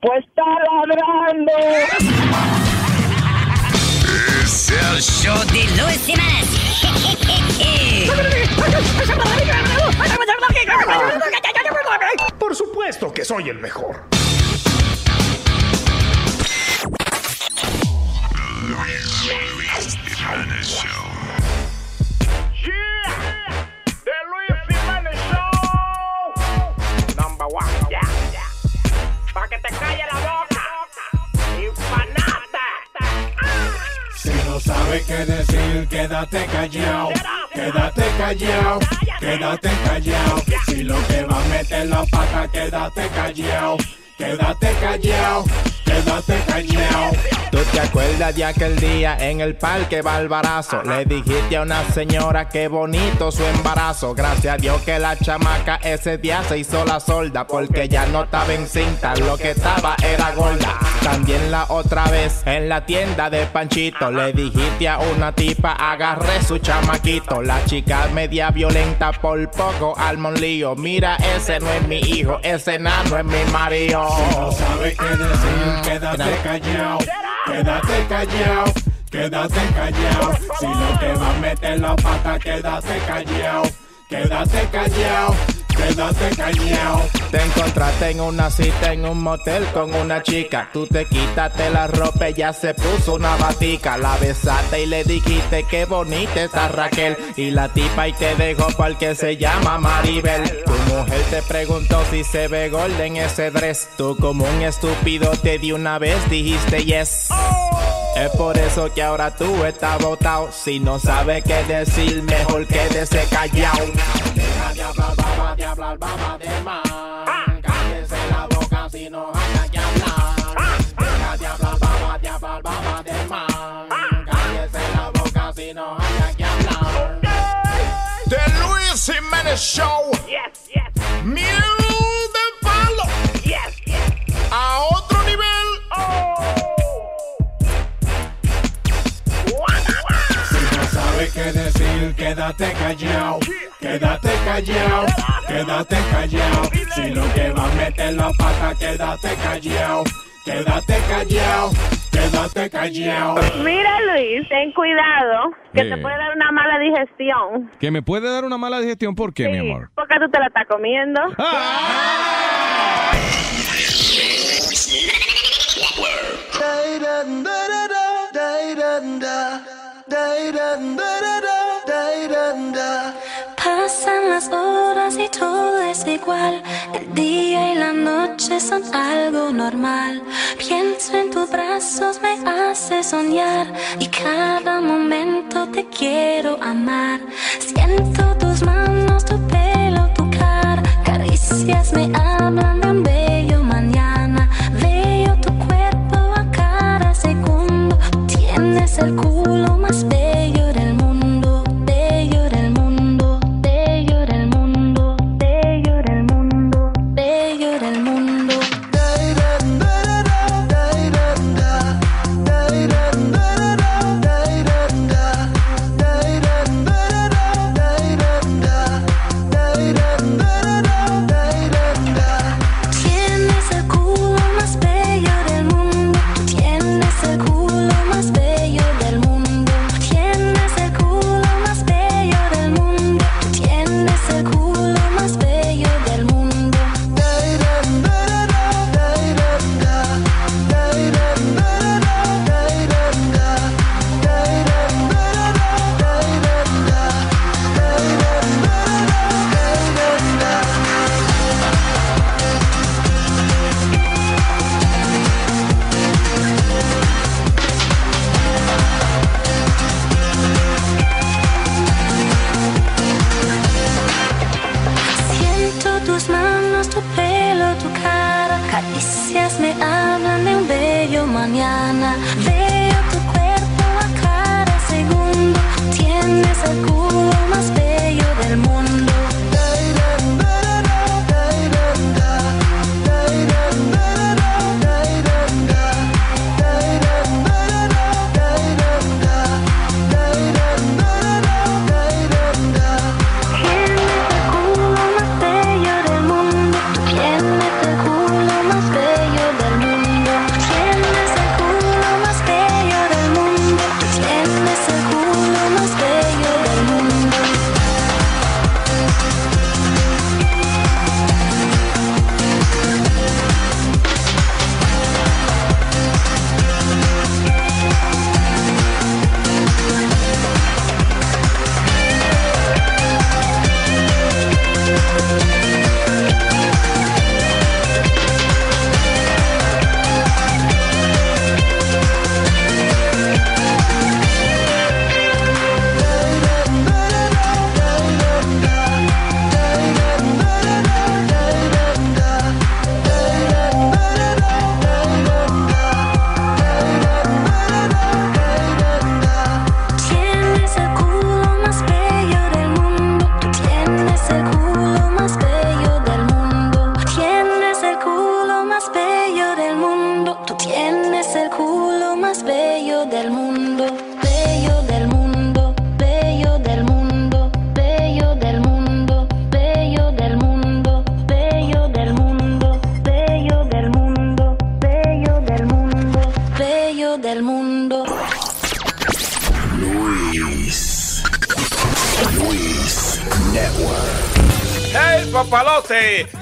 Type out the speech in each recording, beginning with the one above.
Pues está ladrando. Es el show de Luis Jiménez. Por supuesto que soy el mejor. Luis Jiménez Show. The no sabes qué decir, quédate callado. Quédate callado, quédate callado. Si lo que va a meter la pata, quédate callado. Quédate callado, quédate callado. ¿Tú te acuerdas de aquel día en el parque Barbarazo? Le dijiste a una señora que bonito su embarazo. Gracias a Dios que la chamaca ese día se hizo la solda. Porque ya no estaba encinta, lo que estaba era gorda. También la otra vez en la tienda de Panchito le dijiste a una tipa agarré su chamaquito. La chica media violenta por poco al lío. Mira, ese no es mi hijo, ese nano es mi marido. Si no sabes qué decir, quédate callado. Quédate callado, quédate callado. Si lo que va a meter la pata, quédate callado. Quédate callado, Te encontraste en una cita en un motel con una chica. Tú te quitaste la ropa, ella se puso una batica. La besaste y le dijiste que bonita está Raquel. Y la tipa y te dejó porque se llama Maribel. Tu mujer te preguntó si se ve golden ese dress. Tú como un estúpido te di una vez dijiste yes. Es por eso que ahora tú estás botado. Si no sabes qué decir, mejor quédese callado. Deja de hablar, baba, de hablar, baba de más. Cállese la boca si no haya que hablar. Deja de hablar, baba, de hablar, baba de más. Cállese la boca si no haya que hablar. The Luis Jiménez Show. Yes, yes, Miel Sabes qué decir, quédate callado. Quédate callado, quédate callado. Si lo que va a meter la pata, quédate callado. Quédate callado, quédate callado. Mira, Luis, ten cuidado, que Eh. te puede dar una mala digestión. ¿Que me puede dar una mala digestión? ¿Por qué, mi amor? Porque tú te la estás comiendo. Pasan las horas y todo es igual. El día y la noche son algo normal. Pienso en tus brazos, me hace soñar. Y cada momento te quiero amar. Siento tus manos, tu pelo, tu cara. Caricias me hablan de un bello el culo más bello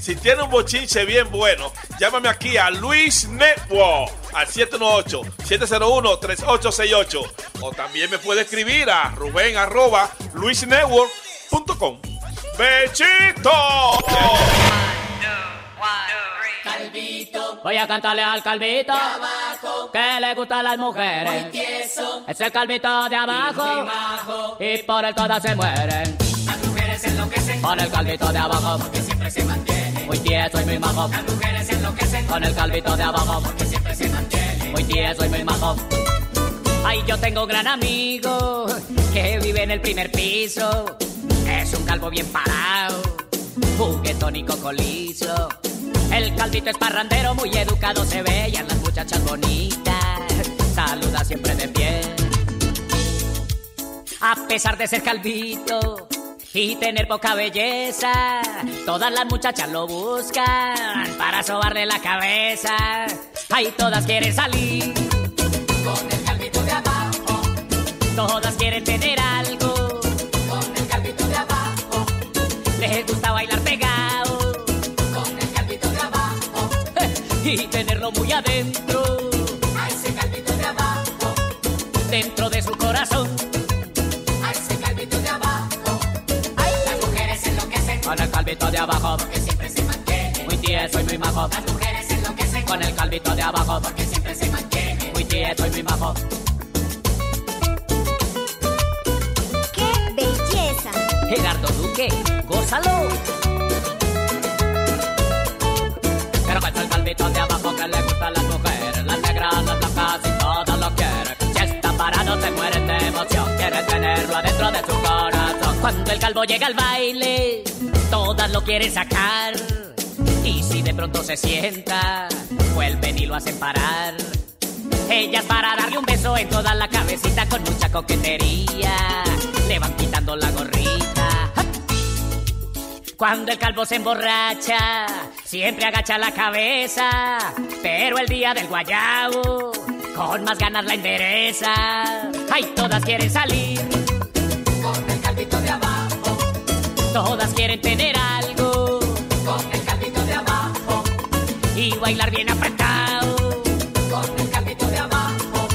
Si tiene un bochinche bien bueno, llámame aquí a Luis Network al 718-701-3868. O también me puede escribir a Rubén arroba luisnetwork.com. ¡Bechito! Calvito. Voy a cantarle al calvito que le gustan las mujeres. Es el calvito de abajo y por él todas se mueren. Las mujeres enloquecen Con el calvito de abajo muy tieso y muy majo. Las mujeres enloquecen Con el calvito de abajo porque siempre se mantiene. muy tieso y muy majo. Ay, yo tengo un gran amigo que vive en el primer piso. Es un calvo bien parado, juguetón y cocolizo. El calvito es parrandero, muy educado se ve y a las muchachas bonitas saluda siempre de pie. A pesar de ser calvito y tener poca belleza, todas las muchachas lo buscan para sobarle la cabeza. Ay, todas quieren salir Con el calvito de abajo, Todas quieren tener algo, con el calvito de abajo, les gusta bailar pegado con el calvito de abajo. y tenerlo muy adentro, A ese calvito de abajo, dentro de su corazón. Con el calvito de abajo, porque siempre se mantiene. muy tieso y muy majo. Las mujeres enloquecen Con el calvito de abajo, porque siempre se mantiene. muy tieso y muy majo. ¡Qué belleza! Gerardo Duque, gózalo. Pero con el calvito de abajo que le gustan las mujeres, las negras, las blancas y todas lo quieren. Si está parado se mueren de emoción, quieren tenerlo adentro de su corazón. Cuando el calvo llega al baile, todas lo quieren sacar. Y si de pronto se sienta, vuelven y lo hacen parar. Ellas para darle un beso en toda la cabecita con mucha coquetería le van quitando la gorrita. Cuando el calvo se emborracha, siempre agacha la cabeza, pero el día del guayabo, con más ganas la endereza. Ay, todas quieren salir, todas quieren tener algo con el calvito de abajo, y bailar bien apretado con el calvito de abajo.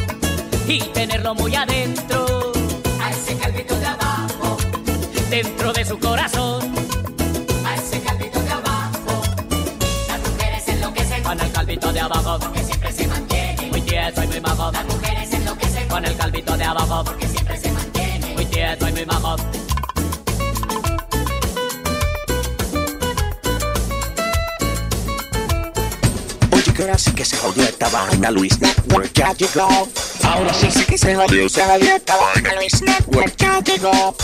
y tenerlo muy adentro, A ese calvito de abajo, dentro de su corazón. a ese calvito de abajo. Las mujeres enloquecen Con el calvito de abajo, porque siempre se mantiene. muy tieso y muy majo. Las mujeres enloquecen Con el calvito de abajo, porque siempre se mantiene. muy tieso y muy majo. Ahora sí que se jodió esta vaina, Luis Network ya llegó. Ahora sí sí que se jodió, se jodió esta vaina, Luis Network ya llegó.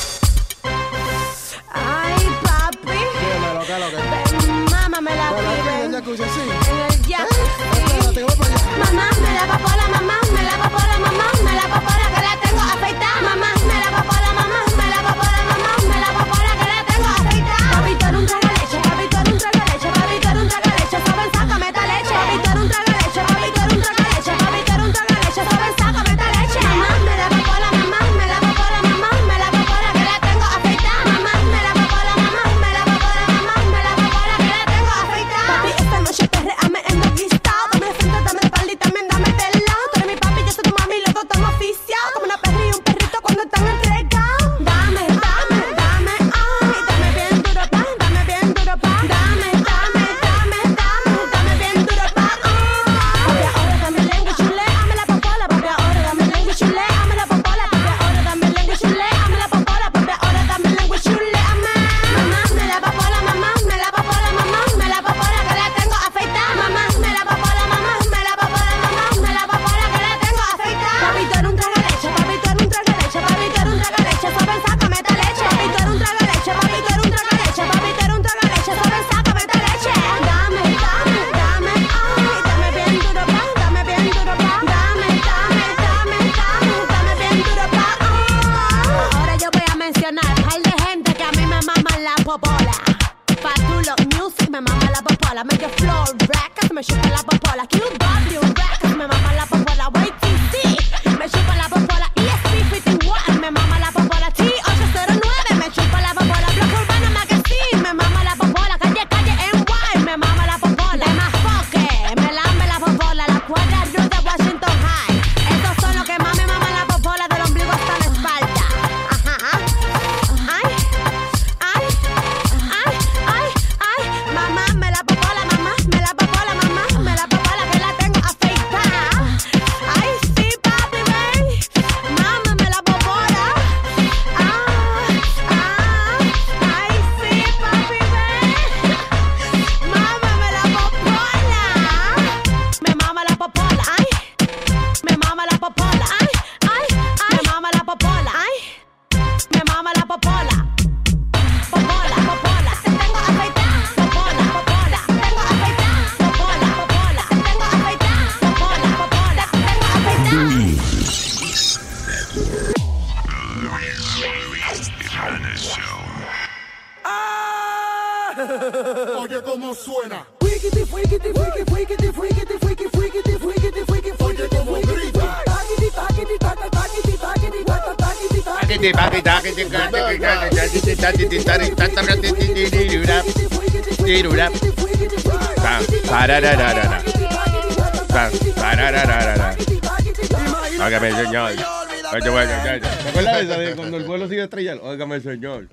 Óigame, señor. ¿Te acuerdas de esa de cuando el vuelo sigue estrellando? Óigame, señor.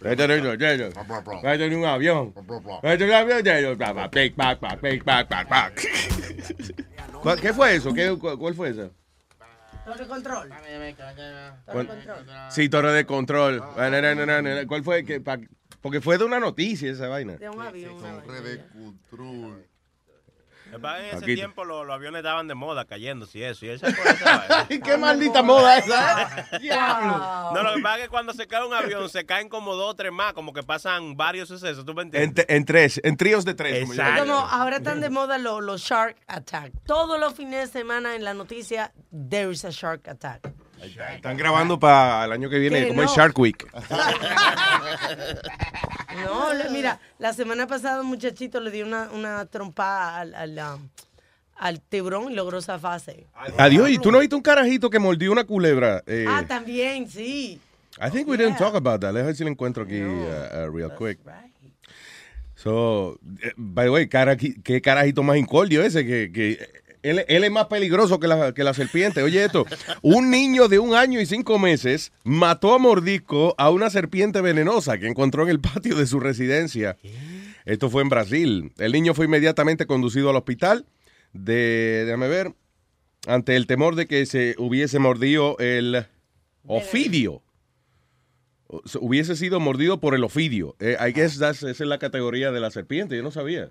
Es un no es un avión. No es un avión. hielo. Pa, pa, pic, pac, pac, pic, pac, pac, pac. ¿Cuál- ¿Qué fue eso? ¿Qué, cu- ¿Cuál fue eso? Torre control. ¿Cuál- Sí, torre de control. Ah, no, no, no, no, no. ¿Cuál fue? que pa- Porque fue de una noticia esa vaina. De un avión. En ese Aquí- tiempo los, los aviones estaban de moda cayéndose y eso. Y él se esa vaina. ¿Qué maldita moda esa? eh? Diablo. No, lo que pasa es que cuando se cae un avión se caen como dos o tres más, como que pasan varios sucesos, ¿tú me En, entiendes? te- en tres, en tríos de tres. como yo Exacto. Como ahora están de moda los, los Shark Attack. Todos los fines de semana en la noticia, there is a Shark Attack. Están grabando para el año que viene, como es no. Shark Week. No, le- mira, la semana pasada un muchachito le dio una, una trompada al, al, um, al tiburón y logró zafarse. Adiós, ¿y tú no viste un carajito que mordió una culebra? Eh, Ah, también, sí. I think we didn't talk about that. Let's ver si lo encuentro aquí uh, uh, real quick. So, eh, by the way, cara, qué carajito más incordio ese, que, que él, él es más peligroso que la, que la serpiente. Oye esto, un niño de un año y cinco meses mató a mordisco a una serpiente venenosa que encontró en el patio de su residencia. Esto fue en Brasil. El niño fue inmediatamente conducido al hospital de, déjame ver, ante el temor de que se hubiese mordido el ofidio. Hubiese sido mordido por el ofidio. Eh, I guess that's- esa es la categoría de la serpiente. Yo no sabía.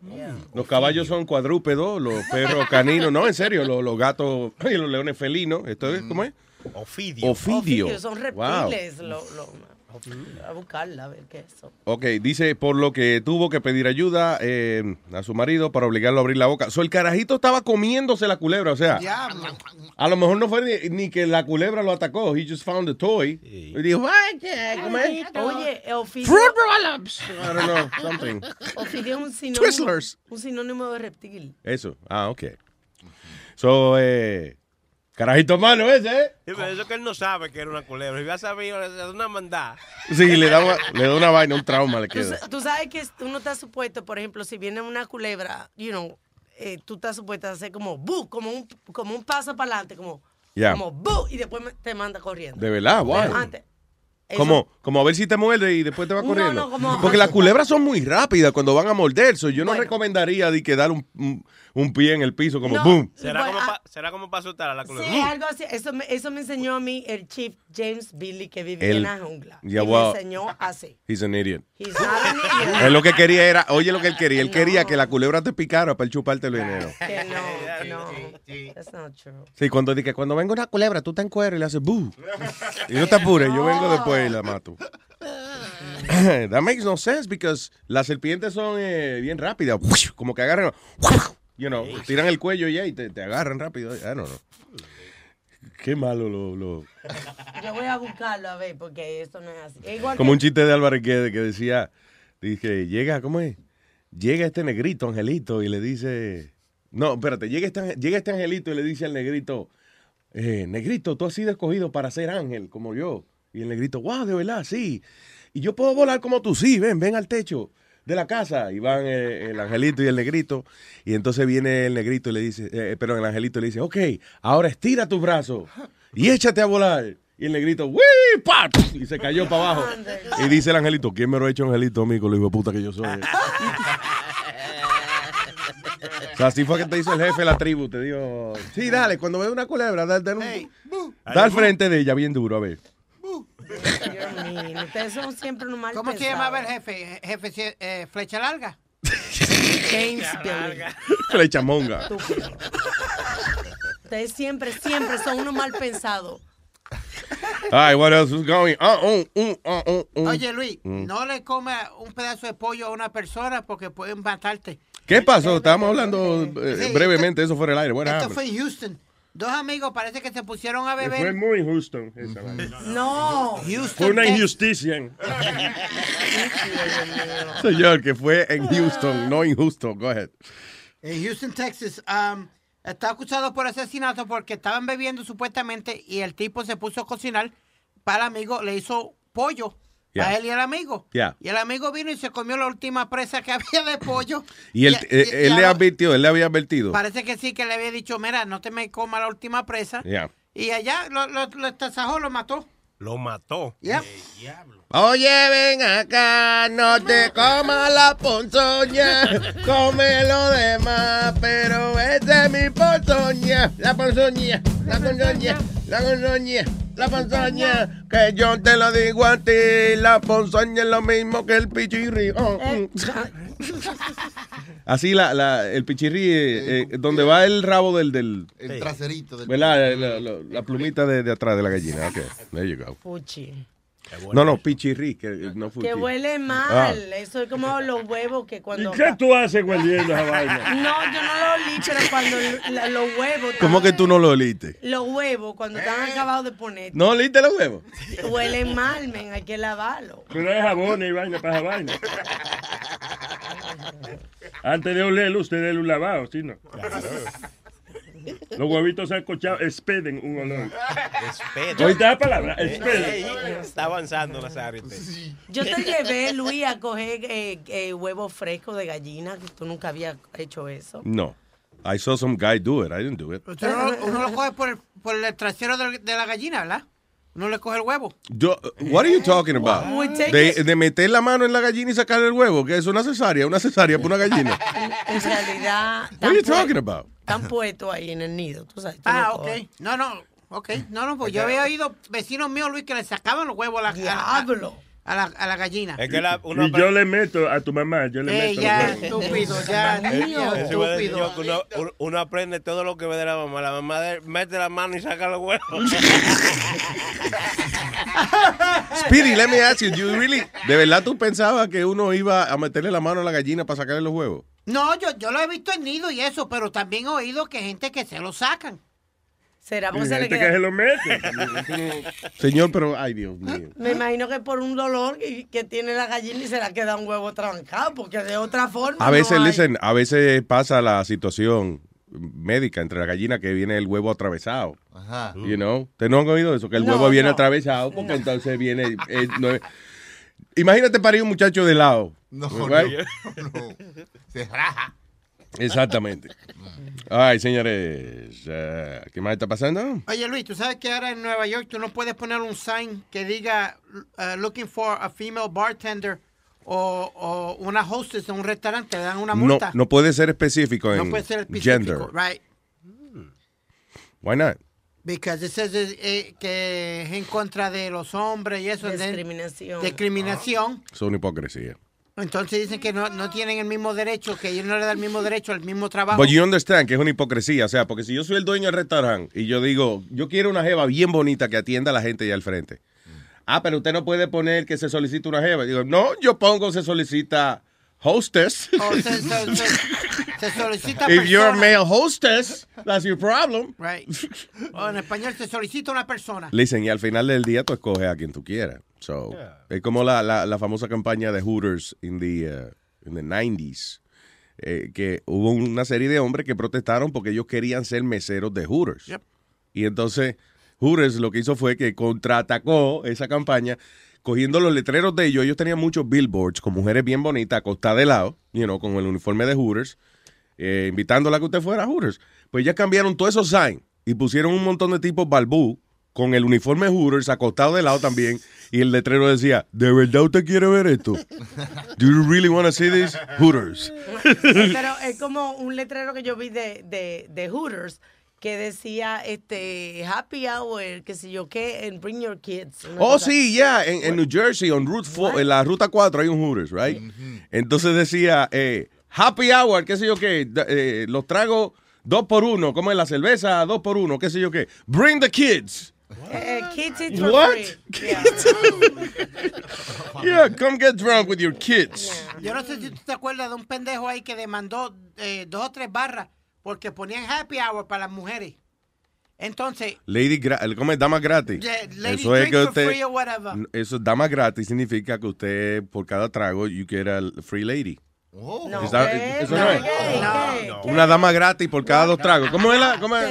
Los caballos son cuadrúpedos, los perros caninos. No, en serio, los, los gatos y los leones felinos. ¿Esto es, ¿Cómo es? Ofidio. Ofidio. Ofidio, son Wow. reptiles. Lo, lo- a buscarla, a ver qué es eso. Ok, dice por lo que tuvo que pedir ayuda eh, a su marido para obligarlo a abrir la boca. So, el carajito estaba comiéndose la culebra, o sea, Diablo. a lo mejor no fue ni, ni que la culebra lo atacó. He just found the toy. Y dijo. Oye, Ofidio. Fruit roll-ups. I don't know, something. Ofidio es un sinónimo, Twizzlers. un sinónimo de reptil. Eso, ah, ok. So, eh, carajito malo ese, ¿eh? Sí, pero eso que él no sabe que era una culebra. Si hubiera sabido, es una mandada. Sí, le da, una- le da una vaina, un trauma le Tú, queda. tú sabes que uno está supuesto, por ejemplo, si viene una culebra, you know, eh, tú estás supuesto a hacer como bu, como un, como un paso para adelante, como, Ya. como bu, y después te manda corriendo. De verdad, wow. Pero antes, Como, como a ver si te muerde y después te va No, corriendo. no, como- Porque las culebras son muy rápidas cuando van a morder. so yo no recomendaría de que dar un, un, un pie en el piso como No. boom. ¿Será, Bueno, como ah, pa- ¿Será como para asustar a la Sí, culebra? algo así. Eso me, eso me enseñó a mí el chief James Billy que vivía El- en la jungla. Yeah, y well, me enseñó así. He's an idiot. He's not an idiot. Él lo que quería era, oye lo que él quería, él quería que la culebra te picara para él chuparte el veneno. Que no, no. That's not true. Sí, cuando dije, cuando venga una culebra, tú te encueras y le haces boo. Y no te apures, yo vengo después y la mato. That makes no sense because las serpientes son eh, bien rápidas, como que agarran, you know, tiran el cuello y ya y te, te agarran rápido. I don't know. Qué malo lo, lo- Yo voy a buscarlo a ver porque esto no es así. Es igual Como que- un chiste de Álvarez que, que decía, dije, llega, ¿cómo es? Llega este negrito, Angelito, y le dice, no, espérate, llega este, llega este Angelito y le dice al negrito, eh, negrito, tú has sido escogido para ser ángel, como yo. Y el negrito, wow, de verdad, sí. Y yo puedo volar como tú, sí, ven, ven al techo de la casa. Y van eh, el angelito y el negrito. Y entonces viene el negrito y le dice, eh, perdón, el angelito le dice, ok, ahora estira tus brazos y échate a volar. Y el negrito, ¡Wii! ¡Pa! Y se cayó para abajo. Y dice el angelito, ¿quién me lo ha hecho angelito, amigo? Le digo, puta que yo soy. O sea, así fue que te hizo el jefe de la tribu. Te dijo, sí, dale, cuando ve una culebra, dale, dale un- da al frente de ella bien duro, a ver. Dios mío, ustedes son siempre un mal ¿Cómo se pensado. llamaba el jefe? Jefe eh, Flecha Larga. James Billy. Flecha monga. Estúpido. Ustedes siempre, siempre son unos mal pensados. Ay, what else is going on? Uh, uh, uh, uh, uh. Oye, Luis, Mm. no le coma un pedazo de pollo a una persona porque pueden matarte. ¿Qué pasó? Estábamos hablando eh, Sí, brevemente, eso fuera el aire. What Esto happened? fue en Houston. Dos amigos parece que se pusieron a Fue beber. muy Houston esa. No. Houston, Fue una injusticia. Señor, que fue en Houston, no en Houston. Go ahead. En Houston, Texas, um, está acusado por asesinato porque estaban bebiendo supuestamente y el tipo se puso a cocinar para el amigo, le hizo pollo Yeah. a él y al amigo. Yeah. Y el amigo vino y se comió la última presa que había de pollo. Y él, Y- eh, y- él y le advirtió, él le había advertido. Parece que sí, que le había dicho, mira, no te me coma la última presa. Yeah. Y allá lo, lo, lo lo mató. Lo mató. Yep. Oye, ven acá, no te comas la ponzoña, come lo demás, pero esta es mi ponzoña, la ponzoña, la ponzoña, la ponzoña, la ponzoña, que yo te lo digo a ti, la ponzoña es lo mismo que el pichirri. Oh, mm. Así la, la, el pichirri, eh, eh, donde va el rabo del... del El traserito del ¿Verdad? La, la- la plumita de, de atrás de la gallina. Ok, there you go. Fuchi. No, no, pichirri, que no fue. Que huele mal. Ah. Eso es como los huevos que ¿Y cuando. qué tú haces hueliendo esa vaina? No, yo no lo olí, pero cuando la- los huevos. ¿Cómo que tú no lo oliste? Los huevos, cuando están Eh. acabados de poner, ¿No oliste los huevos? huelen mal, men, hay que lavarlo. Pero es jabón y vaina para esa vaina. Antes de olerlo, usted déle un lavado, ¿sí no? Los huevitos sancochados expeden un olor. Espera. ¿Oíste la palabra? Eh, Expeden. eh, Está avanzando, Nazario. usted. Yo te llevé, Luis, a coger eh, eh, huevos frescos de gallina, que tú nunca habías hecho eso. No. I saw some guy do it. I didn't do it. Usted no- uno lo coge por el, por el trasero de, de la gallina, ¿verdad? Uno le coge el huevo. Yo- what are you talking about? De, de meter la mano en la gallina y sacar el huevo, que es una cesárea, una cesárea por una gallina. En, realidad, What are you talking about? Están puestos ahí en el nido, tú sabes. tú Ah, ok. No, no, ok. No, no, pues yo había oído vecinos míos, Luis, que le sacaban los huevos a la, la- a la, a la gallina. Es que la, uno Y yo le meto a tu mamá, yo le Eh, meto. ya, estúpido, ya, niño, estúpido. yo, uno, aprende todo lo que ve de la mamá. La mamá de- mete la mano y saca los huevos. Speedy, let me ask you, you really, ¿de verdad tú pensabas que uno iba a meterle la mano a la gallina para sacarle los huevos? No, yo, yo lo he visto en nido y eso, pero también he oído que gente que se lo sacan. Será porque se le gente queda- que se lo mete. Señor, pero, ay Dios mío. Me imagino que por un dolor que, que tiene la gallina y se le queda un huevo trancado, porque de otra forma. A veces, no hay. listen, a veces pasa la situación médica entre la gallina que viene el huevo atravesado. Ajá. You know? ¿Ustedes no han oído eso? Que el No, huevo viene no. atravesado porque entonces viene... eh, no es- Imagínate parir un muchacho de lado. No, right? no, no. Se raja. Exactamente. Ay, señores, eh, ¿qué más está pasando? Oye, Luis, ¿tú sabes que ahora en Nueva York tú no puedes poner un sign que diga uh, looking for a female bartender o, o una hostess en un restaurante? Le dan una No, multa. no puede ser específico No en puede ser específico, gender. right? Why not? Because it says eh, que es en contra de los hombres y eso. Discriminación. Discriminación. Es una hipocresía. Entonces dicen que no, no tienen el mismo derecho, que ellos no le dan el mismo derecho al mismo trabajo. But you understand que es una hipocresía. O sea, porque si yo soy el dueño del restaurante y yo digo, yo quiero una jeva bien bonita que atienda a la gente allá al frente. Ah, pero usted no puede poner que se solicita una jeva. Digo, no, yo pongo se solicita hostess. O se, se- se- se solicita If you're a persona. male hostess, that's your problem. Right. O en español se solicita una persona. Listen, y al final del día tú escoges a quien tú quieras. So, Es como la, la, la famosa campaña de Hooters in the, uh, in the 90s. eh, que hubo una serie de hombres que protestaron porque ellos querían ser meseros de Hooters. Y entonces Hooters lo que hizo fue que contraatacó esa campaña cogiendo los letreros de ellos. Ellos tenían muchos billboards con mujeres bien bonitas acostadas de lado, you know, con el uniforme de Hooters, eh, invitándola a que usted fuera a Hooters. Pues ya cambiaron todos esos signs y pusieron un montón de tipos balbú con el uniforme Hooters acostado de lado también y el letrero decía, ¿de verdad usted quiere ver esto? Do you really want to see this? Hooters. Pero es como un letrero que yo vi de, de, de Hooters que decía este Happy Hour, qué sé yo qué, and bring your kids. Oh, cosa sí, ya, en, en New Jersey, on Route 4, en la ruta 4 hay un Hooters, right? Entonces decía, eh, Happy Hour, qué sé yo qué, eh, los trago dos por uno, como en la cerveza, dos por uno, qué sé yo qué. Bring the kids. Eh, eh, kids eat for What? free. Yeah. Yeah, come get drunk with your kids. Yo no sé si tú te acuerdas de un pendejo ahí que demandó eh, dos o tres barras porque ponían happy hour para las mujeres. Entonces, Lady, ¿cómo es? Dama gratis. Yeah, lady eso es que usted. free or whatever. Eso, dama gratis significa que usted, por cada trago, you get a free lady. No, Está- ¿qué? eso no es. ¿Qué? Una dama gratis por cada dos tragos. ¿Cómo es la? ¿Cómo es?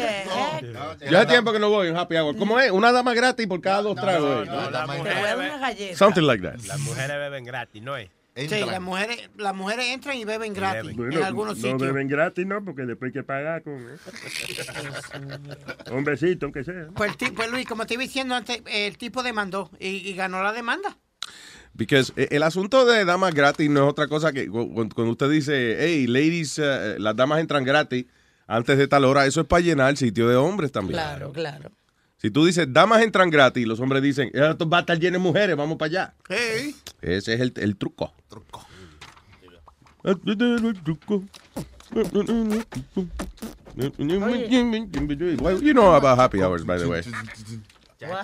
Yo hace tiempo que no voy a un happy hour. ¿Cómo es? Una dama gratis por cada dos tragos. No. Something like that. las mujeres beben gratis, ¿no es? Sí, las mujeres, las mujeres entran y beben gratis en Bueno, algunos no sitios. beben gratis, ¿no? Porque después hay que pagar con... Un besito, aunque sea. Pues, pues, Luis, como te iba diciendo antes, el tipo demandó y, y ganó la demanda. Because eh, el asunto de damas gratis no es otra cosa que cu- cu- cuando usted dice, hey, ladies, eh, las damas entran gratis antes de tal hora, eso es para llenar el sitio de hombres también. Claro, claro. Si tú dices, damas entran gratis, los hombres dicen, esto va a estar lleno de mujeres, vamos para allá. Hey. Ese es el, el truco. Truco. El truco. Well, you know about happy hours, by the way.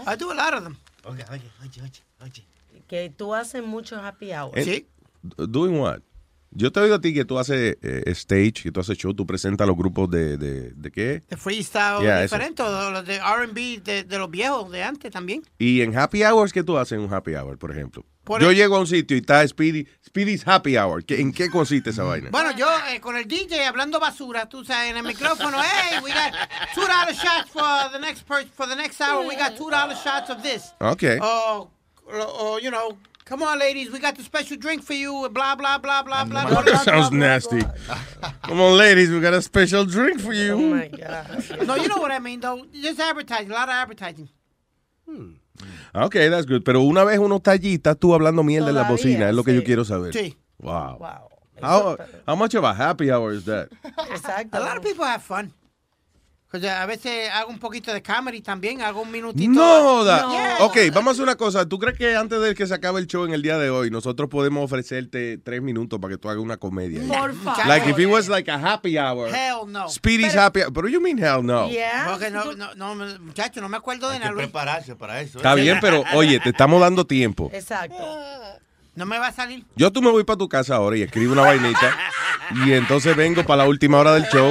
I do a lot of them. Que tú haces mucho happy hour. Eh, Doing what? Yo te oído a ti que tú haces eh, stage, que tú haces show, tú presentas los grupos de, de, de qué? De freestyle Yeah, diferente, o los de R&B de, de los viejos, de antes también. Y en happy hours, ¿qué tú haces en un happy hour, por ejemplo? Por Yo el- llego a un sitio y está Speedy, Speedy's happy hour. ¿Qué- ¿En qué consiste esa vaina? Bueno, yo eh, con el DJ hablando basura, tú sabes, en el micrófono, hey, we got two dollar shots for the next per for the next hour. We got two dollar shots of this. Okay. Or, or, you know, come on, ladies, we got the special drink for you. Blah blah blah blah blah. blah, That blah, sounds blah, blah, nasty. Come on, ladies, we got a special drink for you. Oh my God. No, you know what I mean, though. Just advertising, a lot of advertising. Ok, that's good. Pero una vez uno está allí, estás tú hablando mierda en la bocina, es lo que yo quiero saber. Sí. Wow. How, how much of a happy hour is that? Exacto. A lot of people have fun. Porque a veces hago un poquito de comedy también, hago un minutito. No joda. Yeah. Ok, vamos a hacer una cosa. ¿Tú crees que antes de que se acabe el show en el día de hoy, nosotros podemos ofrecerte tres minutos para que tú hagas una comedia? Por favor. Like if it was like a happy hour. Hell no. Speedy's happy hour. Pero you mean hell no. Porque no, no, no, muchacho, no me acuerdo de nada. Prepararse para eso. ¿eh? Está bien, pero oye, te estamos dando tiempo. Exacto. No me va a salir. Yo tú me voy para tu casa ahora y escribo una vainita y entonces vengo para la última hora del show,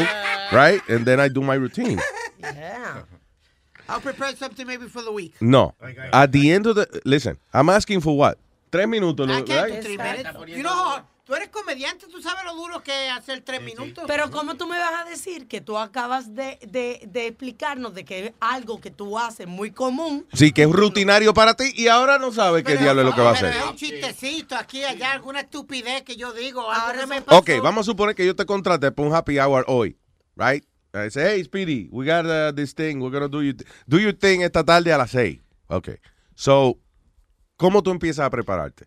right? And then I do my routine. I'll prepare something maybe for the week. No. At the end of the listen, I'm asking for what? Tres minutos, right? three minutes. You know, tú eres comediante, tú sabes lo duro que es hacer tres minutos. Pero ¿cómo tú me vas a decir que tú acabas de, de, de explicarnos de que es algo que tú haces muy común? Sí, que es rutinario para ti y ahora no sabes qué diablo es lo que va a Pero hacer. es un chistecito aquí, allá, alguna estupidez que yo digo. que me pasó. Ok, vamos a suponer que yo te contraté para un happy hour hoy, right? I say, hey, Speedy, we got uh, this thing, we're gonna do your, do your thing esta tarde a las seis. Ok. So, ¿cómo tú empiezas a prepararte?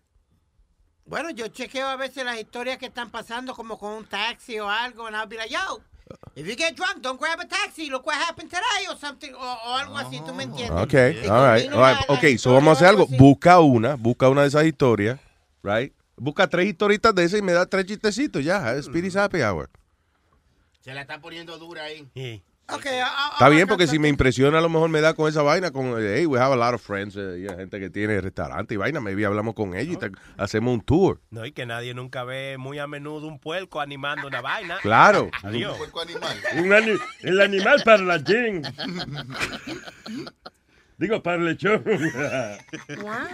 Bueno, yo chequeo a veces las historias que están pasando como con un taxi o algo, and I'll be like, yo, if you get drunk, don't grab a taxi, look what happened today, or something, o, o algo así, ¿tú me entiendes? Ok, Y all right, all right. la- la Ok, so vamos a hacer algo. Busca una, busca una de esas historias, right? Busca tres historitas de esas y me da tres chistecitos, ya. eh, Speedy's happy hour. Se la está poniendo dura ahí. Ok, I'll- Está I'll bien, porque si me impresiona, a lo mejor me da con esa vaina, con, hey, we have a lot of friends, eh, gente que tiene restaurante y vaina, maybe hablamos con ellos y te- hacemos un tour. No, y que nadie nunca ve muy a menudo un puerco animando una vaina. Claro. Adiós. Un ani- el animal para la gin. Digo, para el lechón.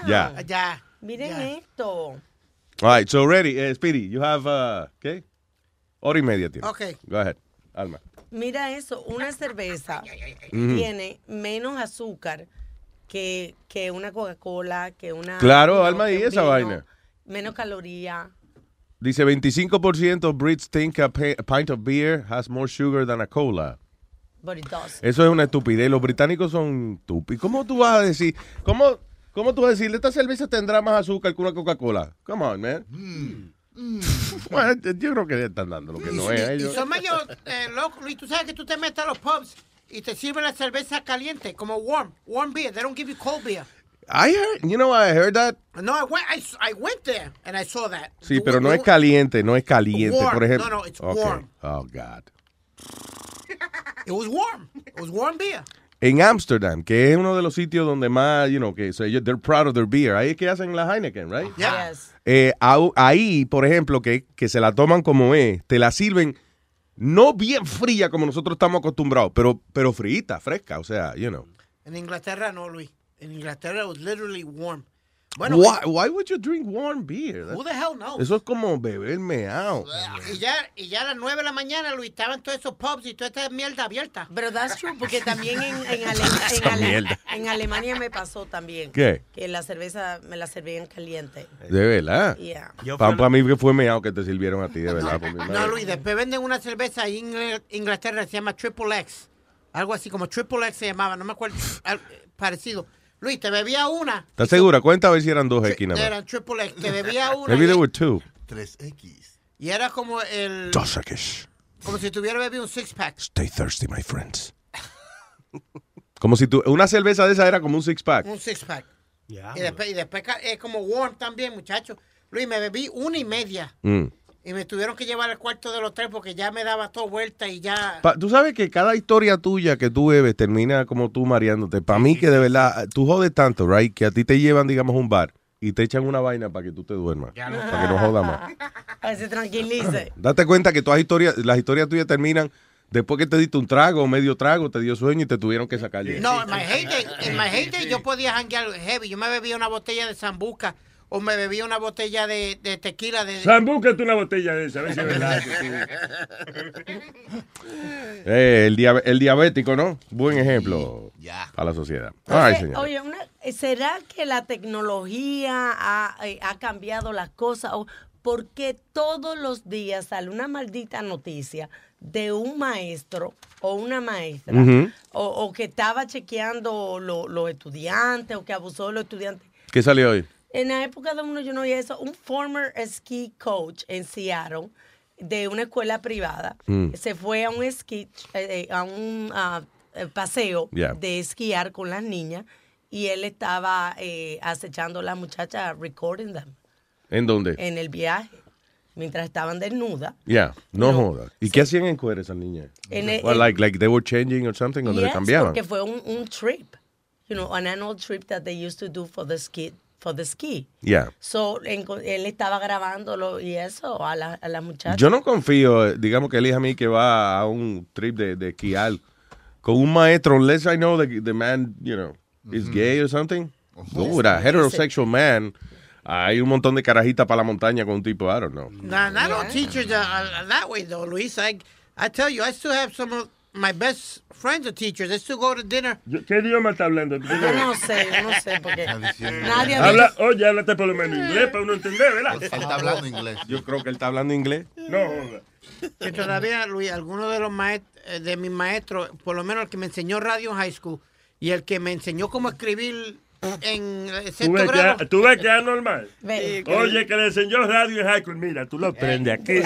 Ya. Ya. Miren Ya. esto. All right, so ready, eh, Speedy, you have, uh, ¿qué? Hora y media tiene. Ok. Go ahead, Alma. Mira eso, una cerveza tiene menos azúcar que, que una Coca-Cola, que una... Claro, no, Alma, y esa vino, vaina. Menos caloría. Dice 25% of Brits think a, pint of beer has more sugar than a cola. But it does. Eso es una estupidez. Los británicos son estúpidos. ¿Cómo tú vas a decir? ¿Cómo, cómo tú vas a decir? Esta cerveza tendrá más azúcar que una Coca-Cola. Come on, man. Bueno, yo creo que están dando lo que no es. a Y ellos. son medio eh, locos, Luis. Tú sabes que tú te metes a los pubs y te sirven la cerveza caliente, como warm, warm beer. They don't give you cold beer. I heard, you know, I heard that. No, I went, I, I went there and I saw that. Sí, pero no es caliente, no es caliente, Warm. por ejemplo. No, no, it's Okay. warm. Oh, God. It was warm. It was warm beer. En Amsterdam, que es uno de los sitios donde más, you know, que so they're proud of their beer. Ahí es que hacen la Heineken, right? Yeah. Eh, au- ahí, por ejemplo, que, que se la toman como es, te la sirven no bien fría como nosotros estamos acostumbrados, pero, pero frita, fresca, o sea, you know. En Inglaterra no, Luis. En Inglaterra it was literally warm. Bueno, why, why would you drink warm beer? Who the hell knows? Eso es como beber meao. Y ya, y ya a las 9 de la mañana, Luis, estaban todos esos pubs y toda esta mierda abierta. Pero that's true, porque también en, en, Ale- en Esa Ale- mierda. en Alemania me pasó también. ¿Qué? Que la cerveza me la servían caliente. De verdad. Yeah. Para mí que fue meao que te sirvieron a ti, de verdad. No, Luis, después venden una cerveza ahí en Ingl- Inglaterra que se llama Triple X. Algo así como Triple X se llamaba, no me acuerdo. al- parecido. Luis, te bebía una. ¿Estás segura? Cuenta a ver si eran dos X nada más. Era Triple X. Te bebía una. Maybe there were two. 3X. Y era como el. Dos X. Como si tuviera bebido un six pack. Stay thirsty, my friends. Como si tú, una cerveza de esa era como un six pack. Un six pack. Y después, y después es como warm también, muchacho. Luis, me bebí una y media. Mm. Y me tuvieron que llevar al cuarto de los tres porque ya me daba todo vuelta y ya. Pa- tú sabes que cada historia tuya que tú bebes termina como tú mareándote. Para mí que de verdad, tú jodes tanto, right? Que a ti te llevan, digamos, a un bar y te echan una vaina para que tú te duermas. Para que no jodas más. A ver, se tranquilice. Date cuenta que todas historias, las historias tuyas terminan después que te diste un trago o medio trago, te dio sueño y te tuvieron que sacar. No, en my heyday, en my heyday yo podía janguear heavy. Yo me bebía una botella de Zambuca o me bebía una botella de, de tequila de... Sam, búscate una botella de esa, a ver si es verdad. Eh, el, dia- el diabético, ¿no? Buen ejemplo para la sociedad. Ay, Oye, señor. oye, una- ¿será que la tecnología ha, eh, ha cambiado las cosas? ¿O ¿Por qué todos los días sale una maldita noticia de un maestro o una maestra o, o que estaba chequeando lo- los estudiantes o que abusó de los estudiantes? ¿Qué salió hoy? En la época de uno yo no oía eso. Un former ski coach en Seattle de una escuela privada Mm. se fue a un esquí, eh, eh, a un eh, paseo Yeah. de esquiar con las niñas y él estaba eh, acechando a las muchachas, recording them ¿En dónde? en el viaje mientras estaban desnudas. Ya, no jodas. ¿Y qué hacían en cuero esas niñas? En el- Well, like, like they were changing or something, donde le Yes, cambiaban. porque fue un, un trip, you know, an annual trip that they used to do for the ski, for the ski. Yeah. So, enco- él estaba grabándolo y eso a, la, a las muchachas. Yo no confío, eh, digamos que él a mí que va a un trip de, de esquiar con un maestro, unless I know the, the man, you know, is gay or something. No, with a heterosexual man, hay un montón de carajitas para la montaña con un tipo, I don't know. Nah, not all teachers are, are that way though, Luis. I, I tell you, I still have some of my best friends are teachers. They still go to dinner. ¿Qué idioma está hablando? Yo no sé, yo no sé, porque nadie ha Habla, oye, háblate por lo menos inglés para uno entender, ¿verdad? Él está hablando inglés. Yo creo que él está hablando inglés. No. Que todavía, Luis, algunos de los maestros, de mis maestros, por lo menos el que me enseñó radio en high school y el que me enseñó cómo escribir en eh, ¿Tú ves, grado. que, tú ves que es normal. Oye, que le enseñó radio en high school. Mira, tú lo prendes aquí.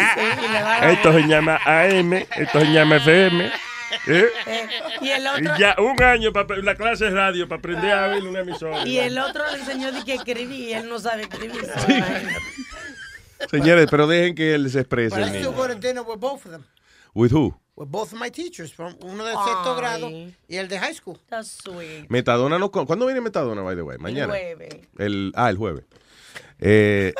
Esto se llama AM, esto se llama FM. ¿Eh? Eh, y el Y otro ya un año para la clase de radio para aprender a ver una emisora. y el otro le enseñó de que escribí y él no sabe escribir. Señores, pero dejen que él se exprese. But I el still niño. go to dinner with both of them. With who? With both of my teachers, from uno de sexto Ay. grado y el de high school. That's sweet. Metadona no. ¿Cuándo viene Metadona, by the way? Mañana. jueves. El, ah, el jueves. Eh,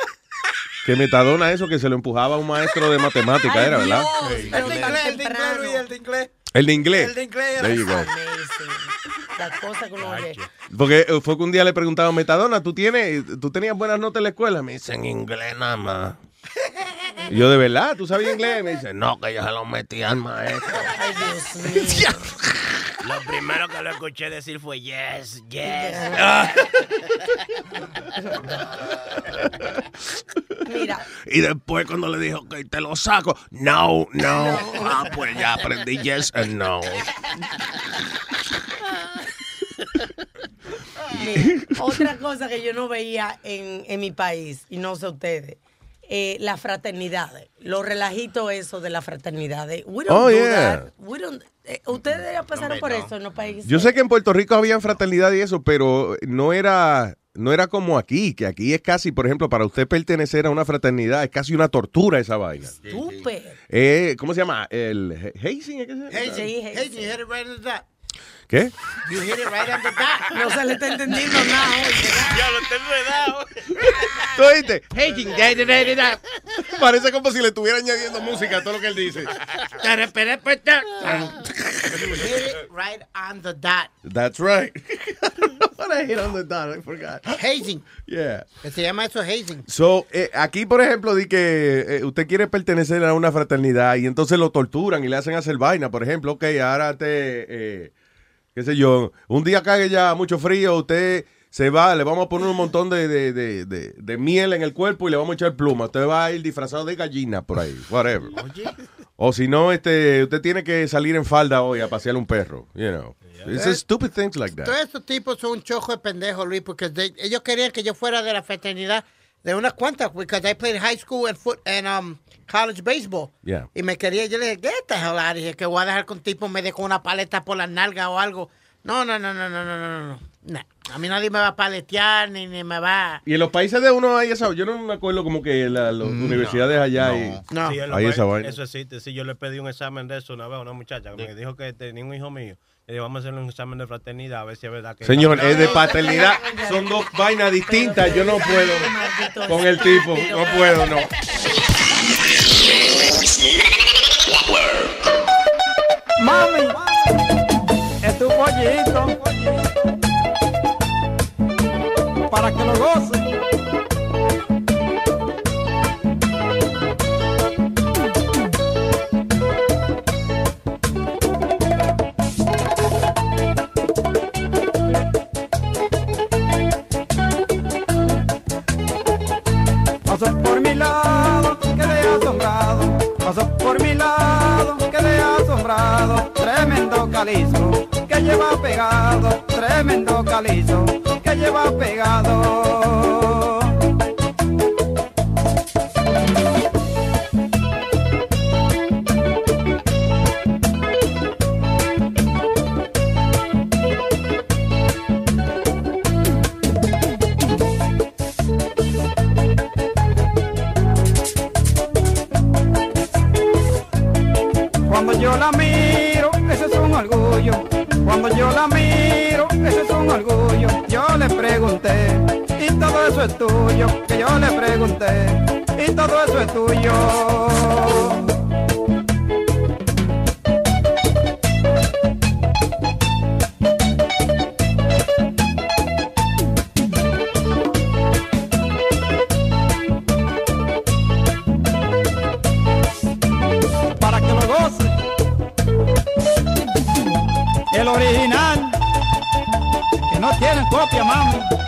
que Metadona, eso que se lo empujaba a un maestro de matemática, Ay, era, ¿verdad? Dios, El de inglés, el de inglés. Luis, el de inglés. El de inglés. El de inglés There you go. Amazing. Las cosas que uno oye. Porque eh, fue que un día le preguntaban, Metadona, ¿tú, tienes, ¿tú tenías buenas notas en la escuela? Me dicen inglés nada más. Y yo, ¿de verdad? ¿Tú sabías inglés? Me dice, no, que yo se lo metí al maestro. Ay, Dios mío. Lo primero que lo escuché decir fue yes, yes. Mira, Y después cuando le dijo que te lo saco, no, no. Ah, pues ya aprendí yes and no. mira, otra cosa que yo no veía en, en mi país, y no sé ustedes, eh, las fraternidades, los relajitos eso de las fraternidades. We don't Oh, do yeah. that. We don't- eh, ustedes ya pasaron por eso en los países. Yo sé que en Puerto Rico había fraternidad y eso, pero no era, no era como aquí, que aquí es casi, por ejemplo, para usted pertenecer a una fraternidad, es casi una tortura esa vaina. Estúpido. Eh, ¿Cómo se llama? El hazing, ¿es que se llama? Hey, hey, ¿Qué? You hit it right on the back. No se le está entendiendo nada. Ya lo está enredado. ¿Tú oíste? Hey, Parece como si le estuviera añadiendo música a todo lo que él dice. hit it right on the dot. That's right. I don't What I hit on the dot, I forgot. Hazing. Yeah. Que se llama eso hazing. So, eh, aquí, por ejemplo, di que eh, usted quiere pertenecer a una fraternidad y entonces lo torturan y le hacen hacer vaina. Por ejemplo, ok, ahora te... Eh, qué sé yo, un día cague ya mucho frío, usted se va, le vamos a poner un montón de, de, de, de, de miel en el cuerpo y le vamos a echar pluma. Usted va a ir disfrazado de gallina por ahí, whatever. Oye. O si no, este, usted tiene que salir en falda hoy a pasear un perro, you know. It's just stupid things like that. Todos estos tipos son un chojo de pendejos, Luis, porque ellos querían que yo fuera de la fraternidad de unas cuantas, because I played high school and foot and um, college baseball. Yeah. Y me quería, yo le dije, ¿qué te jodas? Dije, que voy a dejar con tipo me dejó una paleta por las nalgas o algo. No, no, no, no, no, no, no, no. Nah. A mí nadie me va a paletear ni, ni me va. Y en los países de uno hay esa. Yo no me acuerdo como que las mm, universidades allá. No, y, no. Sí, hay esa vaina. Eso existe. Sí, yo le pedí un examen de eso una vez a una muchacha que me dijo que tenía un hijo mío Digo, vamos a hacer un examen de fraternidad, a ver si es verdad que. Señor, no, es de paternidad. Son dos vainas distintas. Yo no puedo con el tipo. No puedo, no. Mami, es tu pollito. Para que lo goces. por mi lado, quedé asombrado, tremendo calizo, que lleva pegado, tremendo calizo, que lleva pegado. eso es tuyo, que yo le pregunté, y todo eso es tuyo. Para que lo goce, el original, que no tiene copia, mami.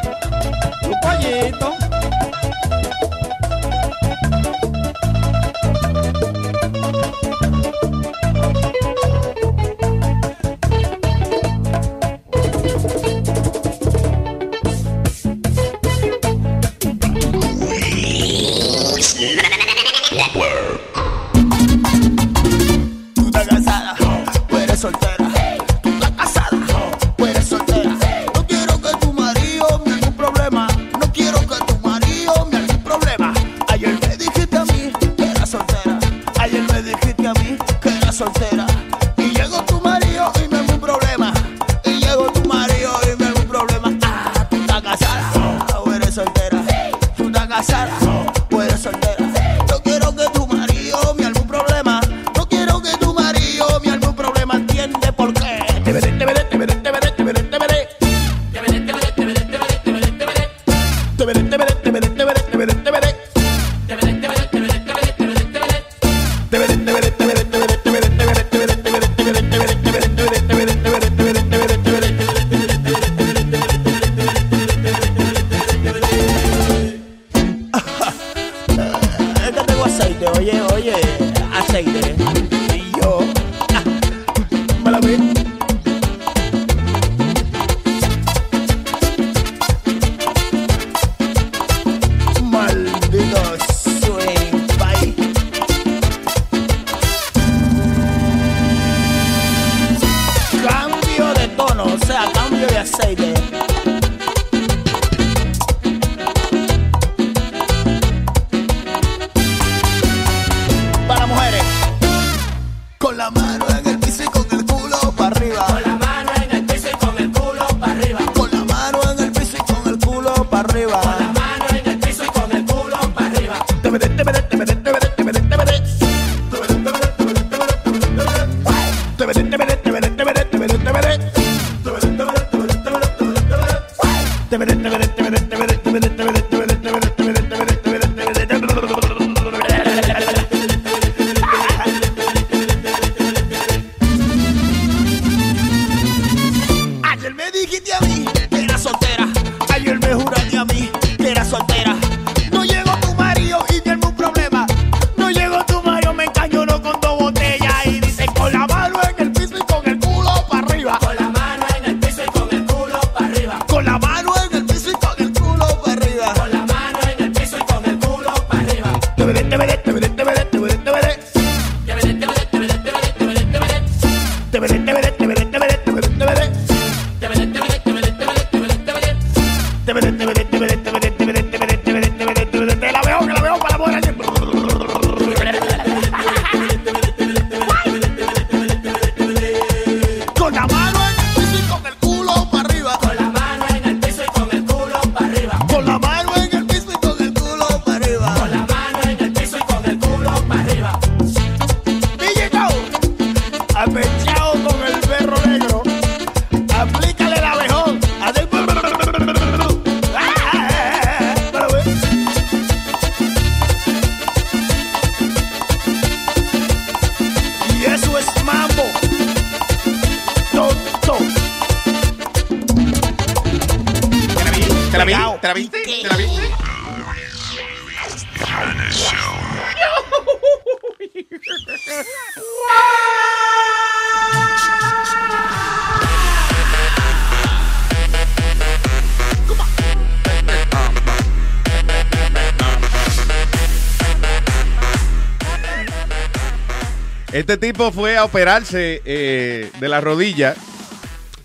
Este tipo fue a operarse eh, de la rodilla.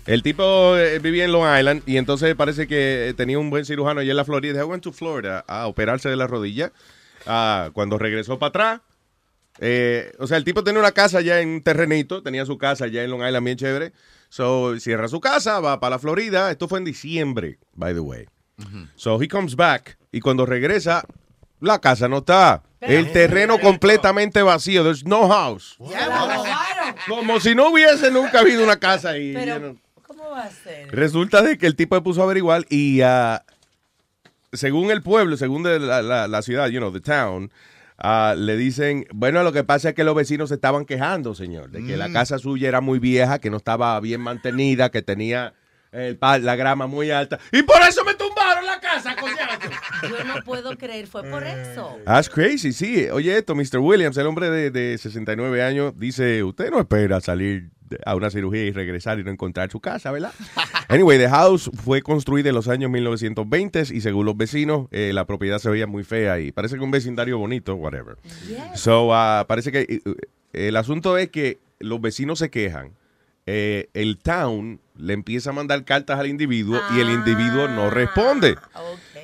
El tipo eh, vivía en Long Island y entonces parece que tenía un buen cirujano allá en la Florida. Dijo, went to Florida a operarse de la rodilla. Ah, cuando regresó para atrás, eh, o sea, el tipo tenía una casa ya en un terrenito, tenía su casa ya en Long Island bien chévere. So, cierra su casa, va para la Florida. Esto fue en diciembre, by the way. So, he comes back y cuando regresa, la casa no está. El terreno completamente vacío. There's no house. Como si no hubiese nunca habido una casa ahí. Pero. ¿cómo va a ser? Resulta de que el tipo se puso a averiguar y ah, según el pueblo, según de la, la- la ciudad, you know, the town, ah, le dicen, bueno, lo que pasa es que los vecinos se estaban quejando, señor, de que la Mm. casa suya era muy vieja, que no estaba bien mantenida, que tenía el pa- la grama muy alta. Y por eso me tumbaron la casa, coñazo. Yo no puedo creer, fue por eso. That's crazy, sí. Oye, esto, Mr. Williams, el hombre de, de 69 años, dice, usted no espera salir a una cirugía y regresar y no encontrar su casa, ¿verdad? Anyway, the house fue construida en los años 1920 y según los vecinos, eh, la propiedad se veía muy fea y parece que un vecindario bonito, whatever. So, ah, parece que eh, el asunto es que los vecinos se quejan. eh, el town le empieza a mandar cartas al individuo y el individuo no responde.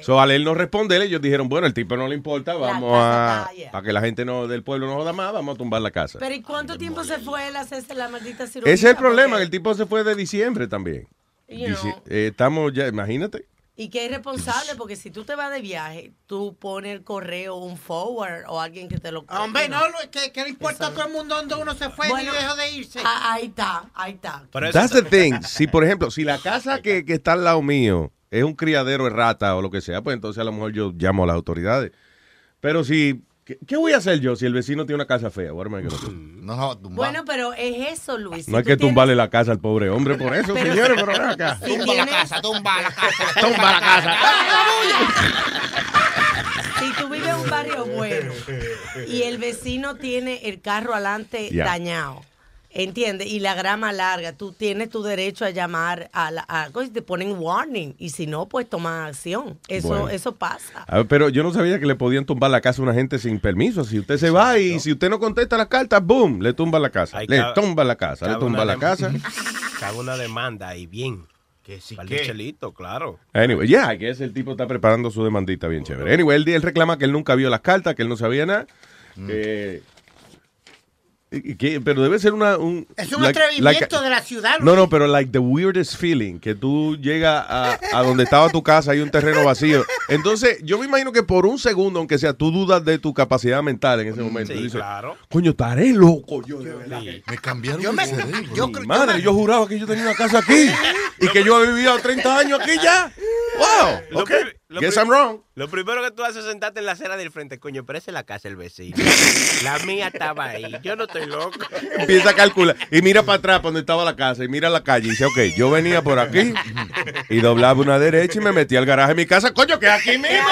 So, al él no responder, ellos dijeron, bueno, el tipo no le importa, vamos a, para que la gente no del pueblo no joda más, vamos a tumbar la casa. Pero ¿y cuánto tiempo se fue él a hacerse la maldita cirugía? Ese es el problema, que el tipo se fue de diciembre también. Dici- eh, estamos ya, imagínate. Y que es responsable, porque si tú te vas de viaje, tú pones el correo, un forward o alguien que te lo... Hombre, you no, know. lo- que, que le importa a todo el mundo dónde uno se fue Bueno, ni dejó de irse. Ah, ahí está, ahí está. That's the thing. Si, por ejemplo, si la casa que, que está al lado mío es un criadero de rata o lo que sea, pues entonces a lo mejor yo llamo a las autoridades. Pero si... ¿Qué, qué voy a hacer yo si el vecino tiene una casa fea? Do? No, Bueno, pero es eso, Luis. No hay que tumbarle la casa al pobre hombre por eso, Pero- señores, pero ven acá. Si tienes- tumba la casa. Tumba la casa. Si tú vives en un barrio bueno y el vecino tiene el carro adelante dañado, ¿entiendes? Y la grama larga, tú tienes tu derecho a llamar a la... A, y te ponen warning y si no, pues toma acción. Eso, Bueno. eso pasa. A ver, pero yo no sabía que le podían tumbar la casa a una gente sin permiso. Si usted se va y si usted no contesta las cartas, boom, le tumba la casa. Le tumba la casa, le tumba la casa. Cabe una demanda ahí bien. Que chelito, claro. Anyway, yeah, que ese el tipo está preparando su demandita bien chévere. Anyway, él, él reclama que él nunca vio las cartas, que él no sabía nada. que- y- que- pero debe ser una... Un, Es un like- atrevimiento like- de la ciudad. No, no, pero like the weirdest feeling, que tú llegas a, a donde estaba tu casa, hay un terreno vacío. Entonces, yo me imagino que por un segundo, aunque sea, tú dudas de tu capacidad mental en ese momento. sí, Dices, claro. Coño, estaré loco yo, de verdad. Me cambiaron Yo me- cerebro. yo madre, yo juraba que yo tenía una casa aquí y que yo he vivido 30 años aquí ya. Wow, Lo okay. lo Guess I'm wrong. Lo primero que tú haces es sentarte en la acera del frente, coño, pero esa es la casa del vecino. La mía estaba ahí. Yo no estoy loco. Empieza a calcular. Y mira para atrás, para donde estaba la casa, y mira la calle. Y dice, ok, yo venía por aquí y doblaba una derecha y me metí al garaje de mi casa. Coño, que es aquí mismo.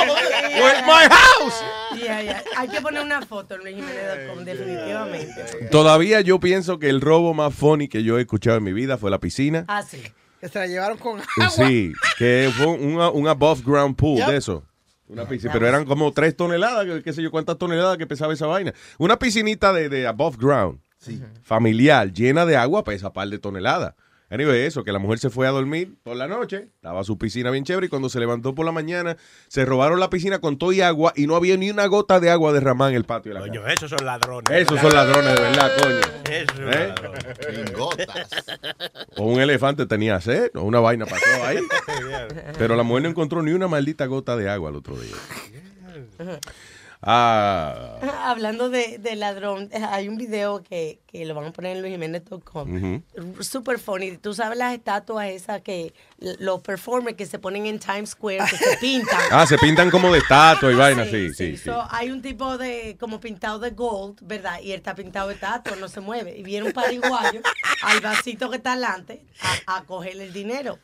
Where's my house? Yeah, yeah. Hay que poner una foto en luisjimenez.com, definitivamente. Todavía yo pienso que el robo más funny que yo he escuchado en mi vida fue la piscina. Ah, sí. Que se la llevaron con Sí, que fue un, un above ground pool Yep. de eso. Una piscina, pero eran como tres toneladas, que- qué sé yo cuántas toneladas que pesaba esa vaina. Una piscinita de, de above ground, familiar, llena de agua, pesa par de toneladas. Anyway, eso, que la mujer se fue a dormir por la noche, estaba su piscina bien chévere y cuando se levantó por la mañana, se robaron la piscina con todo y agua y no había ni una gota de agua derramada en el patio de la casa. Coño, esos son ladrones. Esos son ladrones de verdad, coño. Esos son ¿Eh? ladrones. O un elefante tenía sed, o una vaina pasó ahí. Pero la mujer no encontró ni una maldita gota de agua el otro día. Ah. Hablando de, de ladrón, hay un video que, que lo van a poner en luisjimenez.com. Ujú. Super funny. Tú sabes las estatuas esas que los performers que se ponen en Times Square, que se pintan. Ah, se pintan como de estatua y vaina, sí, sí, sí. So, hay un tipo de como pintado de gold, ¿verdad? Y él está pintado de estatua, no se mueve. Y viene un pariguayo al vasito que está delante a, a cogerle el dinero.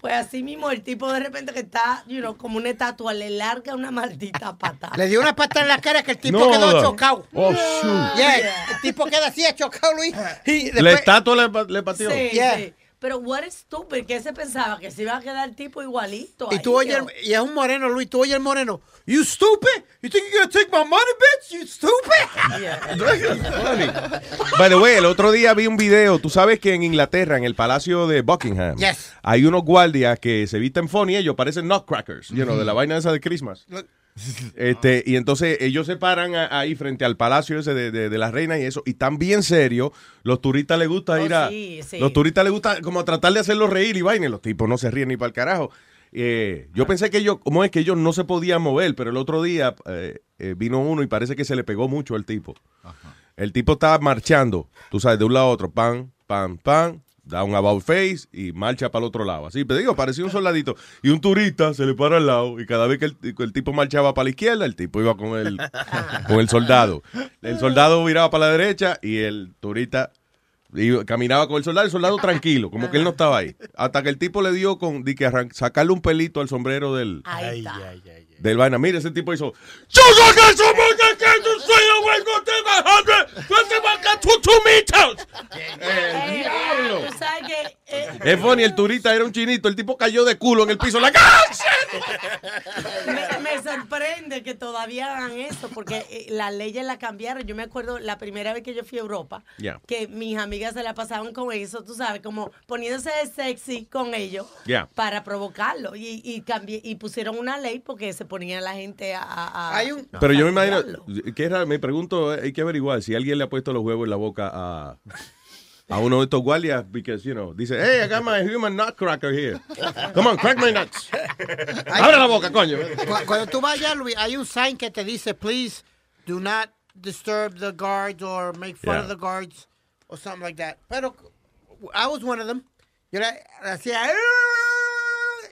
Pues así mismo el tipo de repente que está, you know, como una estatua, le larga una maldita patada. Le dio una pata en la cara que el tipo No, quedó chocado. Oh, shoot. Yeah, el tipo queda así, chocado, Luis. Y La después, estatua le, le pateó. Sí, Yeah. sí. Pero what is stupid, que se pensaba que se iba a quedar el tipo igualito. y ahí, tú el- y es un moreno, Luis, tú oyes el moreno. You stupid? You think you're gonna take my money, bitch? You stupid? By the way, el otro día vi un video. Tú sabes que en Inglaterra, en el Palacio de Buckingham, Yes. hay unos guardias que se visten funny. Ellos parecen nutcrackers, you know, de la vaina esa de Christmas. Este, y entonces ellos se paran a- ahí frente al palacio ese de, de- de la reina y eso, y tan bien serio, los turistas les gusta Oh, ir a. sí, sí. Los turistas les gusta como tratar de hacerlos reír y vaina, los tipos no se ríen ni para el carajo. Eh, yo pensé que ellos, como es que ellos no se podían mover, pero el otro día eh, eh, vino uno y parece que se le pegó mucho al tipo. El tipo estaba marchando, tú sabes, de un lado a otro, pan, pan, pan, da un about face y marcha para el otro lado. Así, pero digo, parecía un soldadito. Y un turista se le para al lado y cada vez que el, el tipo marchaba para la izquierda, el tipo iba con el, con el soldado. El soldado viraba para la derecha y el turista iba- caminaba con el soldado, el soldado tranquilo, como que él no estaba ahí. Hasta que el tipo le dio con di que arran- sacarle un pelito al sombrero del, vaina. Mire, ese tipo hizo. ¡Yo saqué su muñeca que ¡Tú te marcas two, two meters! Diablo! Tú sabes que Es funny, el turista era un chinito, el tipo cayó de culo en el piso. ¡La me, me sorprende que todavía hagan eso, porque eh, las leyes la cambiaron. Yo me acuerdo la primera vez que yo fui a Europa, Yeah. que mis amigas se la pasaban con eso, tú sabes, como poniéndose de sexy con ellos Yeah. para provocarlo. Y, y, cambié- y pusieron una ley porque se ponía la gente a... a- a- Hay un, Pero yo me a imagino, que es raro, me pregunto, hay que averiguar si alguien le ha puesto los huevos en la boca a, a uno de estos guardias, because, you know, dice, hey, I got my human nutcracker here. Come on, crack my nuts. Abre la boca, coño. Cu- Cuando tú vayas, Luis, hay un sign que te dice, please do not disturb the guards or make fun Yeah. of the guards or something like that. Pero I was one of them. Yo le hacía...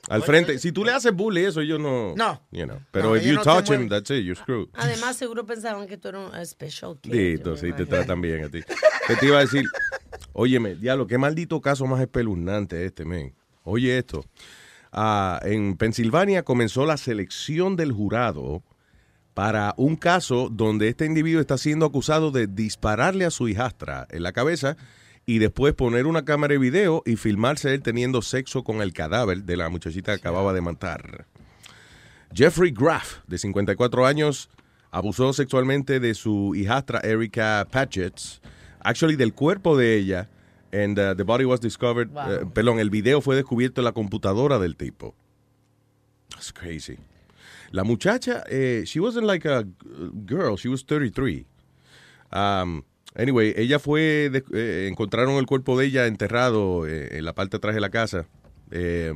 Al frente, si tú le haces bully, eso yo no. No. You know, pero No, if you no touch him, that's it, you're screwed. Además, seguro pensaban que tú eras un special kid. Dito, sí, te tratan bien a ti. ¿Qué te iba a decir? Óyeme, diablo, qué maldito caso más espeluznante este, men. Oye esto. Ah, en Pensilvania comenzó la selección del jurado para un caso donde este individuo está siendo acusado de dispararle a su hijastra en la cabeza y después poner una cámara de video y filmarse él teniendo sexo con el cadáver de la muchachita que acababa de matar. Jeffrey Graff, de 54 años, abusó sexualmente de su hijastra Erika Patchett, actually del cuerpo de ella, and uh, the body was discovered, Wow. eh, perdón, el video fue descubierto en la computadora del tipo. That's crazy. La muchacha, eh, she wasn't like a girl, she was 33. Um, anyway, ella fue, de- eh, encontraron el cuerpo de ella enterrado eh, en la parte de atrás de la casa. Eh,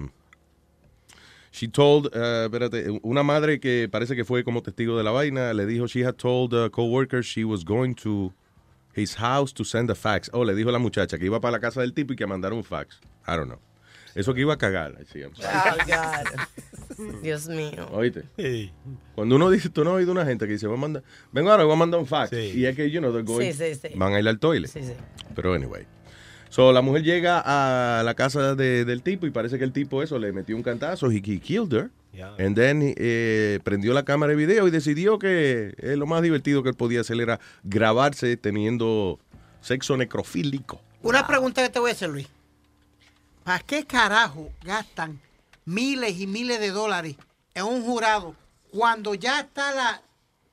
She told, espérate, una madre que parece que fue como testigo de la vaina, le dijo, she had told uh, coworkers she was going to his house to send a fax. Oh, le dijo a la muchacha que iba para la casa del tipo y que mandara un fax. I don't know. Eso que iba a cagar. Oh, God. Dios mío. Oíste. Cuando uno dice, tú no has oído una gente que dice, voy a mandar, vengo ahora, voy a mandar un fax. Y es que, you know, they're going- Sí, sí, sí. van a ir al toilet. Sí, sí. Pero anyway. So, la mujer llega a la casa de- del tipo y parece que el tipo eso le metió un cantazo. He, he killed her. And then eh, prendió la cámara de video y decidió que eh, lo más divertido que él podía hacer era grabarse teniendo sexo necrofílico. Una pregunta que te voy a hacer, Luis. ¿Para qué carajo gastan miles y miles de dólares en un jurado cuando ya está la,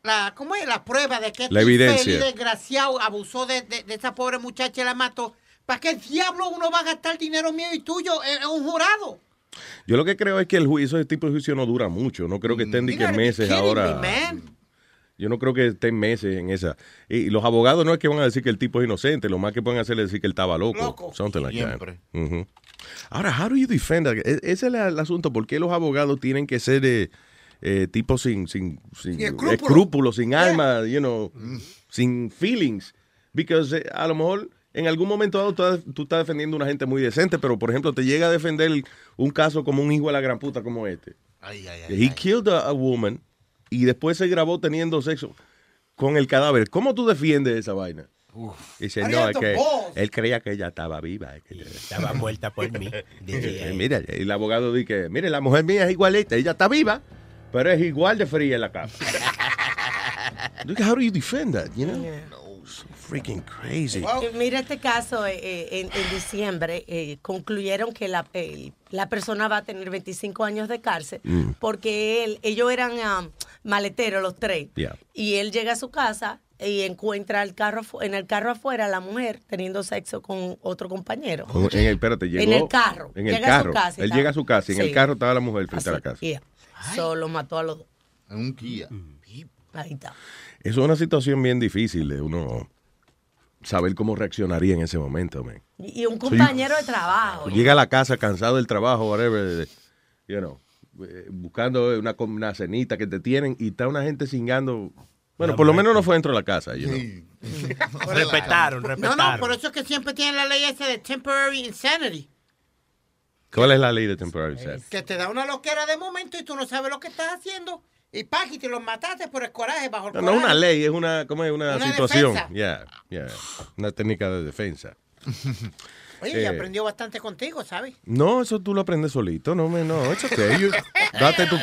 la ¿cómo es? La prueba de que este La evidencia. infeliz desgraciado abusó de, de- de esa pobre muchacha y la mató. ¿Para qué diablo uno va a gastar dinero mío y tuyo en, en un jurado? Yo lo que creo es que el juicio, ese tipo de juicio no dura mucho. No creo que estén ni You que meses ahora. me. Yo no creo que estén meses en esa. Y los abogados no es que van a decir que el tipo es inocente, lo más que pueden hacer es decir que él estaba loco. Loco. Something like that. Siempre. Ujú. Ahora, how do you defend that? E- Ese es el, el asunto. ¿Por qué los abogados tienen que ser eh, eh, tipos sin, sin, sin Sin escrúpulos. sin alma, you know, sin feelings? Because eh, a lo mejor en algún momento dado tú, estás- tú estás defendiendo a una gente muy decente, pero por ejemplo te llega a defender un caso como un hijo de la gran puta como este. Ay, ay, ay. He killed a, a woman y después se grabó teniendo sexo con el cadáver. ¿Cómo tú defiendes esa vaina? Dice, no, es que balls. él creía que ella estaba viva. es que ella- Estaba muerta por mí. Eh, Mira, el abogado dice, mire, la mujer mía es igualita, ella está viva, pero es igual de fría en la cama. Look, how do you defend that, you know? So freaking crazy. Eh, Mira este caso, eh, eh, en, en diciembre eh, concluyeron que la, eh, la persona va a tener 25 años de cárcel Mm. porque él, ellos eran ah, maleteros los tres. Yeah. Y él llega a su casa y encuentra el carro, en el carro afuera la mujer teniendo sexo con otro compañero. En el, espérate, llegó, En el carro. En el Llega a su carro. casa Él llega a su casa y en el carro estaba la mujer frente a la casa. Yeah. Solo mató a los dos. En un Kia. Ahí está. Eso es una situación bien difícil de uno saber cómo reaccionaría en ese momento, man. Y un compañero de trabajo. Llega a la casa cansado del trabajo, whatever, you know, eh, buscando una, una cenita que te tienen y está una gente cingando. Bueno, por lo menos no fue dentro de la casa, you know. Respetaron, No, respetaron. no, por eso es que siempre tienen la ley esa de temporary insanity. ¿Cuál es la ley de temporary sex? Que te da una loquera de momento y tú no sabes lo que estás haciendo. Y pag, y te los mataste por el coraje, bajo el No, no coraje. es una ley, es una, ¿cómo es? Una, Una situación. defensa. Yeah, yeah. Una técnica de defensa. Oye, y Eh, aprendió bastante contigo, ¿sabes? No, eso tú lo aprendes solito, no, me, no, it's okay. You- date, tu,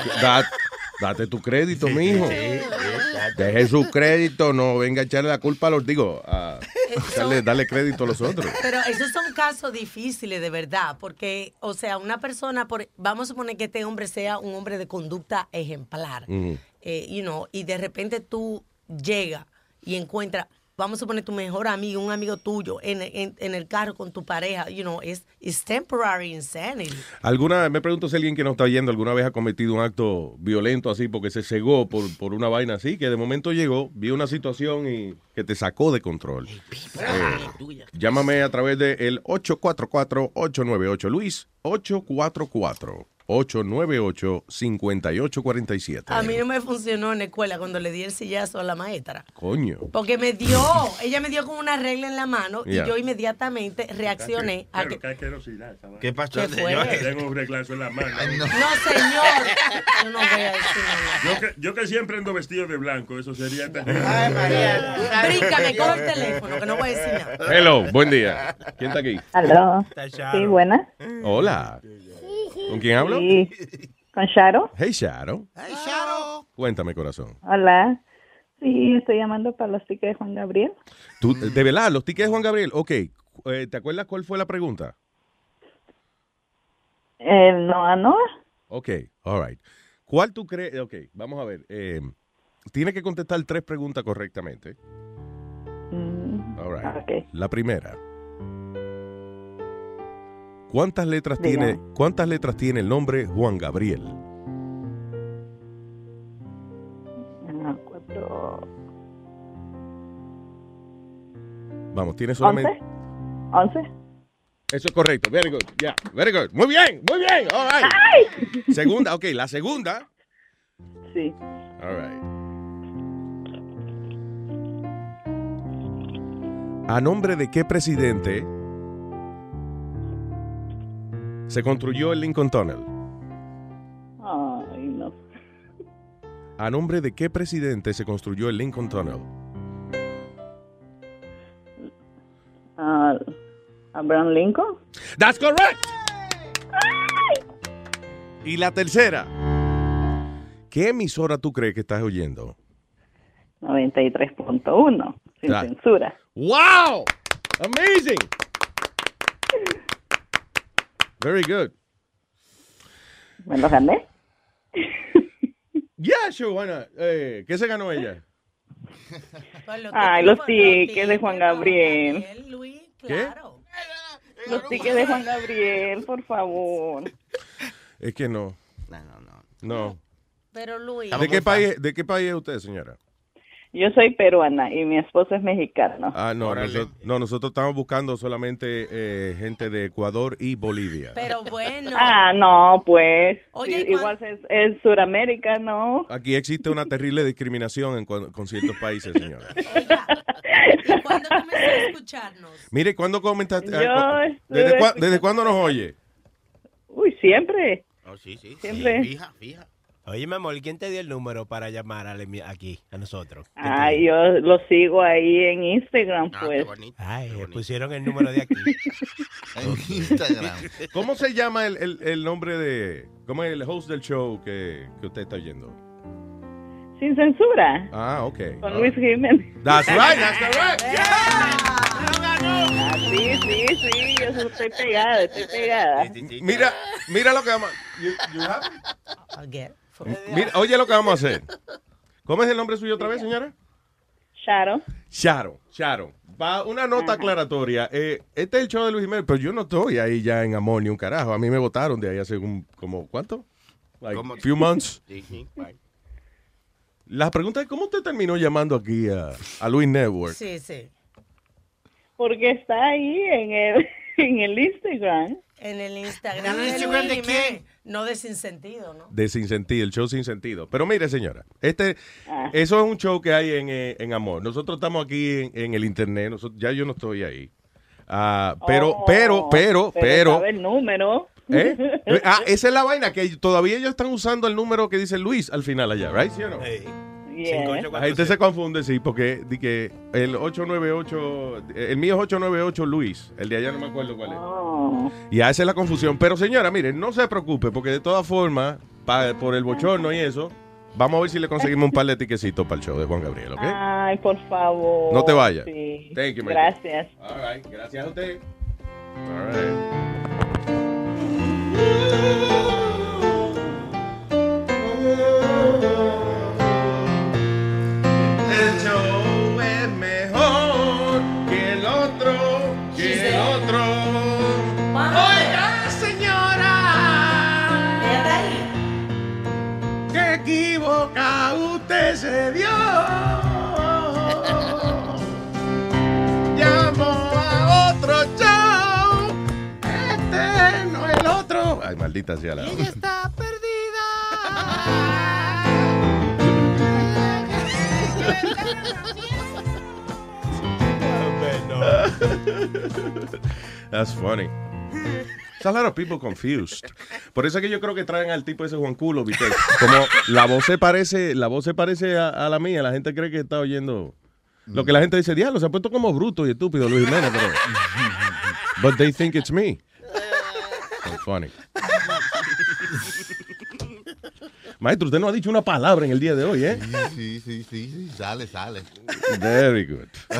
date tu crédito, mijo. Deje su crédito, no venga a echarle la culpa a los, digo, a echarle- darle crédito a los otros. Pero esos son casos difíciles de verdad, porque, o sea, una persona, por, vamos a suponer que este hombre sea un hombre de conducta ejemplar, eh, you know, y de repente tú llegas y encuentras, vamos a suponer tu mejor amigo, un amigo tuyo, en, en- en el carro con tu pareja, you know, es temporary insanity. ¿Alguna, me pregunto si alguien que nos está oyendo alguna vez ha cometido un acto violento así porque se cegó por, por una vaina así, que de momento llegó, vio una situación y que te sacó de control. Eh, llámame a través del el 844-898. Luis, 844-898-5847. A mí no me funcionó en la escuela cuando le di el sillazo a la maestra. Coño. Porque me dio, ella me dio con una regla en la mano Yeah. y yo inmediatamente reaccioné a que... qué asquerosidad esa vaina. ¿Qué pasó, ¿Qué fue? señor? Tengo un reglazo en la mano. No, señor. Yo no voy a decir nada. Yo que, yo que siempre ando vestido de blanco, eso sería terrible. Bríncame, coge el teléfono, que no voy a decir nada. Hello, buen día. ¿Quién está aquí? Aló. Sí, buena. Hola. ¿Con quién hablo? Sí. ¿Con Sharo? Hey, Shadow. Hey, Shadow. Cuéntame, corazón. Hola. Sí, estoy llamando para los tickets de Juan Gabriel. ¿Tú, ¿De verdad? ¿Los tickets de Juan Gabriel? Ok. Eh, ¿Te acuerdas cuál fue la pregunta? Eh, no, Noah. Ok, all right. ¿Cuál tú crees? Ok, vamos a ver. Eh, tiene que contestar tres preguntas correctamente. Mm, All right. ok. La primera. ¿Cuántas letras Diga. tiene cuántas letras tiene el nombre Juan Gabriel? Cuatro. Vamos, tiene solamente ¿Once? ¿Once? Eso es correcto. Very good. Yeah, very good. Muy bien, muy bien. All right. Segunda, ok, la segunda. Sí. All right. ¿A nombre de qué presidente se construyó el Lincoln Tunnel? Ay, ¿a nombre de qué presidente se construyó el Lincoln Tunnel? Ah, Abraham Lincoln. That's correct. Y la tercera. ¿Qué emisora tú crees que estás oyendo? 93.1. Sin censura. ¡Wow! Amazing. Very good. ¿Me lo gané? Yeah, sure, why not? Eh, ¿Qué se ganó ella? Ay, los tickets de Juan Gabriel. ¿Qué? Los tickets de Juan Gabriel, por favor. Es que no. No, no, no. No. Pero Luis. ¿De qué, país, ¿De qué país es usted, señora? Yo soy peruana y mi esposo es mexicano. Ah, no, nosotros, no, nosotros estamos buscando solamente eh, gente de Ecuador y Bolivia. Pero bueno. Ah, no, pues. Oye, Sí, ¿y igual es, es Suramérica, ¿no? Aquí existe una terrible discriminación en con ciertos países, señora. ¿Cuándo comenzó a escucharnos? Mire, ¿cuándo comentaste? Yo ah, cu- estuve ¿desde, ¿Desde cuándo nos oye? Uy, siempre. Oh, sí, sí. Siempre. Sí, fija, fija. Oye, mi amor, ¿quién te dio el número para llamar a la- aquí, a nosotros? Ay, yo lo sigo ahí en Instagram, Ah, pues. Ay, le pusieron el número de aquí. En Instagram. ¿Cómo se llama el, el- el nombre de... ¿Cómo es el host del show que, que usted está oyendo? Sin censura. Ah, ok. Con Luis Jiménez. That's right, that's. Ah, sí, sí, sí, yo estoy pegada, estoy pegada. Mira, mira lo que vamos... you- you have- Again. Mira, oye lo que vamos a hacer. ¿Cómo es el nombre suyo otra vez, señora? Sharon. Sharon, Sharon. Va una nota aclaratoria. Eh, este es el show de Luis Jiménez, pero yo no estoy ahí ya en Amor ni un carajo. A mí me votaron de ahí hace un, como, ¿cuánto? Like, Como- few months. La pregunta es, ¿cómo usted terminó llamando aquí a, a Luis Network? Sí, sí. Porque está ahí en el, en el Instagram. En el Instagram. ¿En el de Instagram Luis de quién? No de sin sentido, ¿no? De Sin Sentido, el show Sin Sentido. Pero mire, señora, este, Ah. eso es un show que hay en, eh, en Amor. Nosotros estamos aquí en, en el internet, nosotros, ya yo no estoy ahí. Ah, pero, Oh, pero, pero, pero, sabe el número. ¿Eh? Ah, esa es la vaina, que todavía ellos están usando el número que dice Luis al final allá, ¿right? ¿Sí o no? Yeah. La gente se confunde, sí, porque di que el 898, el mío es 898 Luis, el de allá no me acuerdo cuál es. Oh. Y hace la confusión. Pero señora, mire, no se preocupe, porque de todas formas, pa- por el bochorno y eso, vamos a ver si le conseguimos un par de tiquecitos para el show de Juan Gabriel, ¿ok? Ay, por favor. No te vayas. Sí. Thank you, Gracias. All right, gracias a usted. All right. Maldita sea la. está That's funny. There's a lot of people confused. Por eso es que yo creo que traen al tipo ese Juan Culo, ¿viste? Como la voz se parece, la voz se parece a, a la mía, la gente cree que está oyendo. Lo que la gente dice, diablo, se ha puesto como bruto y estúpido Luis Jiménez, pero. But they think it's me. That's funny. Maestro, usted no ha dicho una palabra en el día de hoy, ¿eh? Sí, sí, sí, sí, sale, sale. Very good.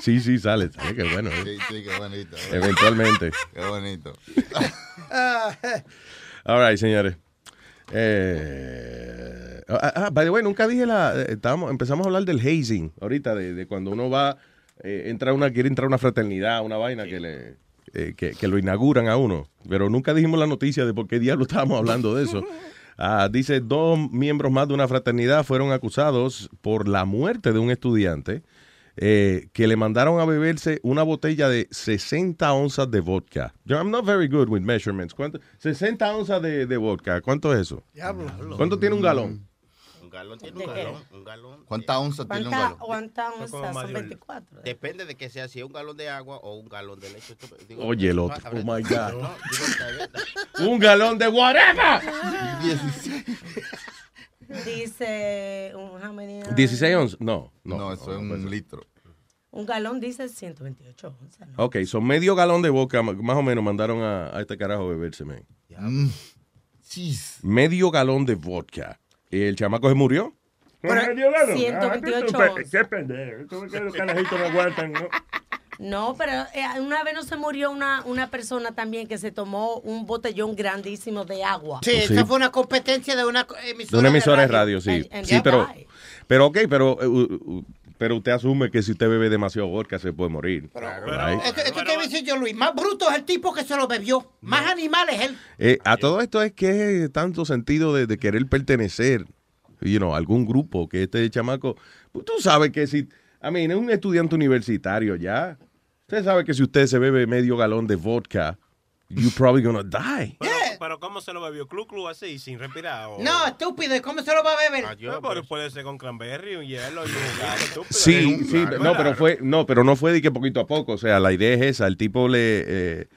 Sí, sí, sale, sale, qué bueno. ¿eh? Sí, sí, qué bonito. Eventualmente. Qué bonito. All right, señores. Eh, ah, ah, by the way, nunca dije la. eh, Estábamos, empezamos a hablar del hazing ahorita, de, de cuando uno va, eh, entra una, quiere entrar a una fraternidad, una vaina que le. Eh, que, que lo inauguran a uno. Pero nunca dijimos la noticia de por qué diablo estábamos hablando de eso. Ah, dice, dos miembros más de una fraternidad fueron acusados por la muerte de un estudiante eh, que le mandaron a beberse una botella de 60 onzas de vodka. Yo, I'm not very good with measurements. ¿Cuánto? 60 onzas de, de vodka. ¿Cuánto es eso? Diablo. ¿Cuánto tiene un galón? Galón tiene ¿De un qué? galón. Un galón. ¿Cuántas onzas tiene un ¿Cuántas galón? cuántas onzas? Son de un- 24. Depende de que sea si es un galón de agua o un galón de leche. Esto- digo, Oye, el otro. Oh my no, God. Un galón de whatever. dice un, how many, uh, 16 onzas. No, no. No, eso es un litro. un galón dice 128 onzas. ¿no? Ok, son medio galón de boca, más o menos, mandaron a, a este carajo a beberse, man. Mm. Medio galón de vodka. ¿Y el chamaco se murió? Galón. 128 Ah, qué- Qué pendejo. Que los carajitos no aguantan, ¿no? No, pero eh, una vez no se murió una, una persona también que se tomó un botellón grandísimo de agua. Sí, Sí. esa fue una competencia de una emisora. De una emisora de radio. radio, sí. And- and Sí, pero, died. pero ok, pero, eh, u- u- pero usted asume que si usted bebe demasiado vodka se puede morir. Right? Esto, esto te iba a decir yo, Luis. Más bruto es el tipo que se lo bebió. Más animal es él. Eh, a todo esto es que tanto sentido de, de querer pertenecer you know, a algún grupo que este chamaco, pues, tú sabes que si, I mean, es un estudiante universitario ya. Usted sabe que si usted se bebe medio galón de vodka, you probably gonna die. Pero, pero ¿cómo se lo bebió? ¿Clu clu así, sin respirar? O... No, estúpido. ¿y ¿Cómo se lo va a beber? No, pero puede ser con cranberry, un hielo y un gato, estúpido. Sí, Es sí, no, pero fue, no, pero no fue de que poquito a poco. O sea, la idea es esa. El tipo le, eh,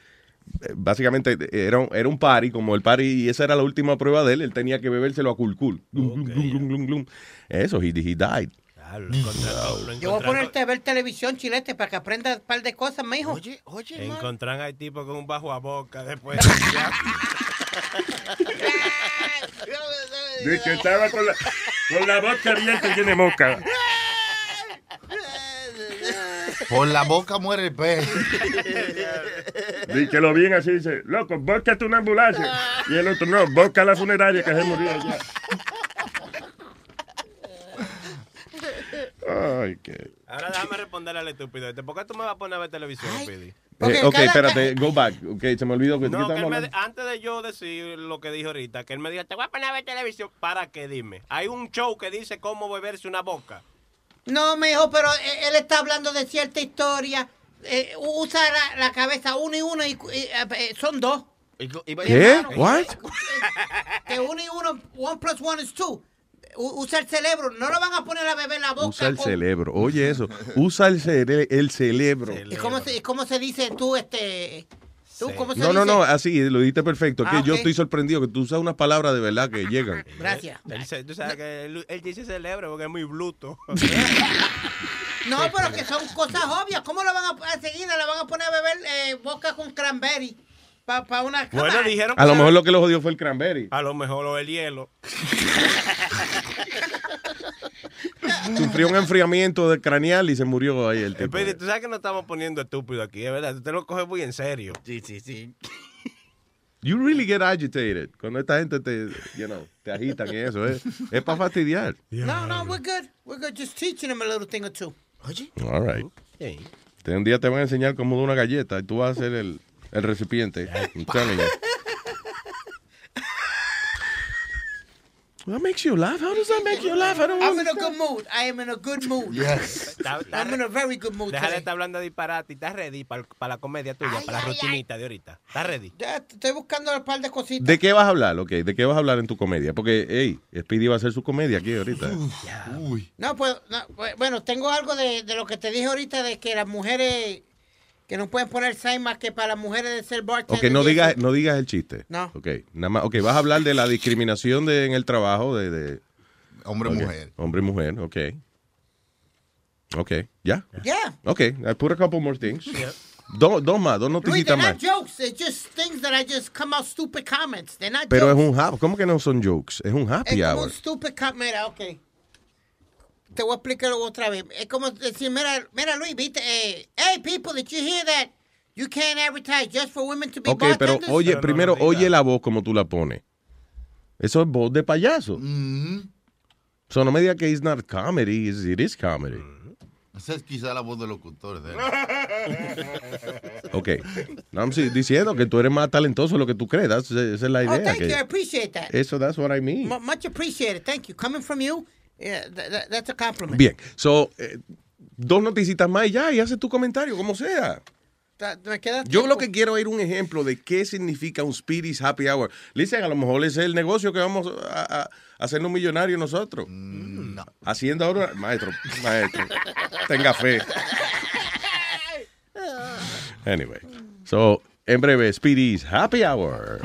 eh, básicamente era un, era un party, como el party, y esa era la última prueba de él. Él tenía que bebérselo a culcul. Eso, he, he died. Yo voy a ponerte a ver televisión chilete para que aprenda un par de cosas, mijo. Oye, oye, Encontrán al tipo con un bajo a boca después. De que estaba con la, con la boca abierta y tiene moca. Por la boca muere el pez. Y que lo bien así dice, loco, búscate una ambulancia. Y el otro, no, busca la funeraria que se murió ya. Ay, qué. Ahora déjame responderle al estúpido. este, ¿Por qué tú me vas a poner a ver televisión, Speedy? Eh, ok, espérate, go back. Ok, se me olvidó que, ¿qué No, que él me- antes de yo decir lo que dije ahorita, que él me diga, te voy a poner a ver televisión, ¿para qué? Dime. Hay un show que dice cómo beberse una boca. No, mijo, pero eh, él está hablando de cierta historia. Eh, usa la, la cabeza uno y uno y, y, eh, eh, son dos. ¿Qué? What? Que uno y uno, one plus one is two. Usa el cerebro, no lo van a poner a beber la boca. Usa el con- cerebro. Oye, eso. Usa el, cere- el cerebro. ¿Y cómo se, y cómo se dice tú, este... ¿Tú cómo se No, no, dice? no, así, lo dijiste perfecto. Es Ah, que yo estoy sorprendido que tú usas unas palabras de verdad que llegan. Gracias. Él, se- tú sabes que él, él dice cerebro porque es muy bruto. No, pero que son cosas obvias. ¿Cómo lo van a, a seguir? Le van a poner a beber eh, boca con cranberry para una... bueno, dijeron A lo mejor lo que lo jodió fue el cranberry. A lo mejor lo del hielo. Sufrió un enfriamiento de craneal y se murió ahí el tipo. Speedy, tú sabes que nos estamos poniendo estúpidos aquí, es verdad. Te lo coges muy en serio. Sí, sí, sí. You really get agitated. Cuando esta gente te, you know, te agitan y eso, es, es para fastidiar. No, no, we're good. We're good. Just teaching them a little thing or two. Oye. All right. Te- Un día te van a enseñar cómo dar una galleta y tú vas a ser el, el recipiente. I'm telling you. What makes you laugh? How does that make you laugh? I don't I'm in a good mood. I am in a good mood. Yes. I'm in a very good mood Deja de estar hablando de disparate estás ready para la comedia tuya, para la rutinita de ahorita. ¿Estás ready? Ya estoy buscando un par de cositas. ¿De qué vas a hablar? Ok, ¿de qué vas a hablar en tu comedia? Porque, hey, Speedy va a hacer su comedia aquí ahorita. Uy. No, pues, no, pues, bueno, tengo algo de, de lo que te dije ahorita de que las mujeres que no pueden poner sign más que para las mujeres de ser bartender. Ok, no digas, no digas el chiste. No. Ok, nada más, ok, vas a hablar de la discriminación de, en el trabajo de... de Hombre ok, mujer. Hombre y mujer, ok. Ok, ¿ya? Yeah. Ok, I put a couple more things. Dos, dos más, dos Luis, they're noticias not más. jokes. They're just things that I just come out stupid comments. They're not Pero es un happy, ¿cómo que no son jokes? Es un happy Es hour. un stupid comment. Mira, ok. Te voy a explicarlo otra vez. Es como decir, mira, mira Luis, viste, eh, hey people, did you hear that? You can't advertise just for women to be Ok, pero oye, primero, oye la voz como tú la pones. Eso es voz de payaso. Mm-hmm. So no me diga que it's not comedy, it's- it is comedy. Esa es quizá la voz del locutor de él. Ok. No, I'm si- diciendo que tú eres más talentoso de lo que tú crees. That's- esa es la Oh, idea. thank you. I que- appreciate that. eso, that's what I mean. Mu- much appreciated. Thank you. Coming from you, yeah, that- that- that's a compliment. Bien. So, eh, dos noticitas más y ya, y hace tu comentario, como sea. Ta- Me queda Yo lo que quiero es un ejemplo de qué significa un Speedy's Happy Hour. Listen, a lo mejor ese es el negocio que vamos a, a hacernos millonarios nosotros. No. Haciendo ahora, maestro, maestro, tenga fe. Anyway, so, en breve, Speedy's Happy Hour.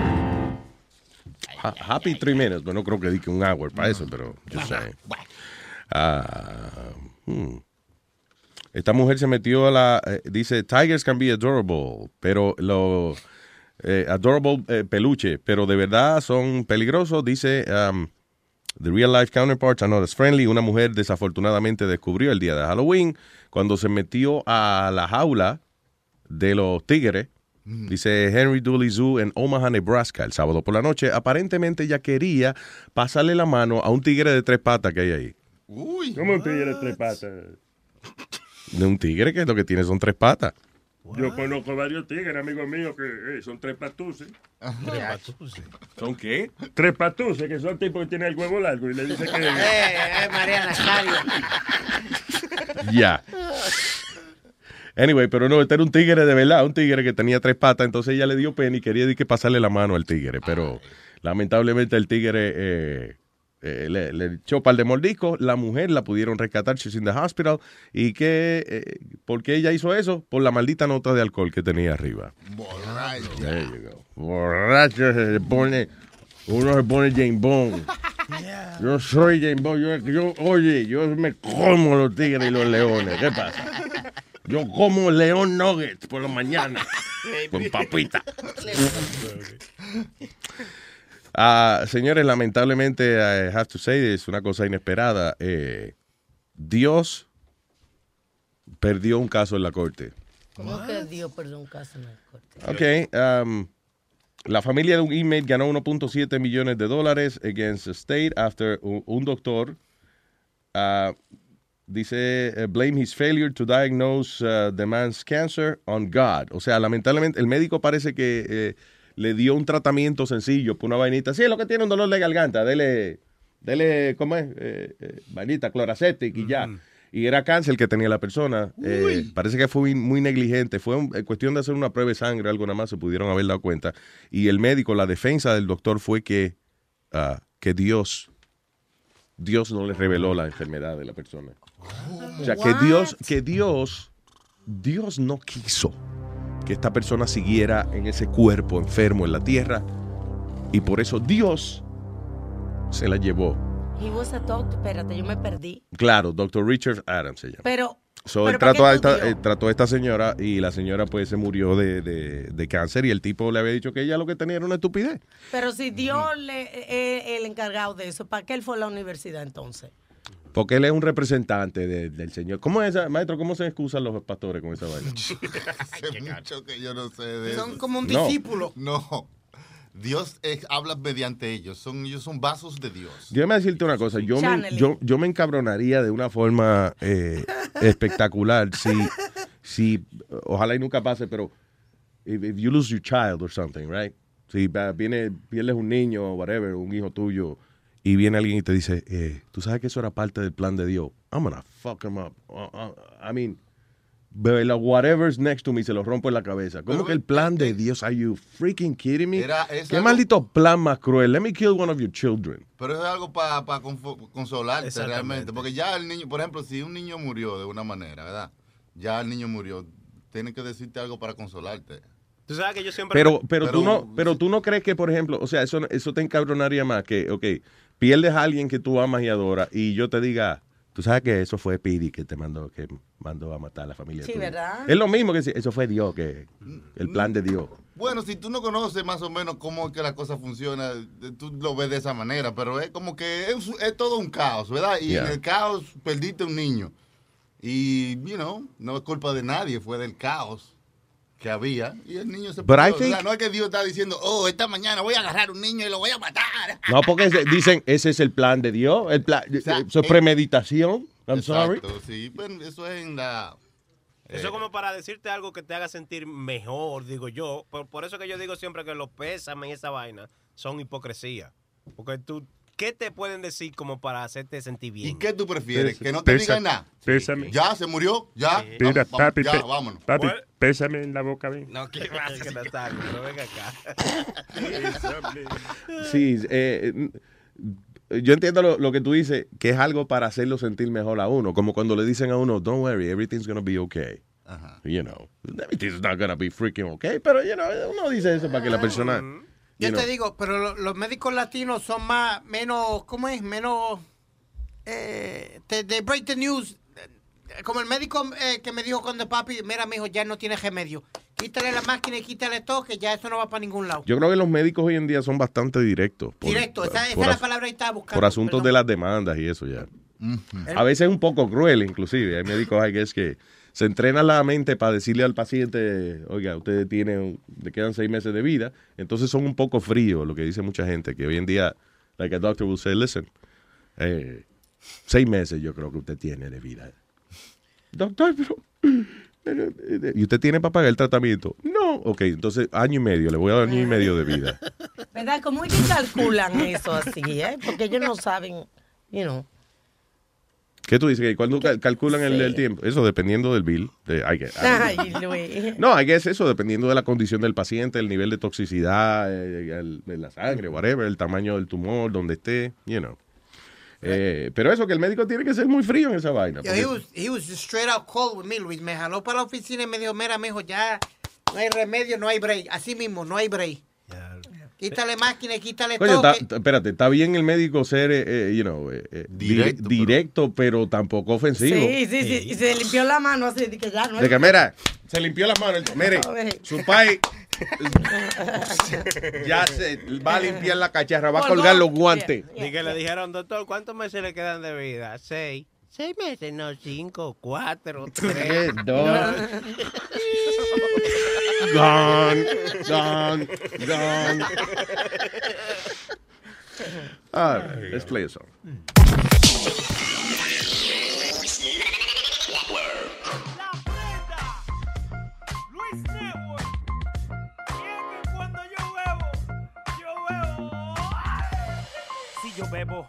Ha- happy three minutes. Pero no creo que dedique un hour para eso, pero yo sé. Ah, hmm. Esta mujer se metió a la. eh, dice: Tigers can be adorable, pero lo. eh, adorable eh, peluche, pero de verdad son peligrosos. Dice: um, The real life counterparts are not as friendly. Una mujer desafortunadamente descubrió el día de Halloween cuando se metió a la jaula de los tigres. Dice Henry Dooley Zoo en Omaha, Nebraska, el sábado por la noche. Aparentemente ella quería pasarle la mano a un tigre de tres patas que hay ahí. Uy. ¿Cómo un tigre de tres patas? De un tigre que lo que tiene son tres patas. Yo conozco varios tigres, amigos míos, que eh, son tres patuces. ¿Son qué? Tres patuces, que son tipos que tienen el huevo largo y le dicen que... Eh, eh, María Nazario. Ya. Anyway, pero no, este era un tigre de verdad, un tigre que tenía tres patas, entonces ella le dio pena y quería que pasarle la mano al tigre, pero lamentablemente el tigre eh, eh, le, le echó par de mordiscos, la mujer la pudieron rescatar, she's in the hospital, y que, eh, ¿por qué ella hizo eso? Por la maldita nota de alcohol que tenía arriba. There you go. Borracho se pone, uno se pone James Bond. Yo soy James Bond, yo, yo, oye, yo me como los tigres y los leones, ¿qué pasa? Yo como león nuggets por la mañana. Con papita. Ah, señores, lamentablemente, I have to say, es una cosa inesperada. eh, Dios perdió un caso en la corte. ¿Cómo que Dios perdió un caso en el corte? Ok. um, la familia de un inmate ganó 1.7 millones de dólares against the state after un, un doctor ah, dice eh, blame his failure to diagnose uh, the man's cancer on God. O sea, lamentablemente el médico parece que eh, le dio un tratamiento sencillo por una vainita. Sí, es lo que tiene un dolor de garganta. Dele, dele ¿cómo es? Eh, eh, vainita, cloracetic y ya. Y era cáncer que tenía la persona. Parece que fue muy, negligente. Fue un- cuestión de hacer una prueba de sangre, algo nada más, se pudieron haber dado cuenta. Y el médico, la defensa del doctor fue que, ah, que Dios, Dios no le reveló la enfermedad de la persona. O sea, que Dios, que Dios, Dios no quiso que esta persona siguiera en ese cuerpo enfermo en la tierra. Y por eso Dios se la llevó. He was a doctor. Espérate, yo me perdí. Claro, Dr. Richard Adams se llama. Pero. So, él eh, trató a esta señora y la señora pues se murió de, de- de cáncer y el tipo le había dicho que ella lo que tenía era una estupidez. Pero si Dios le, eh, el encargado de eso, ¿para qué él fue a la universidad entonces? Porque él es un representante de- del Señor. ¿Cómo es, esa- maestro, cómo se excusan los pastores con esa vaina? Hace mucho que yo no sé de Son eso. como un No. discípulo. No. Dios habla mediante ellos. Son, ellos son vasos de Dios. Yo me decirte una cosa, yo me, yo, yo me encabronaría de una forma eh, espectacular si, si, ojalá y nunca pase, pero if, if you lose your child or something, right? Si va- viene, pierdes un niño o whatever, un hijo tuyo, y viene alguien y te dice, eh, tú sabes que eso era parte del plan de Dios. I'm gonna fuck him up. Uh, uh, I mean, whatever's next to me se lo rompo en la cabeza. ¿Cómo que el plan de Dios? Are you freaking kidding me? Era- es ¿Qué algo- maldito plan más cruel? Let me kill one of your children. Pero es algo para consolarte Exactamente. realmente. Porque ya el niño, por ejemplo, si un niño murió de una manera, ¿verdad? Ya el niño murió. Tiene que decirte algo para consolarte. Tú sabes que yo siempre... Pero, pero, tú no, pero tú no crees que, por ejemplo, o sea, eso, eso te encabronaría más que, ok, pierdes a alguien que tú amas y adoras y yo te diga, tú sabes que eso fue Piri que te mandó, que mandó a matar a la familia. Sí, tuya". ¿verdad? Es lo mismo que si eso fue Dios, que el plan de Dios. Bueno, si tú no conoces más o menos cómo es que la cosa funciona, eh, tú lo ves de esa manera, pero es como que es, es todo un caos, ¿verdad? Y en el caos perdiste un niño. Y, you know, no es culpa de nadie, fue del caos que había. Y el niño se But I perdió. O sea, think- no es que Dios está diciendo, oh, esta mañana voy a agarrar un niño y lo voy a matar. No, porque dicen, ese es el plan de Dios, el plan, eso es eh, premeditación. I'm sorry. Exacto, sí, pues eso es en la... Eso es como para decirte algo que te haga sentir mejor, digo yo. Por, por eso que yo digo siempre que los pésames y esa vaina son hipocresía. Porque tú, ¿qué te pueden decir como para hacerte sentir bien? ¿Y qué tú prefieres? Que no te digan nada. Pésame. Ya, se murió, ya. Mira, vamos, papi, ya, vámonos. papi, pésame en la boca, ven. No, ¿qué pasa? que Natalio, pero venga acá. Sí, eh, yo entiendo lo, lo que tú dices, que es algo para hacerlo sentir mejor a uno, como cuando le dicen a uno, don't worry, everything's gonna be okay. You know, everything's not gonna be freaking okay, pero you know, uno dice eso para que la persona Yo te digo, pero lo- los médicos latinos son más, menos, ¿cómo es? Menos, eh, te, they break the news. Como el médico eh, que me dijo cuando papi, mira, mijo, ya no tiene remedio. Quítale la máquina y quítale todo, que ya eso no va para ningún lado. Yo creo que los médicos hoy en día son bastante directos. por- Directo, esa, esa por es la palabra que estaba buscando. por asuntos de las demandas y eso ya. A veces es un poco cruel, inclusive. Hay médicos hay que es que se entrenan la mente para decirle al paciente, oiga, usted tiene, le quedan seis meses de vida. Entonces son un poco fríos, lo que dice mucha gente, que hoy en día, like a doctor will say, listen, eh, seis meses yo creo que usted tiene de vida. Doctor, pero... eh, ¿Y usted tiene para pagar el tratamiento? No. Ok, entonces año y medio, le voy a dar año y medio de vida. ¿Verdad? ¿Cómo que calculan eso así, eh? Porque ellos no saben, you know. ¿Qué tú dices? ¿Cuándo cal- calculan el, el tiempo? Eso dependiendo del bill. De, I guess- Ay, Luis. no, hay que es eso, dependiendo de la condición del paciente, el nivel de toxicidad, eh, el- de la sangre, whatever, el tamaño del tumor, donde esté, you know. Eh, pero eso, que el médico tiene que ser muy frío en esa vaina. Yo, he, was, he was straight out cold with me, Luis. Me jaló para la oficina y me dijo, mira, mijo, ya no hay remedio, no hay break. Así mismo, no hay break. Quítale máquina y quítale todo. espérate, está bien el médico ser, eh, eh, you know, eh, eh, dire- Directo, pero... tampoco ofensivo. Sí, sí, sí. Y se limpió la mano así de que ya no De que, mira, se limpió las manos. Mire, su pai ya se va a limpiar la cacharra, va a colgar los guantes. Y que le dijeron, doctor, ¿cuántos meses le quedan de vida? Seis. Seis meses, no, cinco, cuatro, tres, dos. Gone, gone, gone. All right, let's play a song. Luis Network. Y es que cuando yo bebo,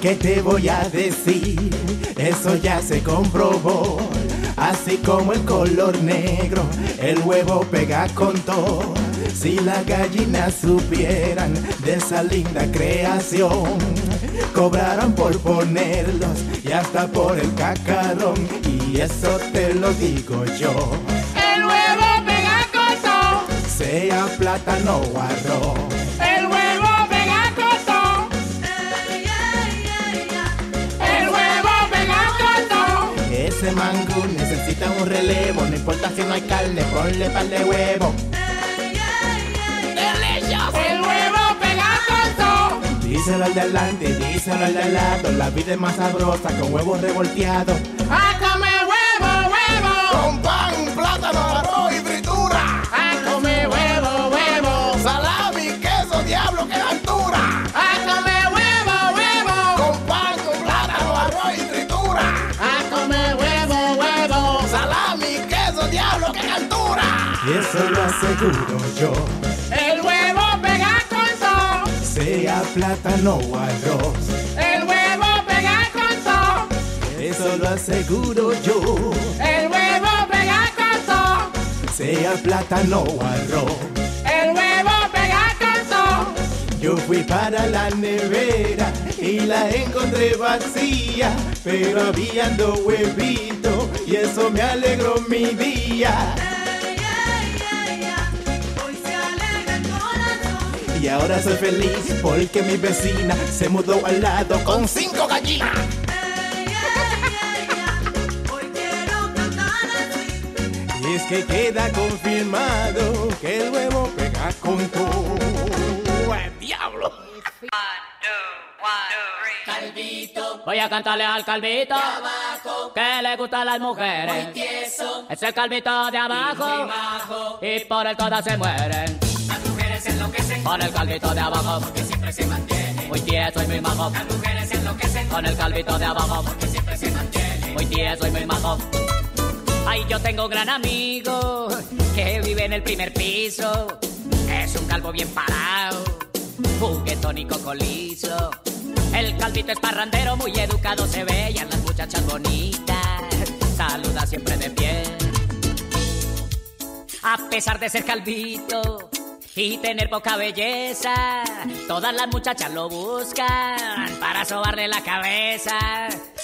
Que te voy a decir, eso ya se comprobó. Así como el color negro, el huevo pega con todo. Si las gallinas supieran de esa linda creación, cobrarán por ponerlos y hasta por el cacarón. Y eso te lo digo yo. El huevo pegajoso, Sea plátano o arroz. Ese mangú necesita un relevo. No importa si no hay carne, ponle par de huevo. El huevo pegajoso. Díselo al de adelante, díselo al de lado. La vida es más sabrosa con huevos revolteados. Y eso lo aseguro yo. El huevo pegajoso. Sea plátano o arroz. El huevo pegajoso. Eso lo aseguro yo. El huevo pegajoso. Sea plátano o arroz. El huevo pegajoso. Yo fui para la nevera y la encontré vacía, pero habían dos huevitos y eso me alegró mi día. Y ahora soy feliz porque mi vecina se mudó al lado con cinco gallinas. Y es que queda confirmado que el huevo pega con todo. ¡El diablo! Calvito. Voy a cantarle al calvito que le gustan las mujeres. Es el calvito de abajo y por él todas se mueren. Con el calvito de abajo Porque siempre se mantiene. muy tieso y muy majo. Las mujeres enloquecen. Con el calvito de abajo Porque siempre se mantiene. muy tieso y muy majo. Ay, yo tengo un gran amigo que vive en el primer piso. Es un calvo bien parado, juguetón y cocolizo. El calvito es parrandero, muy educado se ve y a las muchachas bonitas saluda siempre de pie. A pesar de ser calvito y tener poca belleza, todas las muchachas lo buscan para sobarle la cabeza.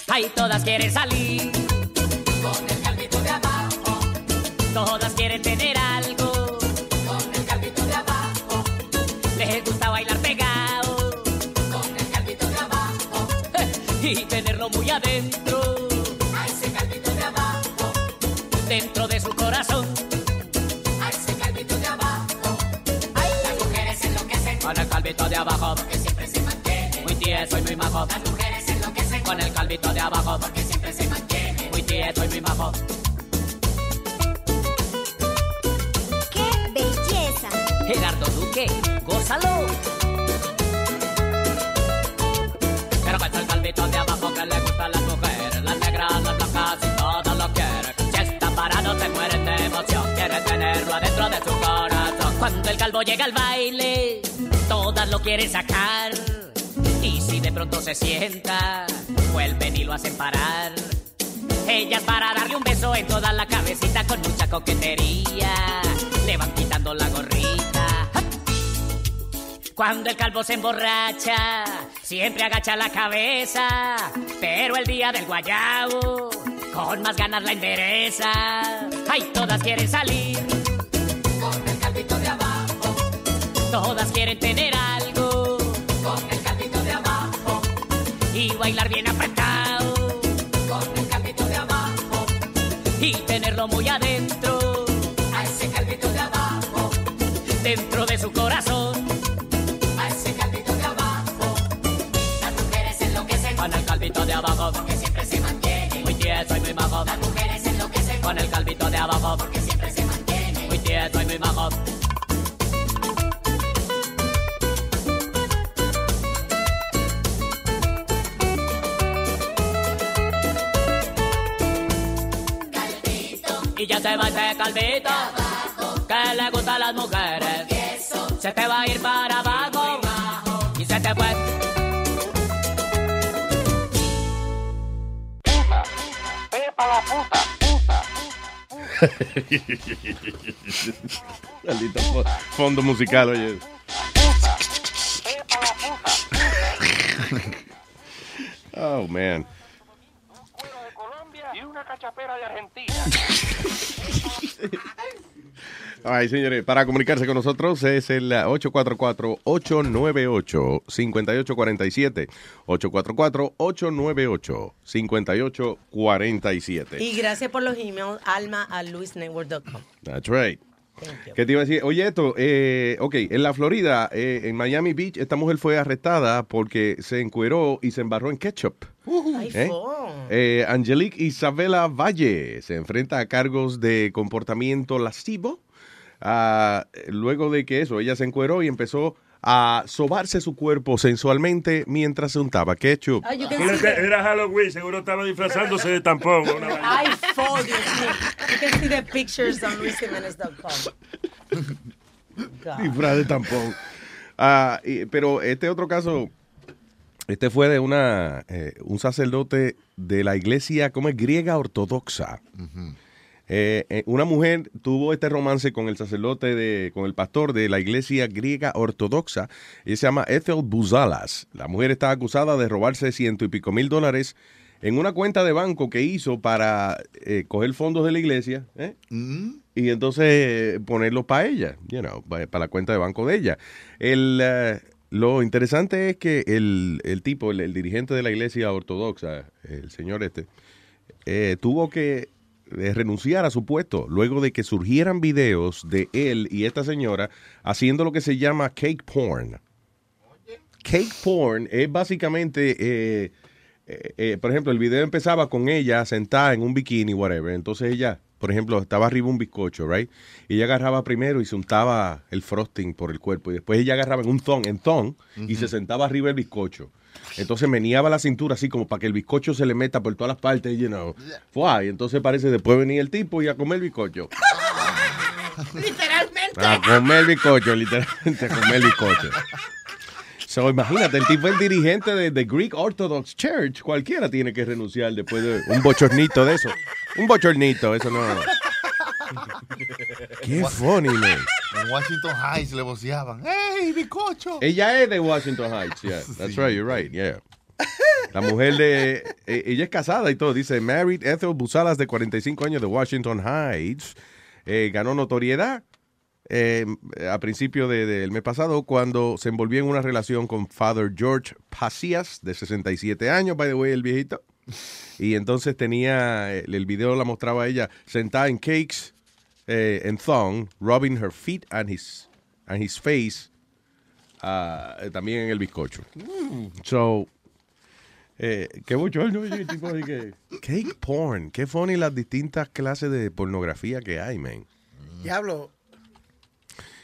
Ay, todas quieren salir Con el calvito de abajo. Todas quieren tener algo, Con el calvito de abajo. les gusta bailar pegado Con el calvito de abajo. y tenerlo muy adentro, A ese calvito de abajo. dentro de su corazón. Calvito de abajo, Porque siempre se mantiene. muy tieso y muy majo. Las mujeres enloquecen. Con el calvito de abajo, Porque siempre se mantiene. muy tieso y muy majo. ¡Qué belleza! Gerardo Duque, gózalo. Pero es el calvito de abajo que le gustan las mujeres, las negras, las blancas y todas lo quieren. Si está parado se mueren de emoción, quieren tenerlo adentro de su corazón. Cuando el calvo llega al baile, todas lo quieren sacar. Y si de pronto se sienta, vuelven y lo hacen parar. Ellas para darle un beso en toda la cabecita con mucha coquetería. Le van quitando la gorrita. Cuando el calvo se emborracha, siempre agacha la cabeza. Pero el día del guayabo, con más ganas la endereza. Ay, todas quieren salir, todas quieren tener algo. Con el calvito de abajo. Y bailar bien apretado. Con el calvito de abajo. Y tenerlo muy adentro, A ese calvito de abajo. dentro de su corazón. A ese calvito de abajo. Las mujeres enloquecen. Con el calvito de abajo, Porque siempre se mantiene. muy tieso y muy majo. Las mujeres enloquecen. Con el calvito de abajo, Porque siempre se mantiene. muy tieso y muy majo. Y ya se va ese calvito que le gustan las mujeres. Se te va a ir para abajo y se te fue. Puta. Fo- fondo musical, oye. Oh, man. Y Argentina. Ay, señores, para comunicarse con nosotros es el uh, 844-898-5847. 844-898-5847. Y gracias por los emails, alma a luisnetwork.com. That's right. ¿Qué te iba a decir? Oye, esto, eh, ok, en la Florida, eh, en Miami Beach, esta mujer fue arrestada porque se encueró y se embarró en ketchup. Fo. Eh, Angelique Isabela Valle se enfrenta a cargos de comportamiento lascivo. ah, luego de que eso, ella se encueró y empezó a sobarse su cuerpo sensualmente mientras se untaba ketchup. Can Era, Halloween, seguro estaba disfrazándose de tampón. Ay, Dios mío. You can see the pictures on. Disfraz de tampón. Ah, y- pero este otro caso, este fue de una eh, un sacerdote de la iglesia, como es griega ortodoxa. Eh, eh, una mujer tuvo este romance con el sacerdote, de, con el pastor de la iglesia griega ortodoxa. Ella se llama Ethel Buzalas. La mujer está acusada de robarse ciento y pico mil dólares en una cuenta de banco que hizo para eh, coger fondos de la iglesia. ¿eh? y entonces eh, ponerlo para ella, you know, para la cuenta de banco de ella. El, lo interesante es que el, el tipo, el, el dirigente de la iglesia ortodoxa, el señor este, tuvo que renunciar a su puesto luego de que surgieran videos de él y esta señora haciendo lo que se llama cake porn. Cake porn es básicamente, eh, eh, eh, por ejemplo, el video empezaba con ella sentada en un bikini, whatever. Entonces ella, por ejemplo, estaba arriba un bizcocho, right? Y ella agarraba primero y se untaba el frosting por el cuerpo. Y después ella agarraba en un thong, en thong, y se sentaba arriba el bizcocho. Entonces meneaba la cintura así como para que el bizcocho se le meta por todas las partes, you know. Fue, y entonces parece después venía el tipo y a comer bizcocho. Literalmente. A comer bizcocho, literalmente a comer bizcocho. So, imagínate, el tipo es dirigente de The Greek Orthodox Church. Cualquiera tiene que renunciar después de un bochornito de eso. Un bochornito, eso no. Qué funny, man. En Washington Heights le voceaban. ¡Ey, bicocho! Ella es de Washington Heights, yeah. That's right, you're right, yeah. La mujer de... eh, ella es casada y todo. Dice, married Ethel Busalas, de 45 años, de Washington Heights. Eh, ganó notoriedad eh, a principio de- del mes pasado cuando se envolvió en una relación con Father George Pacias, de 67 años, by the way, el viejito. Y entonces tenía, el video la mostraba a ella sentada en cakes, eh, en thong, rubbing her feet and his, and his face, ah, eh, también en el bizcocho. So, eh, qué bochorno, tipo de que- Cake porn, qué funny las distintas clases de pornografía que hay, man. Diablo.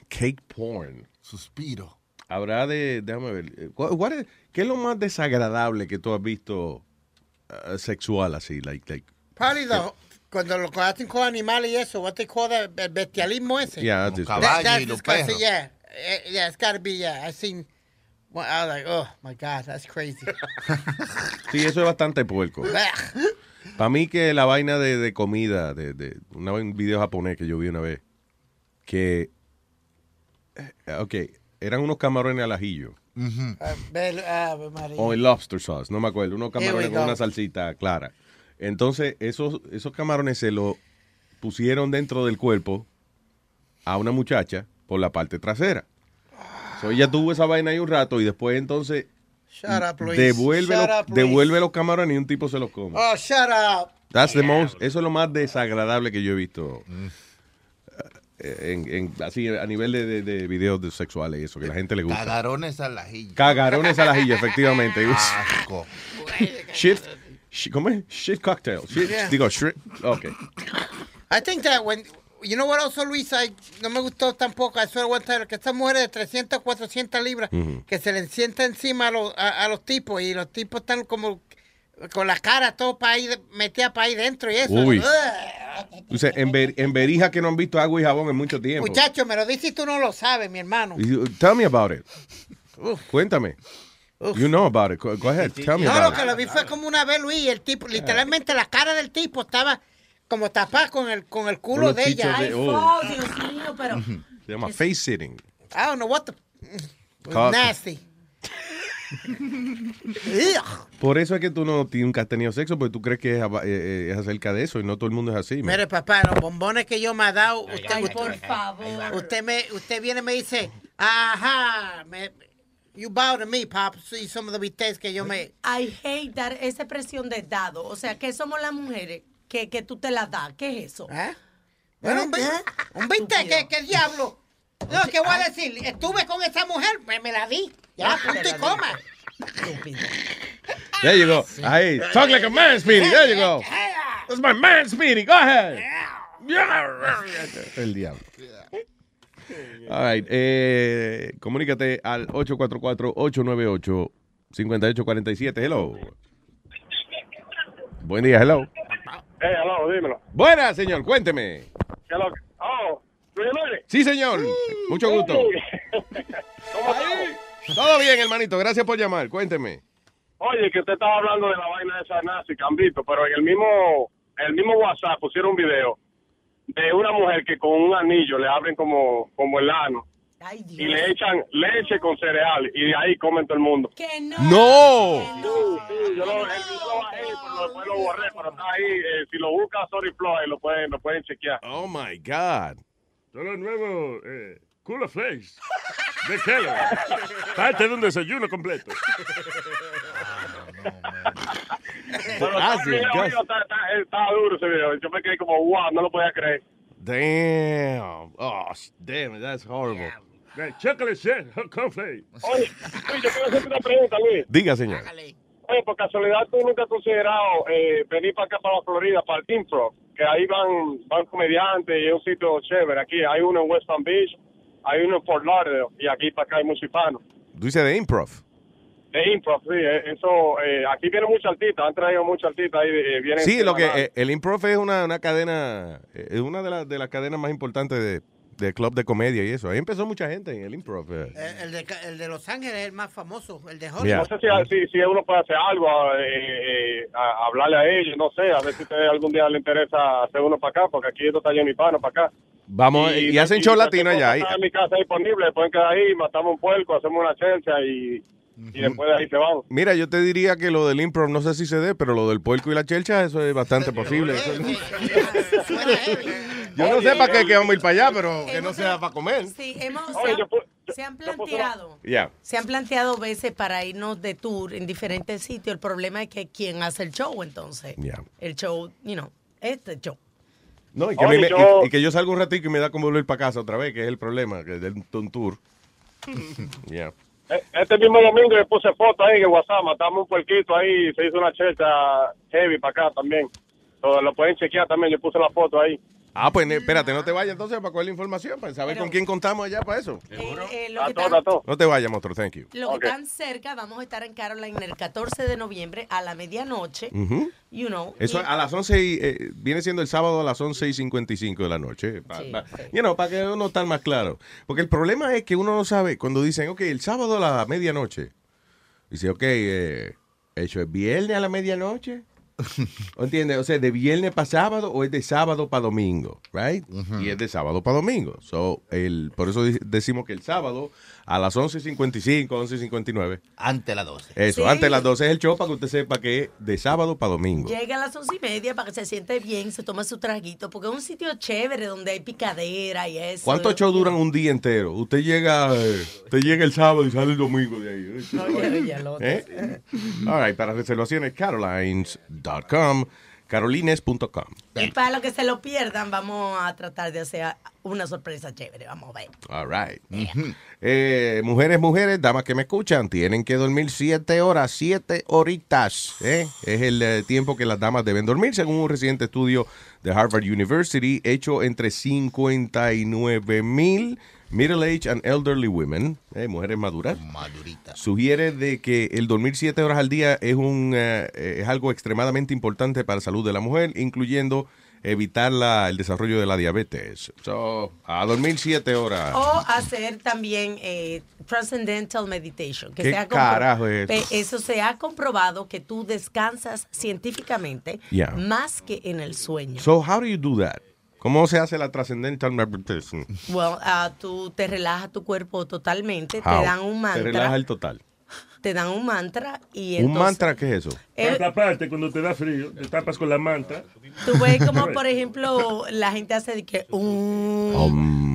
Cake porn. Suspiro. Habrá de, déjame ver, eh, ¿cuál- cuál es- ¿qué es lo más desagradable que tú has visto ah, sexual así? Like, like, Probably the, cuando lo hacen con animales y eso, what they call that, el bestialismo ese. Yeah, that's caballo That- y los perros. Yeah, Eh, yeah, it's gotta be, yeah. I've seen, well, I was like, oh my God, that's crazy. Sí, eso es bastante puerco. Para mí que la vaina de, de comida, de, de una- un video japonés que yo vi una vez, que, eh, ok, eran unos camarones al ajillo. Bel- Ave María. O el lobster sauce, no me acuerdo. Unos camarones con una salsita clara. Entonces, esos, esos camarones se lo pusieron dentro del cuerpo a una muchacha por la parte trasera. So, ella tuvo esa vaina ahí un rato y después entonces Shut up, Luis. devuelve, Shut los, up, Luis. devuelve los camarones y un tipo se los come. Oh, shut up. That's the most, eso es lo más desagradable que yo he visto. eh, En, en- así a nivel de, de- de videos de sexuales y eso, que a la gente le gusta. Cagarones al ajillo. Cagarones al ajillo, efectivamente. Asco. Shit, ¿cómo es? Shit cocktail. Shit, Yeah. Digo, shit. Ok. I think that when, you know what also, Luis, I, no me gustó tampoco, eso aguantar, que estas mujeres de 300, 400 libras, Ujú. que se le sienta encima a, los- a, a los tipos y los tipos están como con la cara todo para ahí, metida para ahí dentro y eso. Uy. Ugh. O sea, en, ver- en verija que no han visto agua y jabón en mucho tiempo. Muchacho, me lo dices y tú no lo sabes, mi hermano. You- Tell me about it. Cuéntame. You know about it. Go, go ahead. Tell me No, about lo que it. lo vi fue como una vez, Luis, el tipo, literalmente la cara del tipo estaba como tapada con el, con el culo de ella. chichos de- Ay, oh. Oh, Dios mío, pero... Se llama face sitting. I don't know what the... Cock. nasty. Por eso es que tú no nunca has tenido sexo, porque tú crees que es, eh, eh, es acerca de eso y no todo el mundo es así. man. Mire, papá, los bombones que yo me ha dado, usted, Ay, usted- por favor. usted me, usted viene y me dice, ajá, me, you bow to me, pop, see some of the bites que yo me... I hate dar esa expresión de dado. O sea, que somos las mujeres que, que tú te la das. ¿Qué es eso? ¿Eh? Bueno, un, bi- un bistec, ¿qué, ¿qué diablo? No, ¿qué voy a decir? Estuve con esa mujer, pues me la di. Ya, punto y coma. There you go. Ahí, talk like a man, Speedy. There you go. That's my man, Speedy. Go ahead. El diablo. All right. Eh, comunícate al 844-898-5847. Hello. Buen día, hello. Eh, aló, dímelo. Buenas, señor. Cuénteme. ¿Qué es lo que- Oh. Sí, señor. Mucho gusto. ¿Cómo? Todo bien, hermanito. Gracias por llamar. Cuénteme. Oye, que usted estaba hablando de la vaina de esa nazi, Cambito, pero en el mismo, en el mismo WhatsApp pusieron un video de una mujer que con un anillo le abren como, como el ano y le echan leche con cereal y de ahí comen todo el mundo. Que no. No. Sí, sí, yo lo, el video lo bajé, pero después lo borré, pero está ahí. eh, si lo busca Sorry ahí lo pueden, lo pueden chequear. Oh my God. Son los nuevos eh, Cooler Flakes de Kellogg. Parte de un desayuno completo. Ah, está- está duro ese video. Yo me quedé como, wow, no lo podía creer. Damn. Oh, damn it. That's horrible. Shake Cornflakes. Oye, Luis, yo quiero hacerte una pregunta, Luis. Diga, señor. Oye, por casualidad, ¿tú nunca has considerado eh, venir para acá, para la Florida, para el Improv? Que ahí van, van comediantes y es un sitio chévere. Aquí hay uno en West Palm Beach, hay uno en Fort Lauderdale y aquí para acá hay muchos hispanos. Tú dices de improv. De Improv, sí. eh, Eso, eh, aquí vienen muchos artistas, han traído muchos artistas ahí. eh, vienen Sí, lo que eh, el improv es una, una cadena, es una de, las de las cadenas más importantes de, de club de comedia y eso. Ahí empezó mucha gente en el improv. El de, el de Los Ángeles es el más famoso, el de Yeah. Hollywood. No sé si, si, si uno puede hacer algo, eh, eh, a- hablarle a ellos, no sé, a ver si ustedes algún día le interesa hacer uno para acá, porque aquí esto está lleno de hispanos para acá. Vamos, y, hacen show latino allá. Está en mi casa disponible, pueden quedar ahí, matamos un puerco, hacemos una chelcha y, y después de ahí se van. Mira, yo te diría que lo del improv no sé si se dé, pero lo del puerco y la chelcha, eso es bastante posible. Eso- yo no sé para qué que vamos a ir para allá, pero que no sea para comer. Sí, hemos, Oye, se, yo han, se planteado. Ya. Se han planteado veces para irnos de tour en diferentes sitios. El problema es que quién hace el show entonces. Ya. El show, you know, este show. No, y que, a mí Oye, me- yo- y- y que yo salgo un ratito y me da como volver para casa otra vez, que es el problema, que es del un tour. Ya. Este mismo domingo le puse foto ahí en WhatsApp, matamos un puerquito ahí, se hizo una chelcha heavy para acá también. Entonces, lo pueden chequear también, yo puse la foto ahí. Ah, pues espérate, no te vayas entonces para coger la información, para saber con quién contamos allá para eso. Eh, lo, A que todo, están, a todo. No te vayas, monstruo, thank you. lo que están cerca, vamos a estar en Caroline el 14 de noviembre a la medianoche. You know. Eso y- a las 11, y, eh, viene siendo el sábado a las 11 y 55 de la noche. Pa- Sí, pa- you know, para que uno esté más claro. Porque el problema es que uno no sabe, cuando dicen, ok, el sábado a la medianoche, dice, ok, eh, ¿eso es viernes a la medianoche? ¿O ¿Entiendes? O sea, de viernes para sábado o es de sábado para domingo, right? Y es de sábado para domingo. So, el, por eso decimos que el sábado a las 11.55, 11.59. Ante las 12. Eso, Sí. antes de las 12 es el show para que usted sepa que es de sábado para domingo. Llega a las once y media para que se siente bien, se toma su traguito, porque es un sitio chévere donde hay picadera y eso. ¿Cuántos shows duran un día entero? Usted llega, eh, usted llega el sábado y sale el domingo de ahí. Oye, oye, el otro. ¿Eh? All right, para reservaciones, carolines.com, carolines.com. Y para los que se lo pierdan, vamos a tratar de hacer una sorpresa chévere. Vamos a ver. All right. Eh, mujeres, mujeres, damas que me escuchan, tienen que dormir siete horas, siete horitas. ¿eh? Es el eh, tiempo que las damas deben dormir, según un reciente estudio de Harvard University, hecho entre 59 mil middle-aged and elderly women, ¿eh? mujeres maduras. Sugiere de que el dormir siete horas al día es, un, eh, es algo extremadamente importante para la salud de la mujer, incluyendo evitar la- el desarrollo de la diabetes. So, a dormir siete horas. O hacer también eh, Transcendental Meditation. Que ¿Qué se ha carajo es eso? Eso se ha comprobado que tú descansas científicamente Yeah. más que en el sueño. So, how do you do that? ¿Cómo se hace la trascendental meditation? Well, ah, tú te relajas tu cuerpo totalmente, How? te dan un mantra. Te relaja el total. te dan un mantra y ¿Un entonces mantra qué es eso? Eh, Para taparte cuando te da frío, te tapas con la manta. tú ves como, por ejemplo, la gente hace de que un...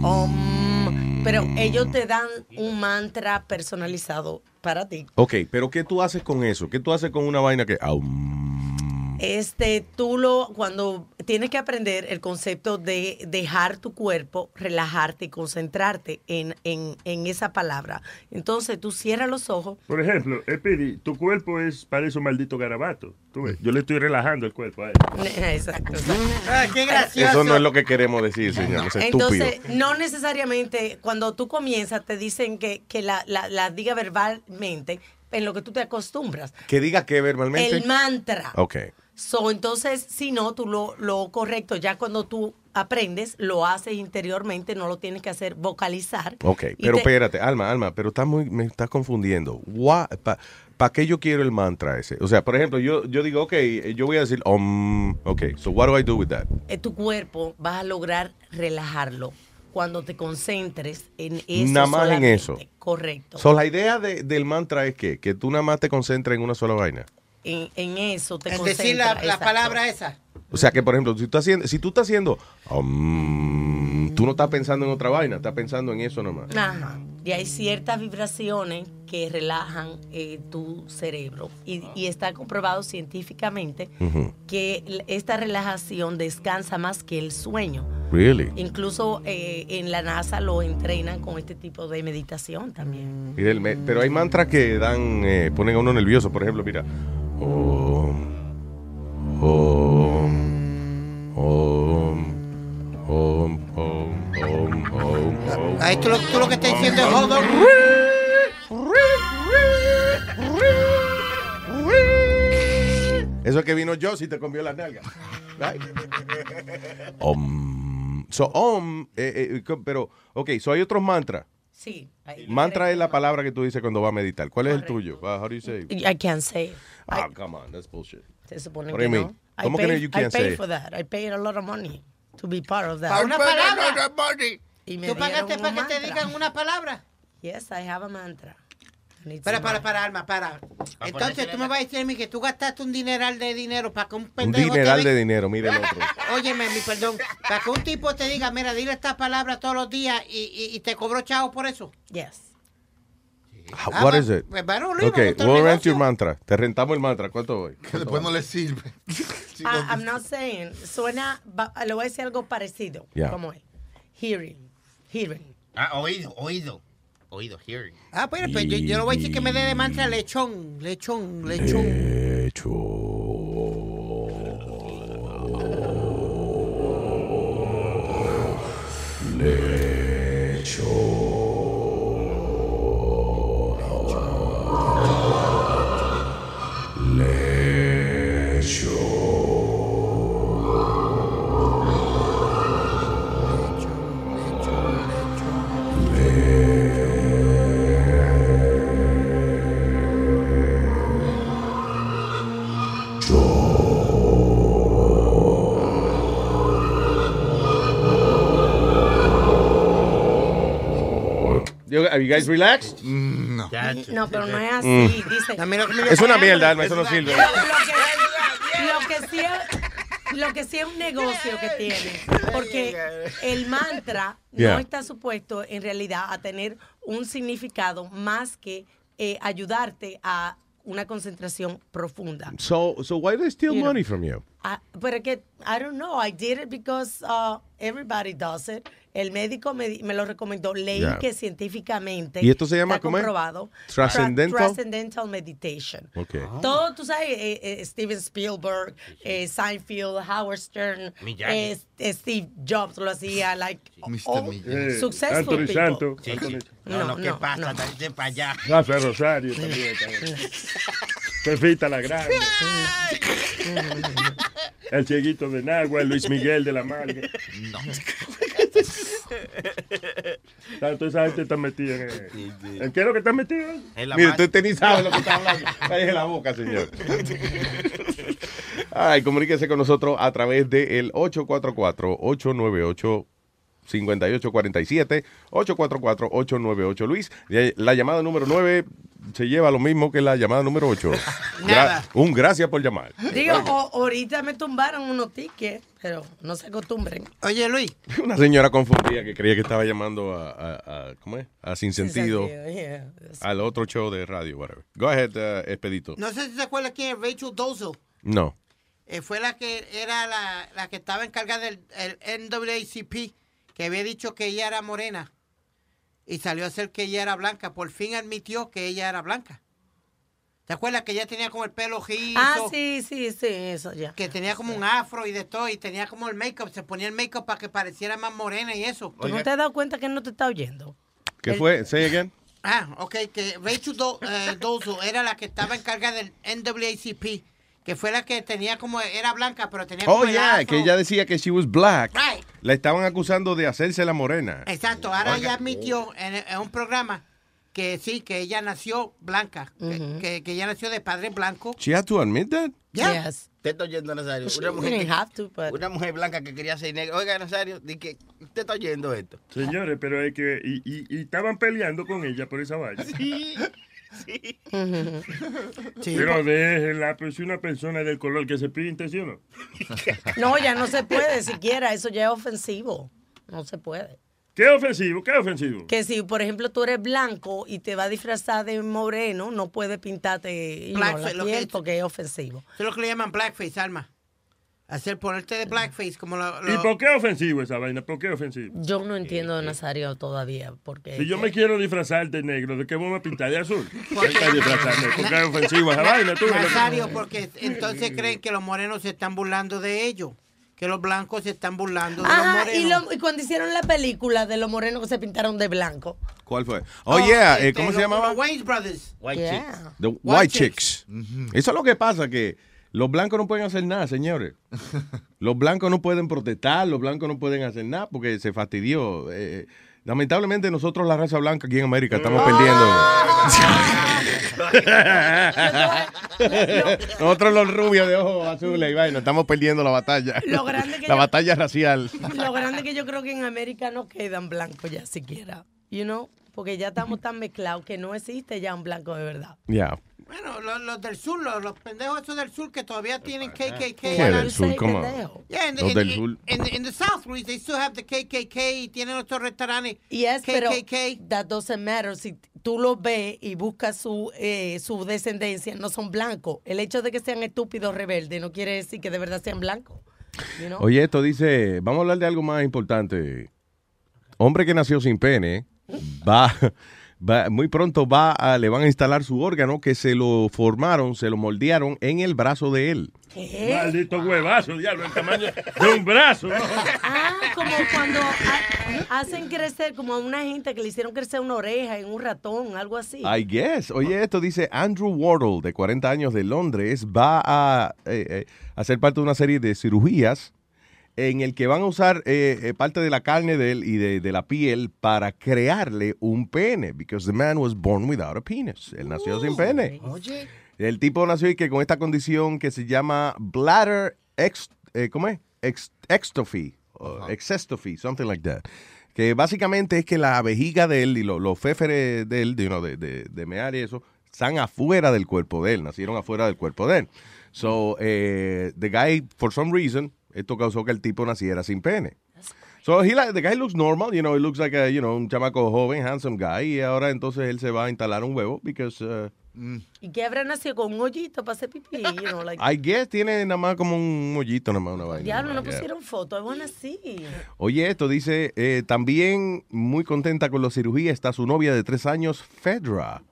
om, pero ellos te dan un mantra personalizado para ti. Ok, pero ¿qué tú haces con eso? ¿Qué tú haces con una vaina que... Aum. Este, tú lo, cuando tienes que aprender el concepto de dejar tu cuerpo, relajarte y concentrarte en, en, en esa palabra. Entonces tú cierras los ojos. Por ejemplo, Epidi, tu cuerpo es parece un maldito garabato. Tú ves, yo le estoy relajando el cuerpo a él. Exacto. Ah, qué gracioso. Eso no es lo que queremos decir, señor. Es estúpido. Entonces, no necesariamente cuando tú comienzas te dicen que, que la, la, la diga verbalmente en lo que tú te acostumbras. Que diga que verbalmente. El mantra. Ok. So, entonces, si no, tú lo, lo correcto, ya cuando tú aprendes, lo haces interiormente, no lo tienes que hacer vocalizar. Ok, pero te- espérate, Alma, Alma, pero está muy, me estás confundiendo. ¿Para qué yo quiero el mantra ese? O sea, por ejemplo, yo, yo digo, ok, yo voy a decir, um, ok, so what do I do with that? eh, tu cuerpo vas a lograr relajarlo cuando te concentres en eso. Nada más en solamente. eso. Correcto. So, la idea de- del mantra es que, que tú nada más te concentres en una sola vaina. En, en eso te En decir la, palabra esa. O sea que, por ejemplo, si tú estás haciendo, si tú estás haciendo, um, tú no estás pensando en otra vaina, estás pensando en eso nomás. Ajá. Y hay ciertas vibraciones que relajan eh, tu cerebro. Y, y está comprobado científicamente que esta relajación descansa más que el sueño. Really? Incluso eh, en la NASA lo entrenan con este tipo de meditación también. Pero hay mantras que dan, eh, ponen a uno nervioso. Por ejemplo, mira. Om, om, om, om, om, om, om, om. Ahí tú lo, tú lo que estás diciendo es hold on. Eso es que vino yo si te comió la nalga. Right? Om. So, om, eh, eh, pero, ok, so hay otros mantras. Sí. Mantra es la palabra que tú dices cuando vas a meditar. ¿Cuál es el tuyo? Uh, how do you say? I can't say. Ah, come on, that's bullshit. Se supone What do que you no. mean? I ¿Cómo que pay- you I can't pay say it? for that. I paid a lot of money to be part of that. Para una palabra. Y me ¿Tú pagaste para que te digan una palabra? Yes, I have a mantra. Para, para, para, Alma, para. Entonces tú me vas a decir a mí que tú gastaste un dineral de dinero para que un Un pendejo te dineral de dinero, mire el otro. Óyeme, mi perdón. Para que un tipo te diga, mira, dile esta palabra todos los días y, y- y te cobró chavo por eso. Yes. What is it? Pues, bueno, Luis, Ok, me gusta el we'll rent your mantra. Te rentamos el mantra. ¿Cuánto voy? Que después no le sirve. I- I'm not saying. Suena, le voy a decir algo parecido. Yeah. Como es. Hearing. Hearing. Ah, oído, oído. Oído, hearing. Ah, pues, pues yo, yo le voy a decir que me dé de mantra lechón, lechón, lechón. Yo- Have you guys relaxed? No. No, pero no es así. Mm. Dice. Es una mierda, Alma, eso no sirve. Lo, que, lo que sí es, lo que sí es un negocio que tiene, porque el mantra Yeah. no está supuesto en realidad a tener un significado más que eh, ayudarte a una concentración profunda. So, so why do they steal You know. money from you? Ah, pero que, I don't know, I did it because uh, everybody does it. El médico me, me lo recomendó. Leí Yeah. que científicamente ¿Y esto se llama está cómo es? comprobado. Transcendental? Tra- Transcendental Meditation. Ok. Todo, tú sabes, eh, eh, Steven Spielberg, eh, Seinfeld, Howard Stern, eh, eh, Steve Jobs lo hacía, like, Mr. all Eh, successful Anthony people. Santo. Sí, sí. No, no, ¿qué no, pasa? no. Para allá. Rafa Rosario también. Fefita la Grande. El cieguito de Nagua, el Luis Miguel de la Marga. No. Tanto esa gente está metida en. ¿En qué es lo que está metido? En la Mire, usted ni sabe lo que está hablando. Cállese la boca, señor. Ay, comuníquese con nosotros a través del 844-898. 5847 844 898 Luis, la llamada número 9 se lleva lo mismo que la llamada número 8. Nada. un gracias por llamar. Digo, o- ahorita me tumbaron unos tickets, pero no se acostumbren. Oye, Luis. Una señora confundida que creía que estaba llamando a, a- a- ¿cómo es? A Sin Sentido, yeah. al otro show de radio, whatever. Go ahead, uh, Expedito. No sé si se acuerda quién es Rachel Dolezal. No. Eh, fue la que era la, la que estaba encargada del el NAACP, que había dicho que ella era morena. Y salió a ser que ella era blanca. Por fin admitió que ella era blanca. ¿Te acuerdas que ella tenía como el pelo rizo? Ah, sí, sí, sí, eso ya. Que tenía como un afro y de todo, y tenía como el make-up, se ponía el make-up para que pareciera más morena y eso. ¿Tú no te has dado cuenta que no te está oyendo? ¿Qué El- fue? Say again. Ah, ok, que Rachel Do- eh, Dolezal era la que estaba encargada del NAACP, que fue la que tenía como, era blanca, pero tenía como Oh, el yeah, afro. que ella decía que she was black. Right. La estaban acusando de hacerse la morena. Exacto, ahora ella admitió en, en un programa que sí, que ella nació blanca, que- que, que ella nació de padre blanco. She had to admit that? Yeah. Te está oyendo, Nazario. Una mujer, didn't que- have to, but- una mujer blanca que quería ser negra. Oiga, Nazario, di que usted está oyendo esto. Señores, pero es que. Y, y- y estaban peleando con ella por esa vaina. Sí, sí. pero déjenla, pues si una persona del color que se pinte, ¿sí o no? No, ya no se puede siquiera, eso ya es ofensivo. No se puede. ¿Qué ofensivo? ¿Qué ofensivo? Que si, por ejemplo, tú eres blanco y te va a disfrazar de moreno, no puedes pintarte Blackface, la lo que piel es- porque es ofensivo. Eso es lo que le llaman blackface, Alma. Hacer ponerte de blackface como lo... ¿Y lo- por qué ofensivo esa vaina? ¿Por qué ofensivo? Yo no entiendo de Nazario todavía porque... Si yo me quiero disfrazar de negro, ¿de qué voy a pintar de azul? Disfrazarme, porque es ofensivo esa vaina. Tú, Nazario, porque entonces creen que los morenos se están burlando de ellos. Que los blancos se están burlando de los morenos. y, lo- y cuando hicieron la película de los morenos que se pintaron de blanco. ¿Cuál fue? Oh, yeah, eh, este, ¿cómo se llamaba? Los Wayne Brothers. White Yeah. The White, Chicks. Eso es lo que pasa, que los blancos no pueden hacer nada, señores. Los blancos no pueden protestar, los blancos no pueden hacer nada porque se fastidió. Eh, lamentablemente nosotros, la raza blanca aquí en América, estamos perdiendo. nosotros los rubios de ojos azules y vaina, estamos perdiendo la batalla. Lo grande que la yo- batalla racial. Lo grande que yo creo que en América no quedan blancos ya siquiera. You know? Porque ya estamos tan mezclados que no existe ya un blanco de verdad. Ya. Bueno, los, los del sur, los, los pendejos esos del sur que todavía tienen KKK. ¿Qué del sur? ¿Cómo? Yeah, in the, Los in, del sur. in the- in the South, Luis, they still have the KKK y tienen otros restaurantes. Yes, pero KKK. that doesn't matter. Si tú los ves y buscas su, eh, su descendencia, no son blancos. El hecho de que sean estúpidos rebeldes no quiere decir que de verdad sean blancos. You know? Oye, esto dice, vamos a hablar de algo más importante. Hombre que nació sin pene, va, va- muy pronto va a, le van a instalar su órgano que se lo formaron, se lo moldearon en el brazo de él. Maldito huevazo, diablo, el tamaño de un brazo. ¿no? Ah, como cuando ha- hacen crecer, como a una gente que le hicieron crecer una oreja en un ratón, algo así. I guess. Oye, esto dice Andrew Wardle, de 40 años de Londres, va a eh, eh, hacer parte de una serie de cirugías en el que van a usar eh, eh, parte de la carne de él y de, de la piel para crearle un pene, because the man was born without a penis. Él nació sin pene. Oye. El tipo nació y que con esta condición que se llama bladder ex, eh, ¿cómo es? Ex, extrophy, o exestrophy, something like that. Que básicamente es que la vejiga de él y lo- los féferes de él, de, de, de, de mear y eso, están afuera del cuerpo de él, nacieron afuera del cuerpo de él. So, eh, the guy, for some reason, esto causó que el tipo naciera sin pene. So, he like- the guy looks normal, you know, he looks like a, you know, un chamaco joven, handsome guy, y ahora entonces él se va a instalar un huevo, because... uh, Y que habrá nacido con un hoyito para hacer pipí, you know, like, I guess tiene nada más como un mollito, nada más una vaina. diablo, no pusieron foto, es bueno así. Oye, esto dice, eh, también muy contenta con la cirugía está su novia de tres años, Fedra,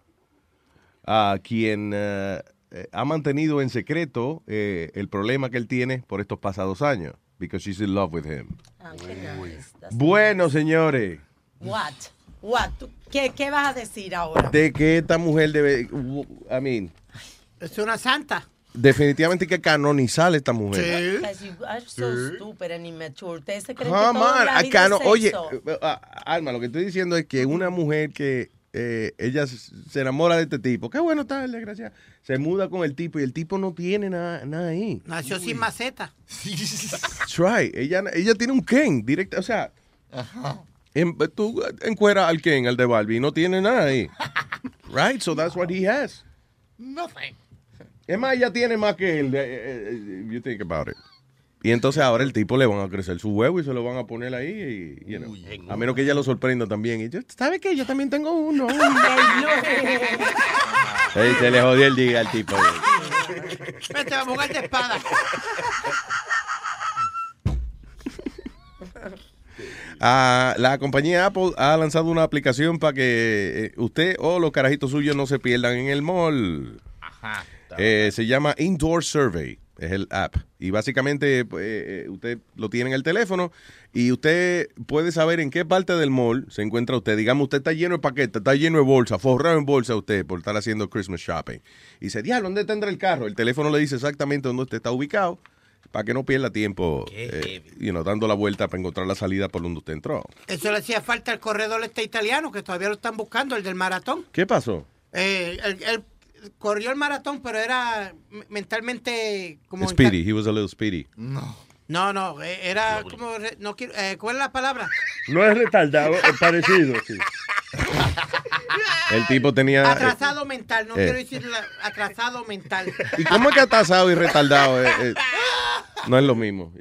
a quien eh, eh, ha mantenido en secreto eh, el problema que él tiene por estos pasados años, because she's in love with him. Ah, qué nice. Bueno, señores, What? What? ¿Tú- ¿Qué, ¿Qué vas a decir ahora? de que esta mujer debe, I mean, Es una santa. definitivamente hay que canonizar a esta mujer. Guys, you are so Sí. stupid and immature. Ustedes se creen que todo oye, eh, ah, Alma, lo que estoy diciendo es que una mujer que eh, ella se enamora de este tipo, qué bueno está, desgracia, se muda con el tipo y el tipo no tiene nada, nada ahí. Nació sin maceta. That's right. Ella, ella tiene un Ken directo, o sea, en- tú encueras al Ken, al de Barbie, y no tiene nada ahí. Right? So that's what he has. Nothing. Es más, ella tiene más que él. eh, eh, You think about it. Y entonces ahora el tipo le van a crecer su huevo y se lo van a poner ahí. Y, you know, a menos que ella lo sorprenda también. Y yo, ¿sabe qué? Yo también tengo uno. Ey, se le jodió el día al tipo. Vete, vamos a jugar de espada. Ah, la compañía Apple ha lanzado una aplicación para que eh, usted o los carajitos suyos no se pierdan en el mall. Ajá. Eh, se llama Indoor Survey, es el app. Y básicamente pues, eh, usted lo tiene en el teléfono y usted puede saber en qué parte del mall se encuentra usted. Digamos, usted está lleno de paquetes, está lleno de bolsa, forrado en bolsa usted por estar haciendo Christmas shopping. Y dice, diablo, ¿dónde tendrá el carro? El teléfono le dice exactamente dónde usted está ubicado para que no pierda tiempo eh, you know, dando la vuelta para encontrar la salida por donde usted entró. Eso le hacía falta al corredor este italiano, que todavía lo están buscando, el del maratón. ¿Qué pasó? Eh, él, él corrió el maratón, pero era mentalmente como... Speedy, he was a little speedy. No. No, no, eh, era como... No quiero, eh, ¿Cuál es la palabra? No es retardado, es parecido. sí. El tipo tenía... Atrasado mental, no eh. quiero decir la- atrasado mental. ¿Y cómo es que atasado y retardado? eh, eh, no es lo mismo.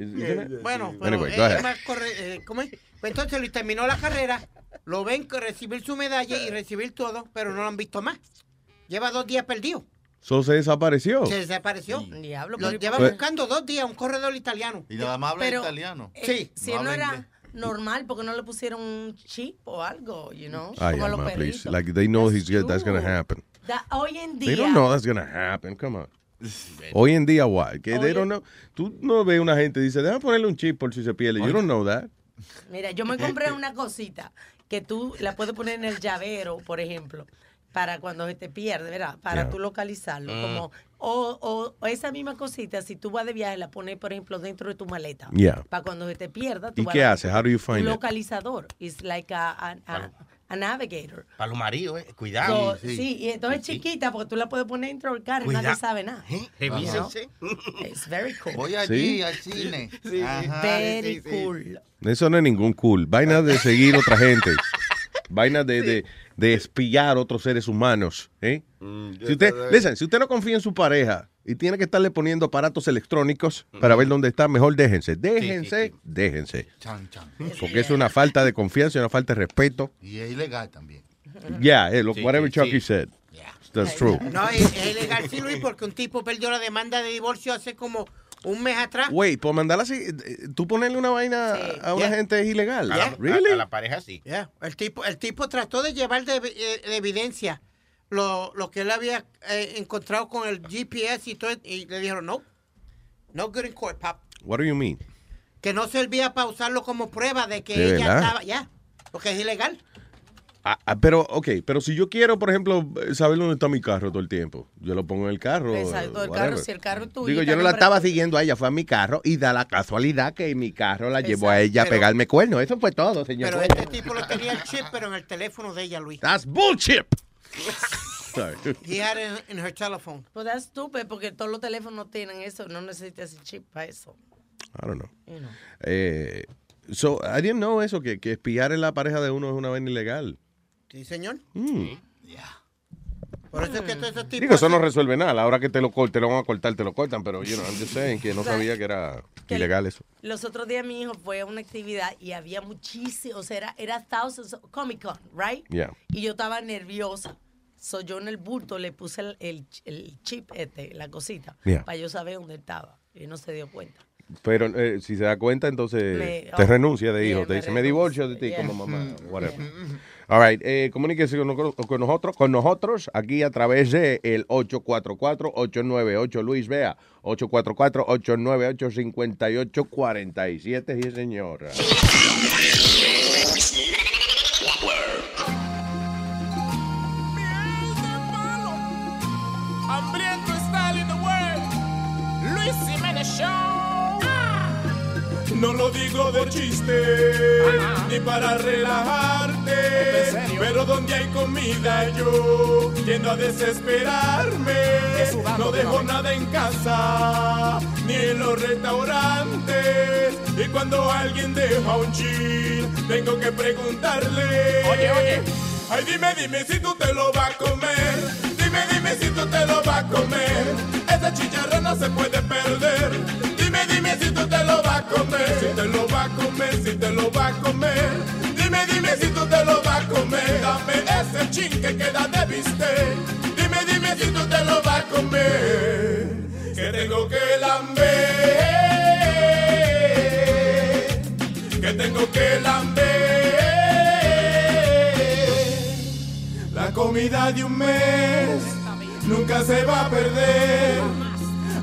Bueno, pero Anyway, es go ahead. más corre- eh, ¿cómo es? Pues entonces Luis terminó la carrera, lo ven que recibir su medalla y recibir todo, pero no lo han visto más. Lleva dos días perdido. So se desapareció. Se desapareció. Diablo, Lo pero- lleva Pues- buscando dos días un corredor italiano. Y nada más habla Pero, italiano. eh, Sí. Si no, era normal, porque no le pusieron un chip o algo, you know? Ay, como a los Alma, please. perritos. Like, they know he's, that's going to happen. Da- hoy en They día... don't know that's going to happen. Come on. Hoy en día, what? Que they Oye. don't know. Tú no ves una gente y dice, déjame ponerle un chip por si se pierde. You don't know that. Mira, yo me compré una cosita que tú la puedes poner en el llavero, por ejemplo, para cuando se te pierde, ¿verdad? Para Yeah. tú localizarlo. Mm. Como, o, o- o esa misma cosita, si tú vas de viaje, la pones, por ejemplo, dentro de tu maleta. Yeah. Para cuando se te pierda. tú ¿Y vas qué a- hace? How do you Un find it? localizador. It's like a, a, a- a navigator. Para los maridos, eh. Cuidado. So, sí. y entonces es chiquita porque tú la puedes poner dentro del carro y nadie sabe nada. Revísense. It's very cool. Voy Sí. allí al cine. Ajá, Very sí, sí, sí. cool. Eso no es ningún cool. Vaina de seguir otra gente. Vaina de, de, de espiar otros seres humanos. ¿eh? Si usted, listen, si usted no confía en su pareja y tiene que estarle poniendo aparatos electrónicos para ver dónde está, mejor déjense. Déjense, déjense. Chan, chan. Porque es una falta de confianza y una falta de respeto. Y es ilegal también. Yeah, lo- Sí, whatever sí, Chucky sí. said. That's true. No, es, es ilegal, sí, Luis, porque un tipo perdió la demanda de divorcio hace como un mes atrás. Wait, por mandarla así, eh, tú ponerle una vaina a una Yeah. gente es ilegal. A la- Really? A la pareja sí. Yeah. El tipo, el tipo trató de llevar de, eh, de evidencia lo, lo que él había eh, encontrado con el GPS y todo, y le dijeron, no, no good in court, pap. What do you mean? Que no servía para usarlo como prueba de que ¿De ella verdad? estaba, ya, porque es ilegal. Ah, ah, pero, ok, pero si yo quiero, por ejemplo, saber dónde está mi carro todo el tiempo, yo lo pongo en el carro. Exacto, el whatever. carro, si el carro tuyo. Digo, yo no la estaba siguiendo a ella, fue a mi carro y da la casualidad que mi carro la llevó a ella a pegarme cuernos. Eso fue todo, señor. Pero este tipo lo tenía el chip, pero en el teléfono de ella, Luis. That's bullshit. Sorry. He had it in her telephone. Pues that's stupid porque todos los teléfonos tienen eso, no necesitas ese chip para eso. I don't know. You know. Eh, so, I didn't know eso, que, que espiar en la pareja de uno es una vaina ilegal. Sí, señor. Mm. Por eso es que todos esos tipos... Digo, eso no resuelve nada. A la hora que te lo corten, te lo van a cortar, te lo cortan. Pero, you know, I'm just saying que no sabía que era ilegal eso. Los otros días mi hijo fue a una actividad y había muchísimo, o sea, era, era thousands, of- Comic Con, right? Yeah. Y yo estaba nerviosa. So yo en el bulto le puse el, el- el chip este, la cosita, Yeah. para yo saber dónde estaba. Y no se dio cuenta. Pero eh, si se da cuenta, entonces Me- te oh, renuncia de hijo. yeah, te dice, me divorcio de ti yeah. como mamá. Mm, Whatever. All right. Eh, comuníquese con, con nosotros, con nosotros aquí a través de el 844-898 Luis Vea. 844-898-5847. Sí, señora. No lo digo de chiste, ni para relajarte. Pero donde hay comida yo tiendo a desesperarme. No dejo nada en casa, ni en los restaurantes. Y cuando alguien deja un chill, tengo que preguntarle. Oye, oye. Ay, dime, dime si tú te lo vas a comer. Dime, dime si tú te lo vas a comer. Ese chicharrón no se puede perder. Dime, dime si tú te lo vas a comer. Si te lo vas a comer, si te lo vas a comer. Dime, dime si tú te lo vas a comer. Dame ese chin que queda de bistec. Dime, dime si tú te lo vas a comer. Que tengo que lamber. Que tengo que lamber. La comida de un mes nunca se va a perder.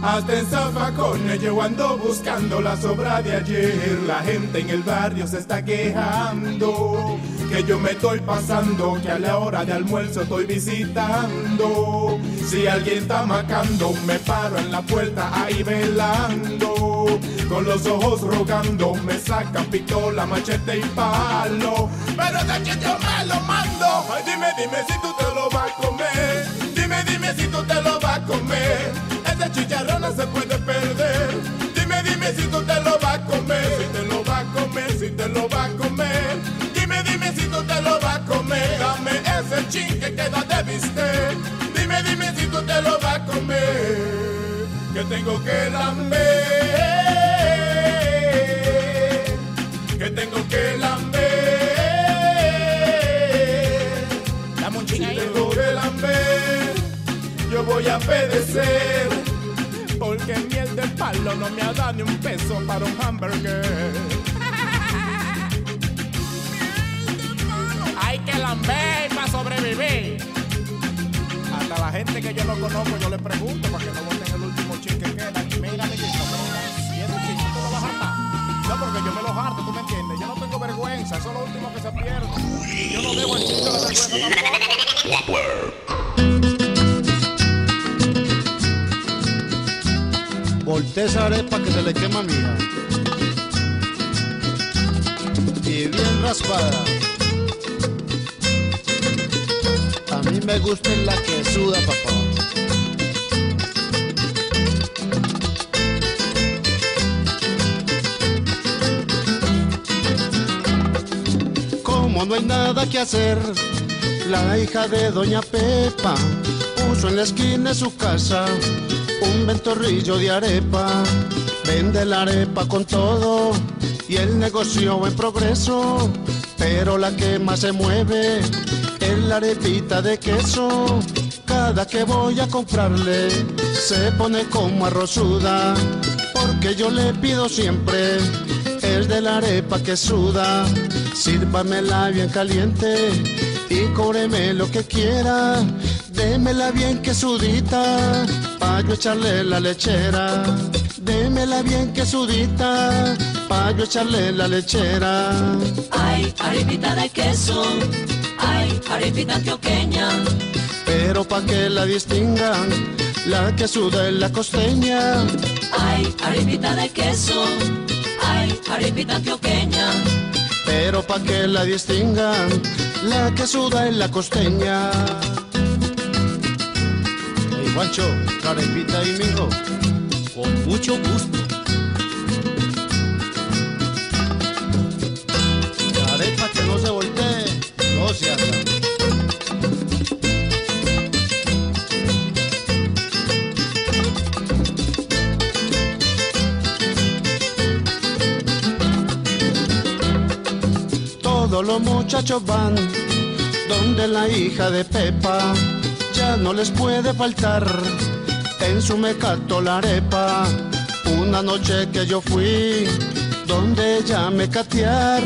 Hasta en zafacones yo ando buscando la sobra de ayer. La gente en el barrio se está quejando que yo me estoy pasando, que a la hora de almuerzo estoy visitando. Si alguien está macando, me paro en la puerta ahí velando. Con los ojos rogando, me sacan pistola, machete y palo. Pero de que yo me lo mando. Dime, dime si tú te lo vas a comer. Dime, dime si tú te lo vas a comer. Ese chicharrón no se puede perder. Dime, dime si tú te lo vas a comer. Si te lo vas a comer, si te lo vas a comer. Dime, dime si tú te lo vas a comer. Dame ese chin que queda de bistec. Dime, dime si tú te lo vas a comer. Que tengo que lamber. Que tengo que lamber. Dame un chin ahí. tengo que lamber, yo voy a pedecer. Porque miel del palo no me ha dado ni un peso para un hamburger. Hay que lamber para sobrevivir. Hasta la gente que yo no conozco, yo le pregunto para que no voten el último chin que queda. Y mira, amiguito, mira, y ese chin tú lo vas a hartar. No, porque yo me lo harto, ¿tú me entiendes? Yo no tengo vergüenza, eso es lo último que se pierde. Y yo no debo el chin de la vergüenza Voltea esa arepa que se le quema mía. Y bien raspada. A mí me gusta la que suda, papá. Como no hay nada que hacer, la hija de Doña Pepa puso en la esquina su casa un ventorrillo de arepa. Vende la arepa con todo y el negocio en progreso. Pero la que más se mueve es la arepita de queso. Cada que voy a comprarle se pone como arrozuda. Porque yo le pido siempre es de la arepa que suda. Sírvamela bien caliente y cóbreme lo que quiera. Démela bien que sudita, pa' yo echarle la lechera. Démela bien que sudita, pa' yo echarle la lechera. Ay, arepita de queso, ay, arepita antioqueña. Pero pa' que la distingan, la que suda es la costeña. Ay, arepita de queso, ay, arepita antioqueña. Pero pa' que la distingan, la que suda es la costeña. Juancho, carepita y mijo. Con mucho gusto. La arepa que no se voltee, no se haga. Todos los muchachos van donde la hija de Pepa no les puede faltar en su mecato la arepa. Una noche que yo fui donde ella me catear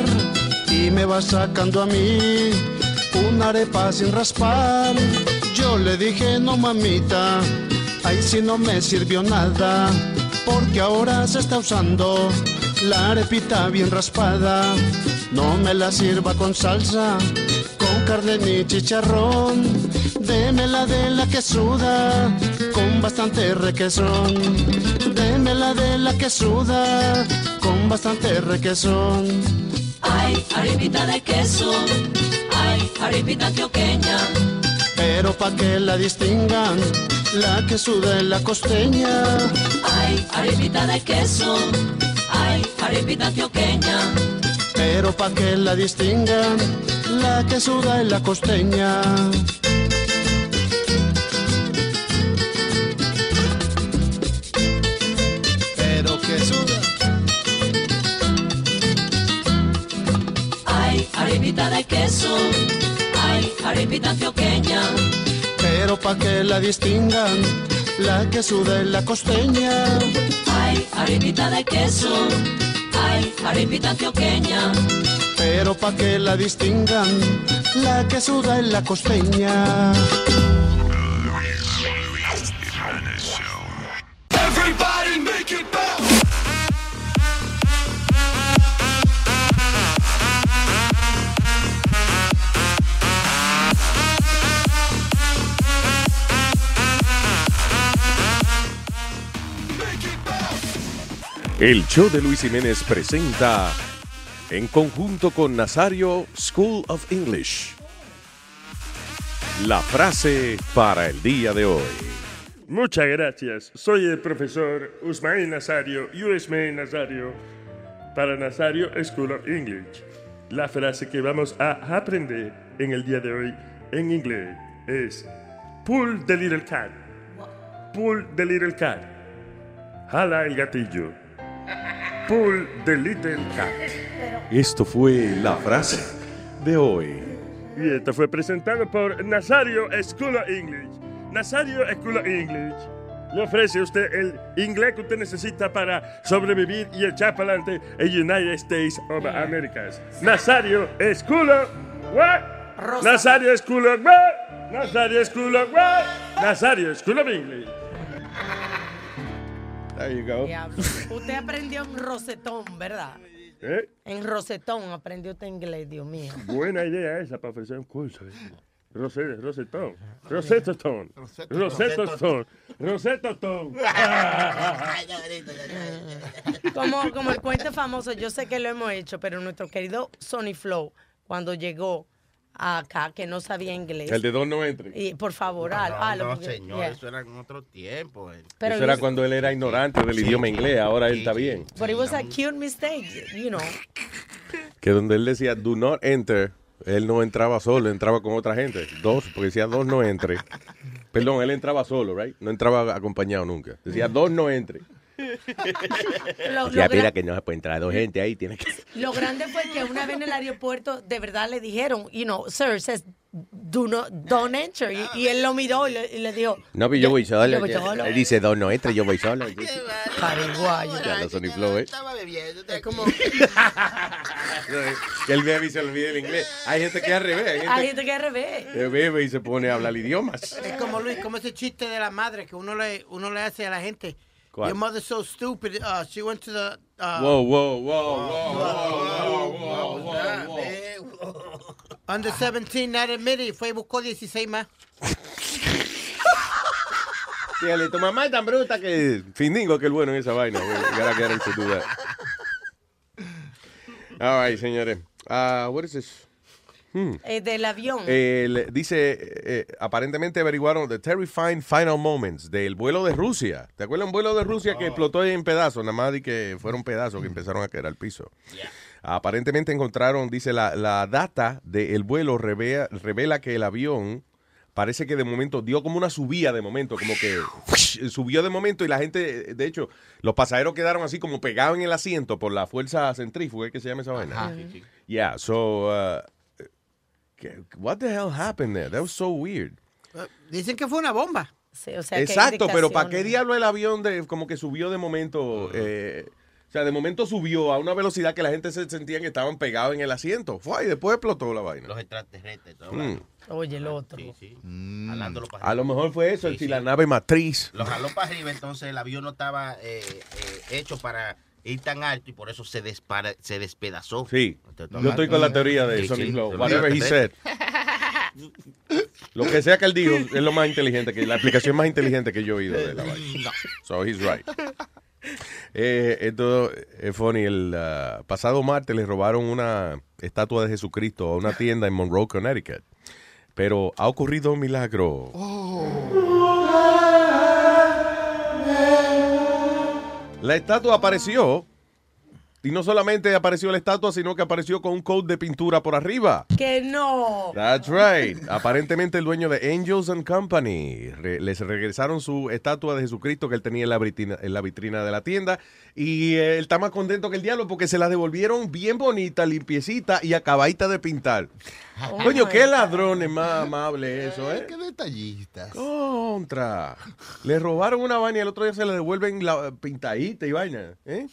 y me va sacando a mí una arepa sin raspar. Yo le dije no mamita, ahí sí no me sirvió nada porque ahora se está usando la arepita bien raspada. No me la sirva con salsa, con carne ni chicharrón. Démela de la que suda, con bastante requesón. Démela de la que suda, con bastante requesón. Ay, arepita de queso, ay, arepita antioqueña. Pero pa' que la distingan, la que suda es la costeña. Ay, arepita de queso, ay, arepita antioqueña. pero pa' que la distingan, la que suda es la costeña. Arepita de queso. Ay, arepita antioqueña. Pero pa' que la distingan, la que suda es la costeña. Ay, arepita de queso. Ay, arepita antioqueña. Pero pa' que la distingan, la que suda es la costeña. El show de Luis Jiménez presenta, en conjunto con Nazario School of English, la frase para el día de hoy. Muchas gracias. Soy el profesor Usmail Nazario, Usmail Nazario, para Nazario School of English. La frase que vamos a aprender en el día de hoy en inglés es Pull the little cat. Pull the little cat. Jala el gatillo. Pull the little cat. Esto fue la frase de hoy. Y esto fue presentado por Nazario School of English. Nazario School of English le ofrece a usted el inglés que usted necesita para sobrevivir y echar para adelante en United States of America. Nazario School of what? Nazario School of what? Nazario School of what? Nazario School of English. There you go. Diablo. Usted aprendió en Rosetón, ¿verdad? ¿Eh? En Rosetón aprendió usted inglés, Dios mío. Buena idea esa para ofrecer un curso. ¿eh? Rose- Rosetón. Rosetotón. Rosetotón. Rosetotón. Como, como el cuento famoso, yo sé que lo hemos hecho, pero nuestro querido Sonny Flow, cuando llegó acá, que no sabía inglés. El de dos no entre. Y por favor, No, no, no, porque- señor, yeah. eso era en otro tiempo. eh. Pero Eso era cuando él era ignorante del Sí, idioma sí. inglés, ahora él está sí. bien. But it was a cute mistake, you know. Que donde él decía do not enter, él no entraba solo, entraba con otra gente. Dos, porque decía dos no entre. Perdón, él entraba solo, right? No entraba acompañado nunca. Decía dos no entre. Lo, Ya que no se puede entrar dos gente ahí, tiene que... lo grande fue que una vez en el aeropuerto de verdad le dijeron, you know, sir, says, do not, don't enter. Y, y él lo miró y le, y le dijo, No, pero yo voy solo. yo voy solo. Él dice dos no entre, yo voy solo. Pariguayo. Ya lo Sony Flow, ¿eh? Estaba bebiendo. Es como, Que él bebe y se olvida el inglés. Hay gente que es al revés. Hay gente hay gente que al revés. que bebe y se pone a hablar idiomas. Es como Luis, como ese chiste de la madre que uno le, uno le hace a la gente. ¿Cuál? Your mother's so stupid. Uh, she went to the. Uh, Whoa, whoa, whoa, whoa, whoa, whoa, whoa, whoa. Under 17, not admitted. y Fue y buscó 16 más. Dígale, tu mamá es tan bruta que... Findingo que el bueno en esa vaina. güey. Gotta get her to do that. All right, señores. Uh, what is this? Hmm. Eh, del avión. Eh, le- dice, eh, aparentemente averiguaron the terrifying final moments del vuelo de Rusia. ¿Te acuerdas un vuelo de Rusia que explotó en pedazos? Nada más de que fueron pedazos que empezaron a caer al piso. Aparentemente encontraron, dice, la, la data del vuelo revela, revela que el avión parece que de momento dio como una subida de momento, como que subió de momento y la gente, de hecho, los pasajeros quedaron así como pegados en el asiento por la fuerza centrífuga, ¿qué se llama esa vaina? Sí. Yeah, so, uh, ¿qué- what the hell happened there? That was so weird. Uh, Dicen que fue una bomba. Sí, o sea, que hay Exacto, pero ¿para qué diablo el avión de, como que subió de momento? eh, o sea, de momento subió a una velocidad que la gente se sentía que estaban pegados en el asiento. Fue y después explotó la vaina. Los extraterrestres. todo Mm. Oye, el otro. Sí, sí. Jalándolo para A lo mejor fue eso, Sí, si sí. la nave matriz. Lo jaló para arriba, entonces el avión no estaba eh, eh, hecho para ir tan alto y por eso se, dispara, se despedazó. Sí, yo estoy con la teoría de sí, Flow. Whatever he said. Lo que sea que él dijo es lo más inteligente, que la explicación más inteligente que yo he oído de la vaina. So he's right. Eh, esto es funny. El ah, pasado martes le robaron una estatua de Jesucristo a una tienda en Monroe, Connecticut. Pero ha ocurrido un milagro. La estatua apareció Y no solamente apareció la estatua, sino que apareció con un coat de pintura por arriba. Que no. That's right. Aparentemente el dueño de Angels and Company re- les regresaron su estatua de Jesucristo que él tenía en la vitrina, en la vitrina de la tienda y eh, él está más contento que el diablo porque se la devolvieron bien bonita, limpiecita y acabadita de pintar. Oh Coño, qué ladrones más amable eso, ¿eh? Qué detallistas. Contra. Le robaron una vaina y el otro día se la devuelven la pintadita y vaina. ¿eh?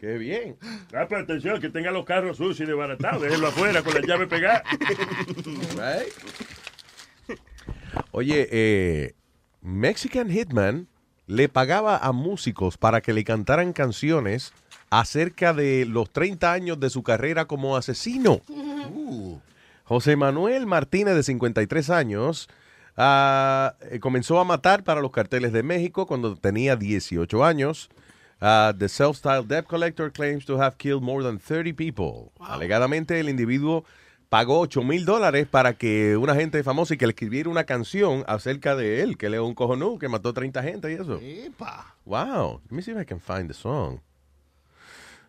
Qué bien. Ah, pero atención, que tenga los carros sucios y desbaratados. Déjenlo afuera con la llave pegada. Right? Oye, eh, Mexican Hitman le pagaba a músicos para que le cantaran canciones acerca de los 30 años de su carrera como asesino. José Manuel Martínez, de 53 años, ah, eh, comenzó a matar para los carteles de México cuando tenía 18 años. Ah, the self-styled debt collector claims to have killed more than 30 people. Alegadamente, el individuo pagó 8 mil dólares para que una gente famosa y que le escribiera una canción acerca de él, que él es un cojonú, que mató 30 gente y eso. Wow. Let me see if I can find the song.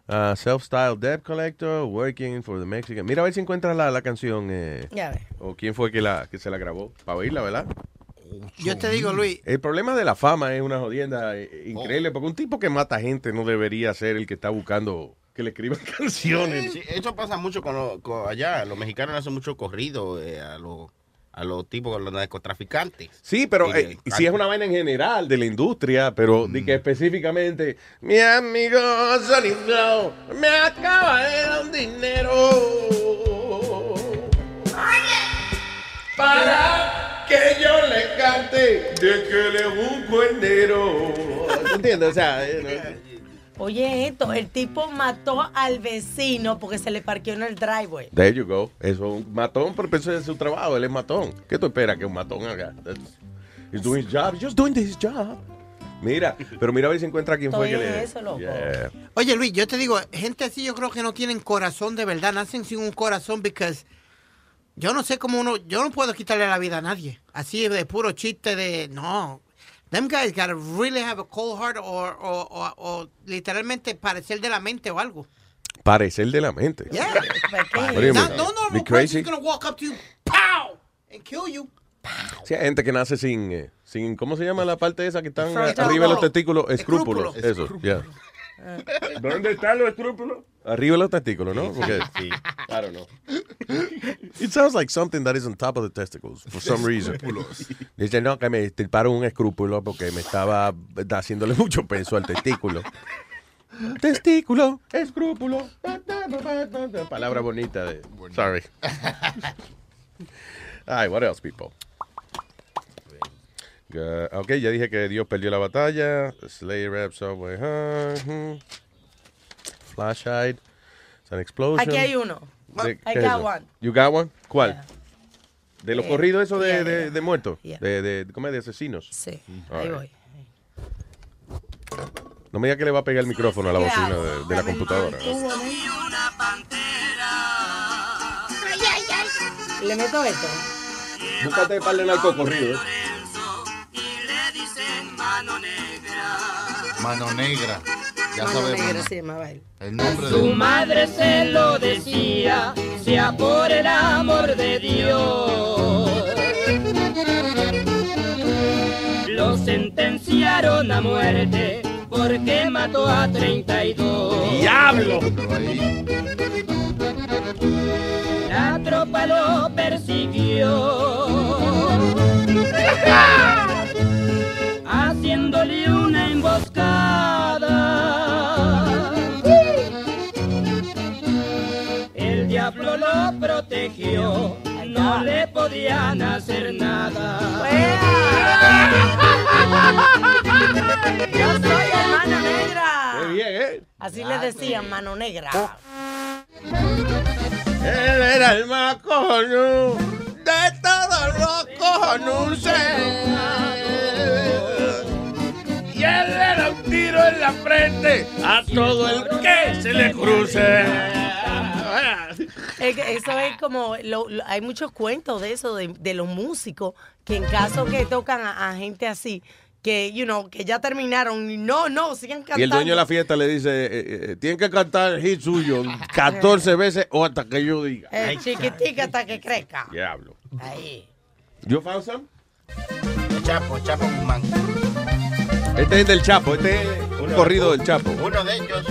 Uh, self-styled debt collector working for the Mexican. Mira a ver si encuentras la, la canción. eh, Ya ve. o quién fue que, la, que se la grabó. Para oírla, ¿verdad? Yo te digo, Luis, El problema de la fama es una jodienda eh, increíble, porque un tipo que mata gente no debería ser el que está buscando que le escriban canciones. Sí, eso pasa mucho con, lo- con allá. Los mexicanos hacen mucho corrido eh, a los a los tipos, a los narcotraficantes. Sí, pero eh, si es una vaina en general de la industria, pero di que específicamente, mi amigo Sonny Flow me acaba de dar un dinero para que yo le cante de que le un cuernero. ¿Entiendes? O sea, eh, no- Oye, esto, el tipo mató al vecino porque se le parqueó en el driveway. There you go. Eso es un matón, pero eso es su trabajo. Él es matón. ¿Qué tú esperas que un matón haga? That's- He's doing his job. He's just doing his job. Mira, pero mira a ver si encuentra quién fue que en le. eso, loco. Yeah. Oye, Luis, yo te digo, gente así yo creo que no tienen corazón de verdad, nacen sin un corazón porque yo no sé cómo uno, yo no puedo quitarle la vida a nadie. Así de puro chiste de, no. Them guys gotta really have a cold heart or, o o- o literalmente parecer de la mente o algo. Parecer de la mente. Yeah. Not- mean? no Be normal crazy? gonna walk up to you, pow, and kill you. Sí, hay gente que nace sin, eh, sin, ¿cómo se llama la parte esa que están arriba de los testículos? Escrúpulos. Escrúpulos. Eso, ya. ¿Dónde están los escrúpulos? Arriba de los testículos, ¿no? Porque, sí. I don't know. It sounds like something that is on top of the testicles for some reason. Dice, no, que me estirparon un escrúpulo porque me estaba haciéndole mucho peso al testículo. Testículo, escrúpulo. Palabra bonita de. Sorry. Ay, what else, people? Uh, ok, ya dije que Dios perdió la batalla. Slay rap subway. huh, hmm. Flash-eyed. It's an explosion. Aquí hay uno. De- I ¿qué es got eso? one. You got one? ¿Cuál? De los Eh, corridos esos de, yeah, de, yeah. de muertos. Yeah. De, de, ¿cómo es? de asesinos. Sí, All ahí right. voy. No me diga que le va a pegar el micrófono a la ¿Qué bocina de, de la computadora. ¿Le meto esto? Búscate un par de narcocorridos. Mano negra. Ya Mano sabemos. negra se llamaba él. El nombre Su de madre se lo decía, sea por el amor de Dios. Lo sentenciaron a muerte porque mató a 32. ¡Diablo! La tropa lo persiguió. Haciéndole protegió. No le podían hacer nada. Yo soy negra. Qué bien, ¿eh? Así le decían, mano negra. Él era el más cojonú de todos los cojonuses. Y él le da un tiro en la frente a todo el que se le cruce. Es que Eso es como, lo- lo- hay muchos cuentos de eso, de, de los músicos, que en caso que tocan a, a gente así, que, you know, que ya terminaron y no, no, sigan cantando. Y el dueño de la fiesta le dice, eh, eh, tienen que cantar el hit suyo 14 veces o hasta que yo diga. El chiquitica hasta que crezca. Diablo. Ahí. ¿You found some? El Chapo, Chapo Guzmán. Este es del Chapo, este es un corrido del Chapo. Uno de ellos.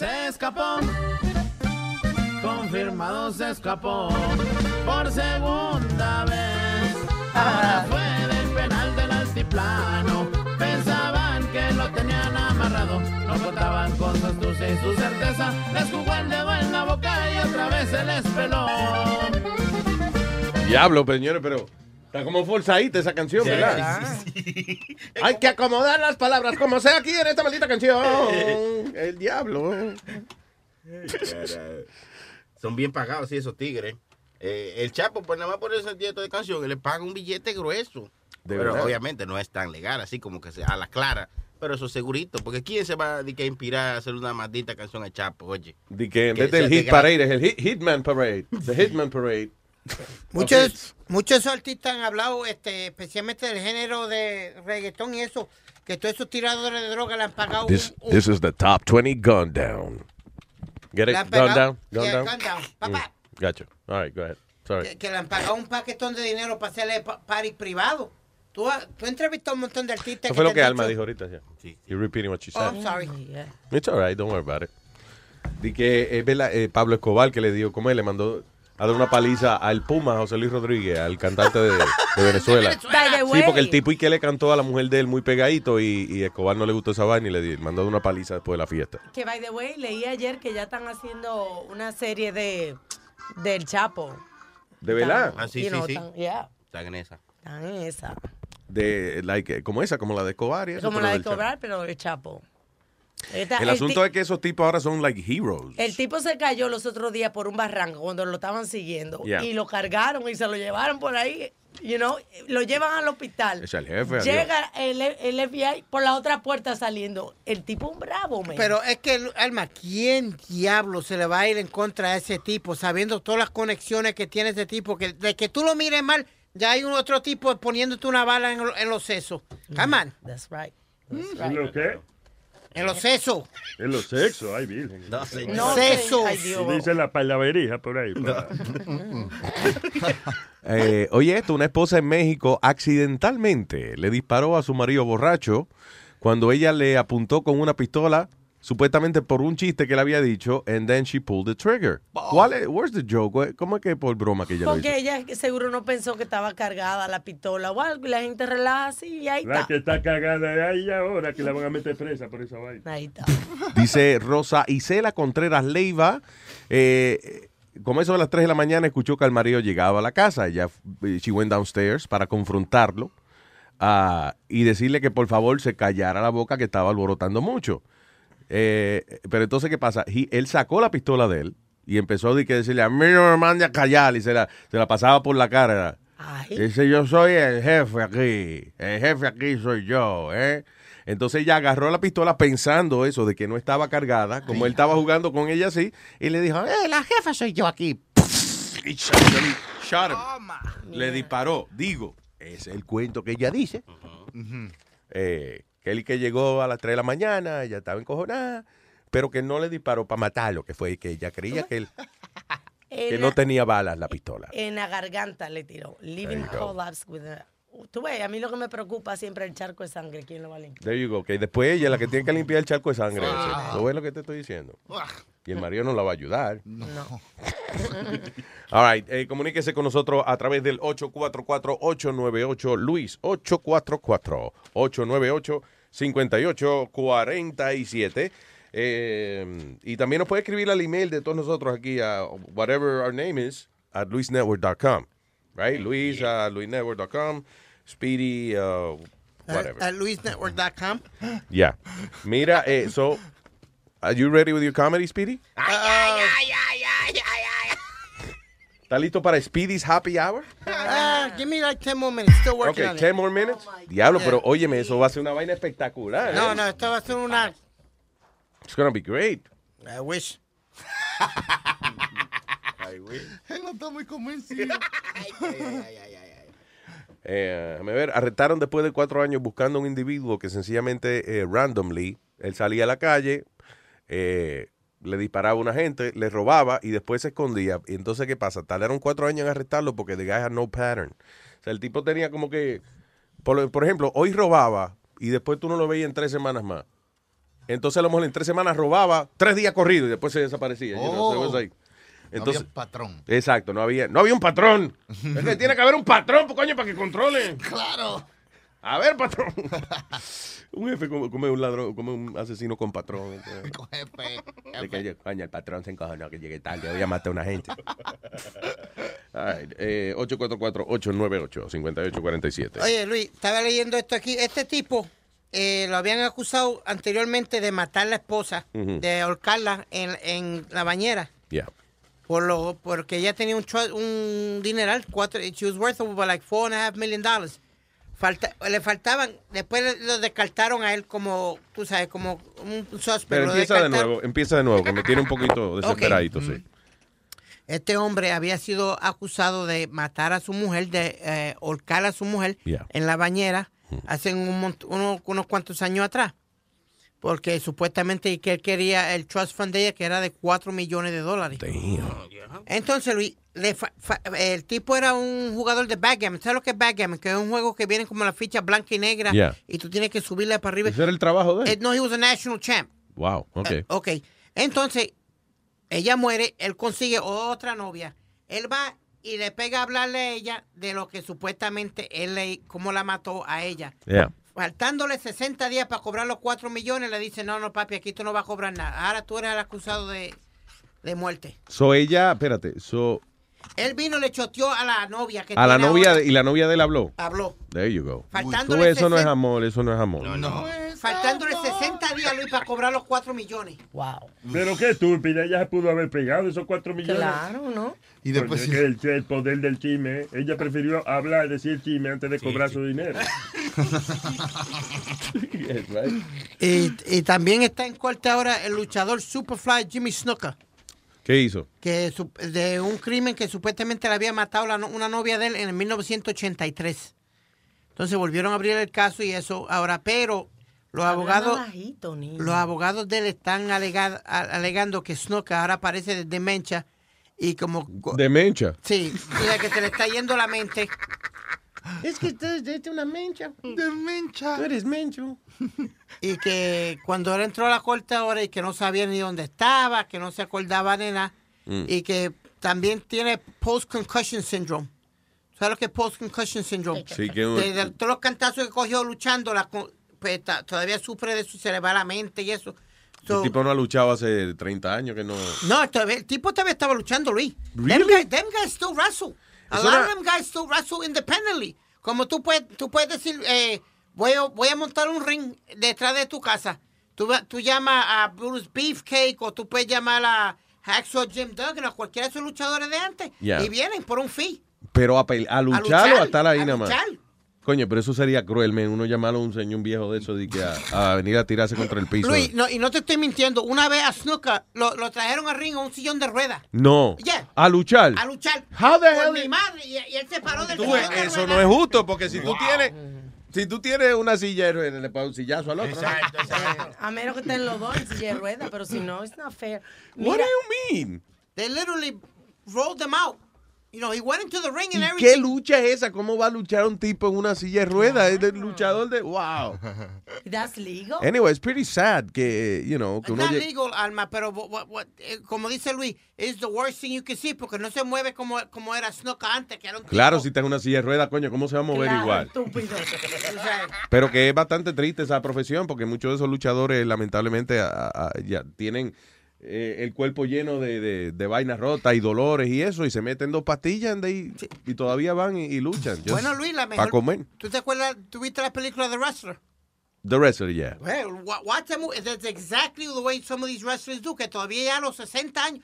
Se escapó, confirmado se escapó por segunda vez. Ahora fue del penal del altiplano. Pensaban que lo tenían amarrado, no contaban con su astucia y su certeza. Les jugó el dedo en la boca y otra vez se les peló. Diablo, señores, pero está como forzadita esa canción, Sí, ¿verdad? sí, Hay que acomodar las palabras como sea aquí en esta maldita canción. El diablo. Son bien pagados, sí, esos tigres. Eh, el Chapo, pues nada más por ese dieto de canción, le paga un billete grueso. De pero verdad. obviamente no es tan legal, así como que sea a la clara. Pero eso segurito, porque ¿quién se va de que inspirar a hacer una maldita canción al Chapo, oye? De que en vez del Hit Parade es el hit, Hitman Parade. The Hitman Parade. Muchos, muchos artistas han hablado, este, especialmente del género de reggaetón y eso, que todos esos tiradores de droga le han pagado This, un- un- this is the top 20 gun down. Get it? Gun down? Gun Yeah, down? gun down. Papá. Mm, Gotcha. All right, go ahead. Sorry. que, que le han pagado un paquetón de dinero para hacerle pa- party privado. Tú, tú entrevistas a un montón de artistas. Eso fue lo que Alma dicho- dijo ahorita. Yeah. You're repeating what she Oh, said. I'm sorry. It's all right, don't worry about it. Di que es verdad, eh, Pablo Escobar que le dio, como él le mandó a dar una paliza al Puma, José Luis Rodríguez, al cantante de, de Venezuela. Sí, porque el tipo y que le cantó a la mujer de él muy pegadito y, y Escobar no le gustó esa vaina y le di- mandó una paliza después de la fiesta. Que, by the way, leí ayer que ya están haciendo una serie de del Chapo. ¿De verdad? Ah, sí, sí, know, sí. tan- yeah, Están en esa. están en esa. De, like, como esa, como la de Escobar y eso. Como la de cobrar, pero el Chapo. El el asunto es que esos tipos ahora son like heroes. El tipo se cayó los otros días por un barranco cuando lo estaban siguiendo Yeah. y lo cargaron y se lo llevaron por ahí, you know, lo llevan al hospital. Es el jefe. Llega el, el FBI por la otra puerta saliendo. El tipo un bravo, man. Pero es que, Alma, ¿quién diablo se le va a ir en contra de ese tipo, sabiendo todas las conexiones que tiene ese tipo? Que de que tú lo mires mal, ya hay un otro tipo poniéndote una bala en, en los sesos. Come on. That's right. ¿En lo qué? En los sesos. En los sexos, ay, virgen. No, señor. No, Sesos. Ay, Dios. Dice la palaverija por ahí. Eh, oye, esto, una esposa en México accidentalmente le disparó a su marido borracho cuando ella le apuntó con una pistola, supuestamente por un chiste que le había dicho, and then she pulled the trigger. ¿Cuál es? Where's the joke? ¿Cómo es que por broma que ella lo hizo? Porque ella seguro no pensó que estaba cargada la pistola o algo y la gente relaja así y ahí La está. que está cagada ahí ahora que la van a meter presa por esa vaina. Ahí está. Dice Rosa Isela Contreras Leiva, eh, como eso de las 3 de la mañana, escuchó que el marido llegaba a la casa. Ella, eh, she went downstairs para confrontarlo ah, y decirle que por favor se callara la boca que estaba alborotando mucho. Eh, pero entonces, ¿qué pasa? He- él sacó la pistola de él y empezó a decirle, a mí no me mande a callar y se la, se la pasaba por la cara. Dice, yo soy el jefe aquí, el jefe aquí soy yo, ¿eh? Entonces ella agarró la pistola pensando eso, de que no estaba cargada, como él estaba jugando con ella así, y le dijo, eh, la jefa soy yo aquí. Y shot him. Le disparó. Digo, es el cuento que ella dice. Eh, que él que llegó a las 3 de la mañana, ella estaba encojonada, pero que no le disparó para matarlo, que fue que ella creía que él que no tenía balas la pistola. En la garganta le tiró. Living There you go. collapse with a- Tú ves, a mí lo que me preocupa siempre es el charco de sangre. ¿Quién lo va a limpiar? There you go. Que después ella es la que tiene que limpiar el charco de sangre. Ah. ese. ¿Tú ves lo que te estoy diciendo? Y el marido no la va a ayudar. No. All right. eh, comuníquese con nosotros a través del 844-898 Luis. 844-898-5847. Eh, y también nos puede escribir al email de todos nosotros aquí a whatever our name is at luisnetwork.com. Right? Luis a luisnetwork.com. Speedy, uh, whatever. At luisnetwork.com. Yeah. Mira, eh, so, are you ready with your comedy, Speedy? ¿Está listo para Speedy's Happy Hour? Ah, give me like 10 more minutes. Still working Ok, on it. 10 more minutes. Diablo, Yeah. pero óyeme, eso va a ser una vaina espectacular. No, ¿eh? no, esto va a ser una. It's gonna be great. I wish. I Él no está muy convencido. Eh, déjame ver, arrestaron después de cuatro años buscando a un individuo que sencillamente, eh, randomly, él salía a la calle, eh, le disparaba a una gente, le robaba y después se escondía. Y entonces, ¿qué pasa? Tardaron cuatro años en arrestarlo porque the guy had no pattern. O sea, el tipo tenía como que, por, por ejemplo, hoy robaba y después tú no lo veías en tres semanas más. Entonces, a lo mejor en tres semanas robaba tres días corridos y después se desaparecía. you know, so it was like- No había patrón. Exacto, no había, no había un patrón. Es que tiene que haber un patrón, pues, coño, para que controle. Claro. A ver, patrón. un jefe come, come un ladrón, come un asesino con patrón. entonces. De que, coño, el patrón se encojonó que llegué tarde, voy a matar a una gente. Right, eh, 844-898-5847. Oye, Luis, estaba leyendo esto aquí. Este tipo eh, lo habían acusado anteriormente de matar a la esposa, Ujú. de ahorcarla en, en la bañera. Yeah. Por lo, porque ella tenía un, un dineral, cuatro, she was worth over like four and a half million dollars. Falta, le faltaban, después lo descartaron a él como, tú sabes, como un suspect. Pero empieza de nuevo, empieza de nuevo, que me tiene un poquito desesperadito, sí. Este hombre había sido acusado de matar a su mujer, de eh, ahorcar a su mujer Yeah. en la bañera hace un mont- uno- unos cuantos años atrás. Porque supuestamente que él quería el trust fund de ella, que era de 4 millones de dólares. Entonces, Luis, le fa- fa- el tipo era un jugador de backgammon. ¿Sabes lo que es backgammon? Que es un juego que viene como la ficha blanca y negra Yeah. y tú tienes que subirle para arriba. Ese era el trabajo de él. Eh, no, he was a national champ. Wow, ok. Eh, ok. Entonces, ella muere, él consigue otra novia. Él va y le pega a hablarle a ella de lo que supuestamente él le, cómo la mató a ella. Yeah. Faltándole 60 días para cobrar los 4 millones, le dice, no, no, papi, aquí tú no vas a cobrar nada. Ahora tú eres el acusado de, de muerte. So ella, espérate, so, Él vino y le choteó a la novia que a la novia, ahora. y la novia de él habló. Habló. There you go. Faltándole Tú, eso no es 60 amor, eso no es amor. Faltándole 60 días, Luis, para cobrar los 4 millones. Wow. Pero qué estúpida, ella se pudo haber pegado esos cuatro millones. Claro, ¿no? Y después es que el, el poder del chisme, ella prefirió hablar, decir chisme antes de cobrar su dinero. Yes, right. Y, y también está en corte ahora el luchador Superfly Jimmy Snuka. ¿Qué hizo? que su- de un crimen que supuestamente le había matado la no- una novia de él en el 1983. Entonces volvieron a abrir el caso y eso ahora, pero los Habla abogados bajito, los abogados de él están alega- a- alegando que Snuka ahora parece de demencia y como Demencia. sí, mira que se le está yendo la mente. Es que tú eres una mencha. Demencia. Tú eres mencho. Y que cuando él entró a la corte ahora y que no sabía ni dónde estaba, que no se acordaba de nada, Mm. y que también tiene post-concussion syndrome. ¿Sabes lo que es post-concussion syndrome? Sí, que de, de todos los cantazos que cogió luchando, la, pues, ta- todavía sufre de eso, se le va la mente y eso. So- el tipo no ha luchado hace 30 años que no. no, todavía- el tipo todavía estaba luchando, Luis. Really? Them, guys, them guys still wrestle. A lot of them guys still wrestle independently. Como tú puedes, tú puedes decir, eh, voy, a, voy a montar un ring detrás de tu casa. Tú, tú llamas a Bruce Beefcake o tú puedes llamar a Hacksaw Jim Duggan o cualquiera de esos luchadores de antes Yeah. y vienen por un fee. Pero a, luchar, luchar, o a estar ahí a nada más. luchar. Coño, pero eso sería cruel, men. Uno llamarlo a un señor un viejo de eso de que a, a venir a tirarse contra el piso. Luis, no, y no te estoy mintiendo. Una vez a Snuka lo, lo trajeron al ring a un sillón de ruedas. No. Yeah. A luchar. A luchar. How the Por hell mi madre. Y, y él se paró del Tú sillón de eso ruedas. no es justo, porque si tú tienes. Si tú tienes una silla de ruedas, le pones un sillazo al otro. Exacto, exacto. A menos que estén los dos en silla de ruedas, pero si no, it's not fair. What Mira, do you mean? They literally rolled them out. You know, he went into the ring and ¿Y everything. qué lucha es esa? ¿Cómo va a luchar un tipo en una silla de ruedas? Es el luchador de. ¡Wow! that's legal. Anyway, it's pretty sad que, you know, que uno. not legal, Alma, pero what- what- what- eh, como dice Luis, it's the worst thing you can see porque no se mueve como, como era Snuka antes, que era un Claro, tipo- si está en una silla de ruedas, coño, ¿cómo se va a mover Claro, igual? Estúpido. O sea, Pero que es bastante triste esa profesión porque muchos de esos luchadores lamentablemente a- a- ya tienen eh, el cuerpo lleno de, de, de vainas rotas y dolores y eso y se meten dos pastillas and they- y todavía van y, y luchan. just Bueno, Luis, la Para mejor. comer. ¿Tú te acuerdas? ¿Tuviste la película The Wrestler? The wrestler, yeah. Well, wa- watch that movie. That's exactly the way some of these wrestlers do, que todavía ya a los 60 años.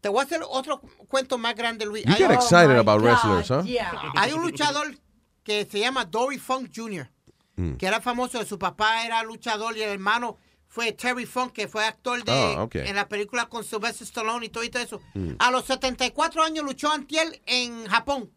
Te voy a hacer otro cuento más grande, Luis. You get excited about wrestlers, huh? Hay un luchador que se llama Dory Funk Jr., Mm. que era famoso, su papá era luchador y el hermano fue Terry Funk, que fue actor de, ok. en la película con Sylvester Stallone y todo, y todo eso. Mm. A los 74 años luchó antiel en Japón.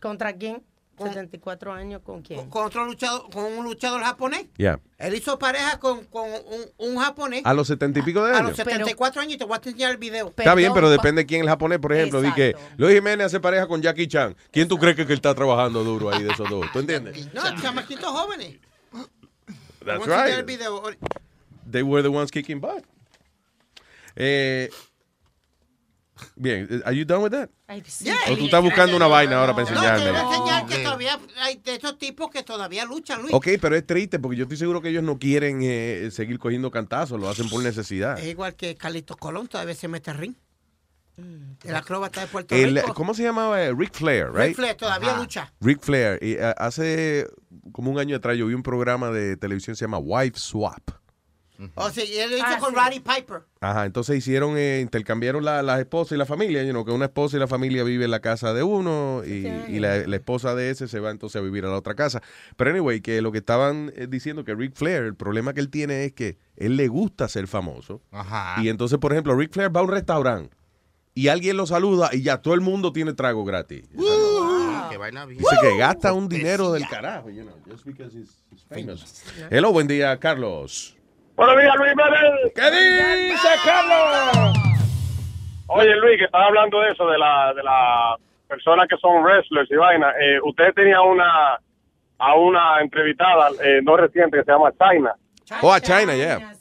¿Contra quién? 74 años, ¿con quién? Con, otro luchador, con un luchador japonés. Ya. Él hizo pareja con, con un, un japonés. A los setenta y pico de A años. los 74 años, y te voy a enseñar el video. Está bien, pero depende de quién es el japonés, por ejemplo. Di que Luis Jiménez hace pareja con Jackie Chan. ¿Quién tú crees que, que él está trabajando duro ahí de esos dos? ¿Tú entiendes? No, chamaquitos jóvenes. That's a right. el video. They were the ones kicking butt. Eh, bien, are you done with that? Yeah. ¿O tú estás buscando una vaina ahora para No, te voy a enseñarme? enseñar que todavía hay de esos tipos que todavía luchan, Luis. Ok, pero es triste porque yo estoy seguro que ellos no quieren eh, seguir cogiendo cantazos, lo hacen por necesidad. Es igual que Carlitos Colón, todavía se mete ring. El acróbata de Puerto El- Rico. ¿Cómo se llamaba? Eh, Ric Flair, right? Ric Flair todavía lucha. Ric Flair. Y, eh, hace como un año atrás yo vi un programa de televisión que se llama Wife Swap. O sea, y él lo hizo Ah, con sí. Roddy Piper. Ajá, entonces hicieron, eh, intercambiaron la- las esposas y la familia, you know, que una esposa y la familia vive en la casa de uno y, y la, la esposa de ese se va entonces a vivir a la otra casa. Pero anyway, que lo que estaban eh, diciendo que Ric Flair, el problema que él tiene es que él le gusta ser famoso. Ajá. Y entonces, por ejemplo, Ric Flair va a un restaurante y alguien lo saluda y ya todo el mundo tiene trago gratis. Que vaina bien. Dice que gasta un dinero del carajo, you know, just because he's, he's famous. Hello, buen día, Carlos. Buenos días, Luis Jiménez. ¿Qué dice, Carlos? Oye, Luis, que estaba hablando de eso, de la, de la personas que son wrestlers y vaina. Eh, usted tenía una, a una entrevistada, eh, no reciente, que se llama China. Oh, a China, yeah.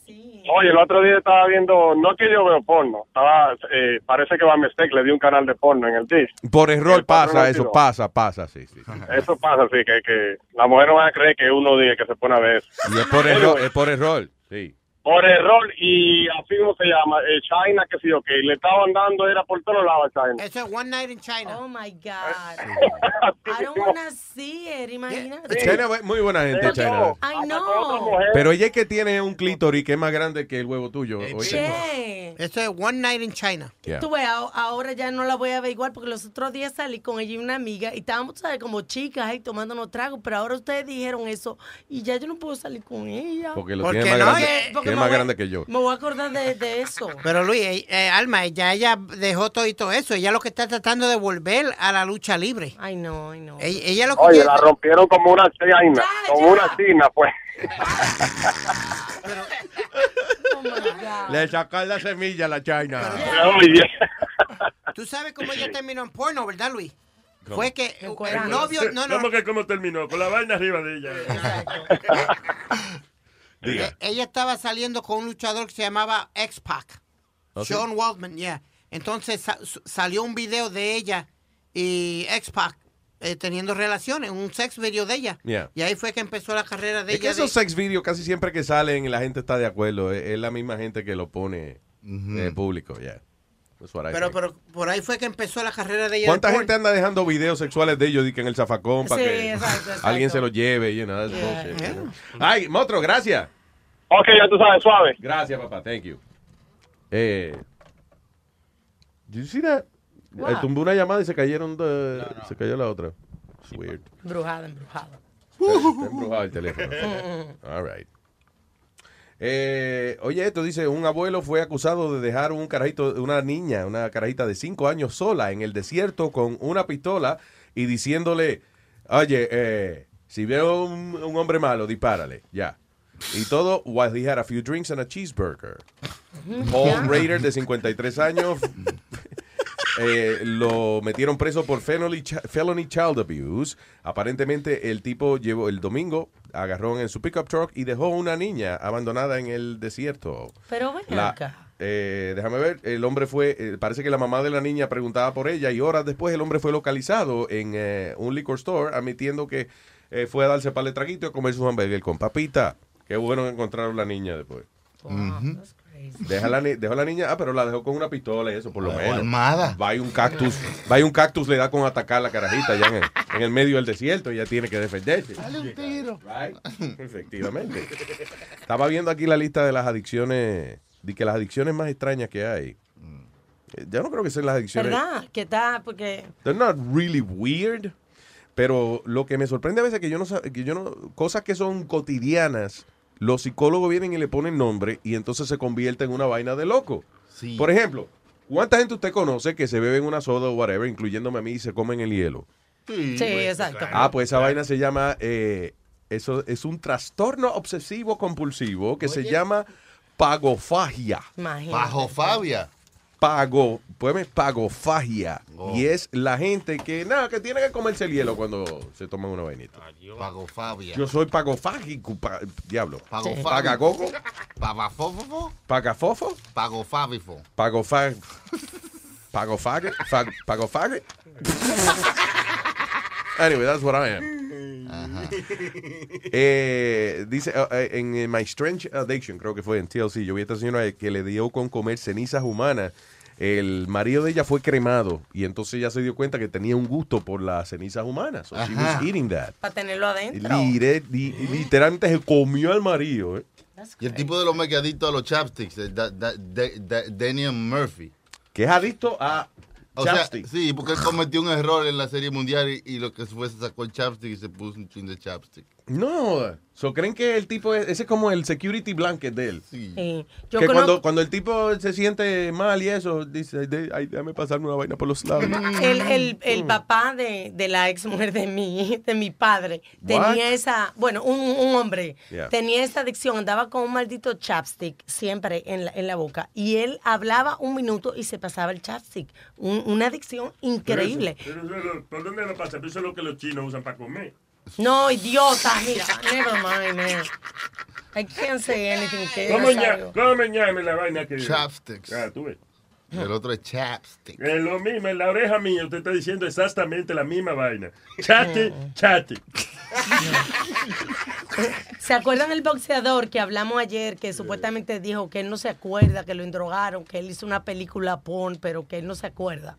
Oye, el otro día estaba viendo, no que yo veo porno, estaba, eh, parece que Van Mistake le dio un canal de porno en el disc. Por error pasa, eso tiró. pasa, pasa, sí, sí. Eso pasa, sí, que, que la mujer no va a creer que uno diga que se pone a ver eso. Y es por error, es por error, sí. Por error, y así como se llama, eh, China, que sí, ok, le estaban dando, era por todos lados a China. Eso es One Night in China. Oh my God. I don't wanna see it, imagínate. China, muy buena gente, China. I know. Pero ella es que tiene un clítoris que es más grande que el huevo tuyo. oye. Che. Eso es One Night in China. Yeah. Tú ves, ahora ya no la voy a ver igual porque los otros días salí con ella y una amiga y estábamos, ¿sabes? Como chicas ahí tomándonos tragos, pero ahora ustedes dijeron eso y ya yo no puedo salir con ella. Porque lo ¿Por tiene más no? grande, Eh, porque es más voy- grande que yo. Me voy a acordar de, de eso. Pero Luis, eh, eh, Alma, ya ella dejó todo y todo eso. Ella lo que está tratando de volver a la lucha libre. Ay, no, ay, no. Ella, ella lo que Oye, quiere- la rompieron como una china, como una china, pues. Le sacan la semilla a la China. Tú sabes cómo ella terminó en porno, ¿verdad, Luis? ¿Cómo? Fue que el novio... No, no, ¿Cómo que cómo terminó? Con la vaina arriba de ella. Eh, Ella estaba saliendo con un luchador que se llamaba X-Pac. ¿Oh, sí? Sean Waldman, yeah. Entonces sa- salió un video de ella y X-Pac eh, teniendo relaciones, un sex video de ella. Yeah. Y ahí fue que empezó la carrera de Es que ella. esos de- sex videos casi siempre que salen la gente está de acuerdo. Es, es la misma gente que lo pone en público, ya. I pero, pero por ahí fue que empezó la carrera de ella. ¿Cuánta de gente anda dejando videos sexuales de ellos di que en el zafacón para Sí, que exacto, exacto. alguien se los lleve? You know, that's Yeah. bullshit, you know. Ay, Motro, gracias. Ok, ya tú sabes, suave. Gracias, papá. Thank you. Eh, did you see that? Eh, tumbó una llamada y se cayeron de- se cayó la otra. It's weird. Embrujada, embrujada. Está embrujado el teléfono. All right. Eh, oye, esto dice, un abuelo fue acusado de dejar un carajito, una niña, una carajita de cinco años sola en el desierto con una pistola y diciéndole, oye, eh, si veo un, un hombre malo, dispárale, ya. Y todo while he had a few drinks and a cheeseburger. Paul Raider, de 53 años, eh, lo metieron preso por felony, felony child abuse. Aparentemente el tipo llevó el domingo, agarró en su pickup truck y dejó una niña abandonada en el desierto. Pero La- acá. eh, déjame ver, el hombre fue, eh, parece que la mamá de la niña preguntaba por ella y horas después el hombre fue localizado en eh, un liquor store admitiendo que fue a darse para el traguito y a comer su hamburger con papita. Qué bueno que encontraron la niña después. Deja la ni- dejó la niña, ah, pero la dejó con una pistola y eso, por lo menos. armada. Va y un cactus, va y un cactus le da con atacar a la carajita ya en el, en el medio del desierto, ella tiene que defenderse. Dale un tiro. Efectivamente. Estaba viendo aquí la lista de las adicciones, de que las adicciones más extrañas que hay. Eh, Ya no creo que sean las adicciones. ¿Verdad? Que está, porque They're not really weird, pero lo que me sorprende a veces es que yo no que yo no cosas que son cotidianas los psicólogos vienen y le ponen nombre y entonces se convierte en una vaina de loco. Por ejemplo, ¿cuánta gente usted conoce que se beben una soda o whatever, incluyéndome a mí, y se comen el hielo? Sí, exacto. Ah, pues esa vaina se llama, eh, eso es un trastorno obsesivo compulsivo que se llama pagofagia. Imagínate. Pagofobia. Pago, pues pagofagia. Y es la gente que, nada, que tiene que comerse el hielo cuando se toma una vainita. Pagofobia. Yo soy pagofágico, pa- diablo. Pagofágico. Pagagogo, Pagafofo. pagafofo, Pagofábifo. pagofag, pagofague, fag- pagofague. Anyway, that's what I am. Eh, dice uh, eh, en eh, My Strange Addiction, creo que fue en TLC, yo vi a esta señora que le dio con comer cenizas humanas. El marido de ella fue cremado y entonces ella se dio cuenta que tenía un gusto por las cenizas humanas. So she was eating that. Para tenerlo adentro. Lire- li- literalmente se comió al marido. eh. Y el tipo de los megadictos a los chapsticks, da- da- da- da- Daniel Murphy. Que es adicto a O sea, sí, porque él cometió un error en la serie mundial y, y lo que fue se sacó el chapstick y se puso un chin de chapstick. No, so, creen que el tipo es, ese es como el security blanket de él. Sí. Yo que cuando, cuando el tipo se siente mal y eso, dice, "De- ay, déjame pasarme una vaina por los lados. El, el, el papá de, de la ex mujer de mi, de mi padre What? tenía esa, bueno, un, un hombre Yeah. tenía esa adicción, andaba con un maldito chapstick siempre en la, en la boca y él hablaba un minuto y se pasaba el chapstick. Un- una adicción increíble. Pero eso, pero eso, ¿Por dónde lo pasa? Pero eso es lo que los chinos usan para comer. No, idiota, mira, never mind, man. I can't say anything que ¿Cómo, no ña- salgo. ¿Cómo me llame la vaina que Chapsticks. Ah, tú ves. El otro es chapstick. Es lo mismo, en la oreja mía usted está diciendo exactamente la misma vaina. Chate, chate. ¿Se acuerdan del boxeador que hablamos ayer que supuestamente dijo que él no se acuerda, que lo endrogaron, que él hizo una película porn, pero que él no se acuerda?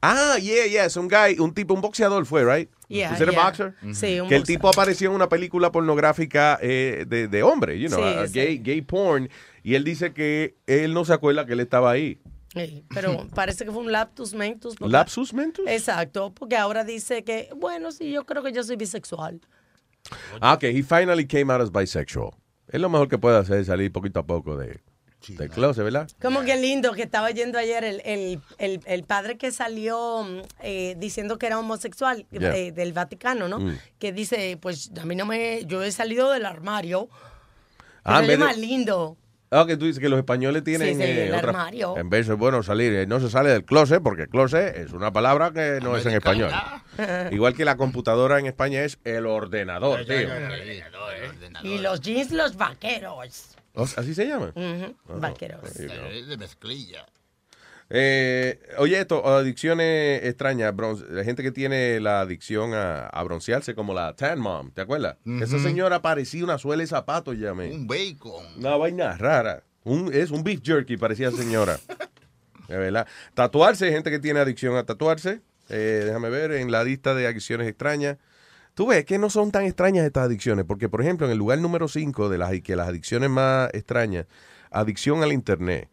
Ah, yeah, yeah, es un guy, un tipo, un boxeador fue, right? Yeah, ¿Es yeah. boxer? Sí, un Que el tipo apareció en una película pornográfica eh, de, de hombre, you know, Sí, sí. gay, gay porn, y él dice que él no se acuerda que él estaba ahí. Sí, pero parece que fue un lapsus mentus. porque- ¿Lapsus mentus? Exacto, porque ahora dice que, bueno, sí, yo creo que yo soy bisexual. Ah, ok, he finally came out as bisexual. Es lo mejor que puede hacer, salir poquito a poco de, del closet, ¿verdad? Como que lindo que estaba yendo ayer el, el, el, el padre que salió eh, diciendo que era homosexual Yeah. eh, del Vaticano, ¿no? Mm. Que dice, pues a mí no me, yo he salido del armario. Ah, es de- más lindo. Ah, que tú dices que los españoles tienen... Sí, sí, el otra- armario. En vez de, bueno, salir, eh, no se sale del closet, porque closet es una palabra que no es en español. Igual que la computadora en España es el ordenador, tío. Y los jeans, los vaqueros. ¿Así se llama? Ujú, Ah, Vaqueros. go. De mezclilla. Eh, oye, esto, adicciones extrañas, la gente que tiene la adicción a, a broncearse, como la Tan Mom, ¿te acuerdas? Esa señora parecía una suela de zapatos, ya me. Un bacon. Una vaina rara. Un, es un beef jerky, parecía señora. De verdad. Tatuarse, gente que tiene adicción a tatuarse. Eh, déjame ver, en la lista de adicciones extrañas. Tú ves que no son tan extrañas estas adicciones, porque por ejemplo, en el lugar número 5 de las, que las adicciones más extrañas, adicción al internet.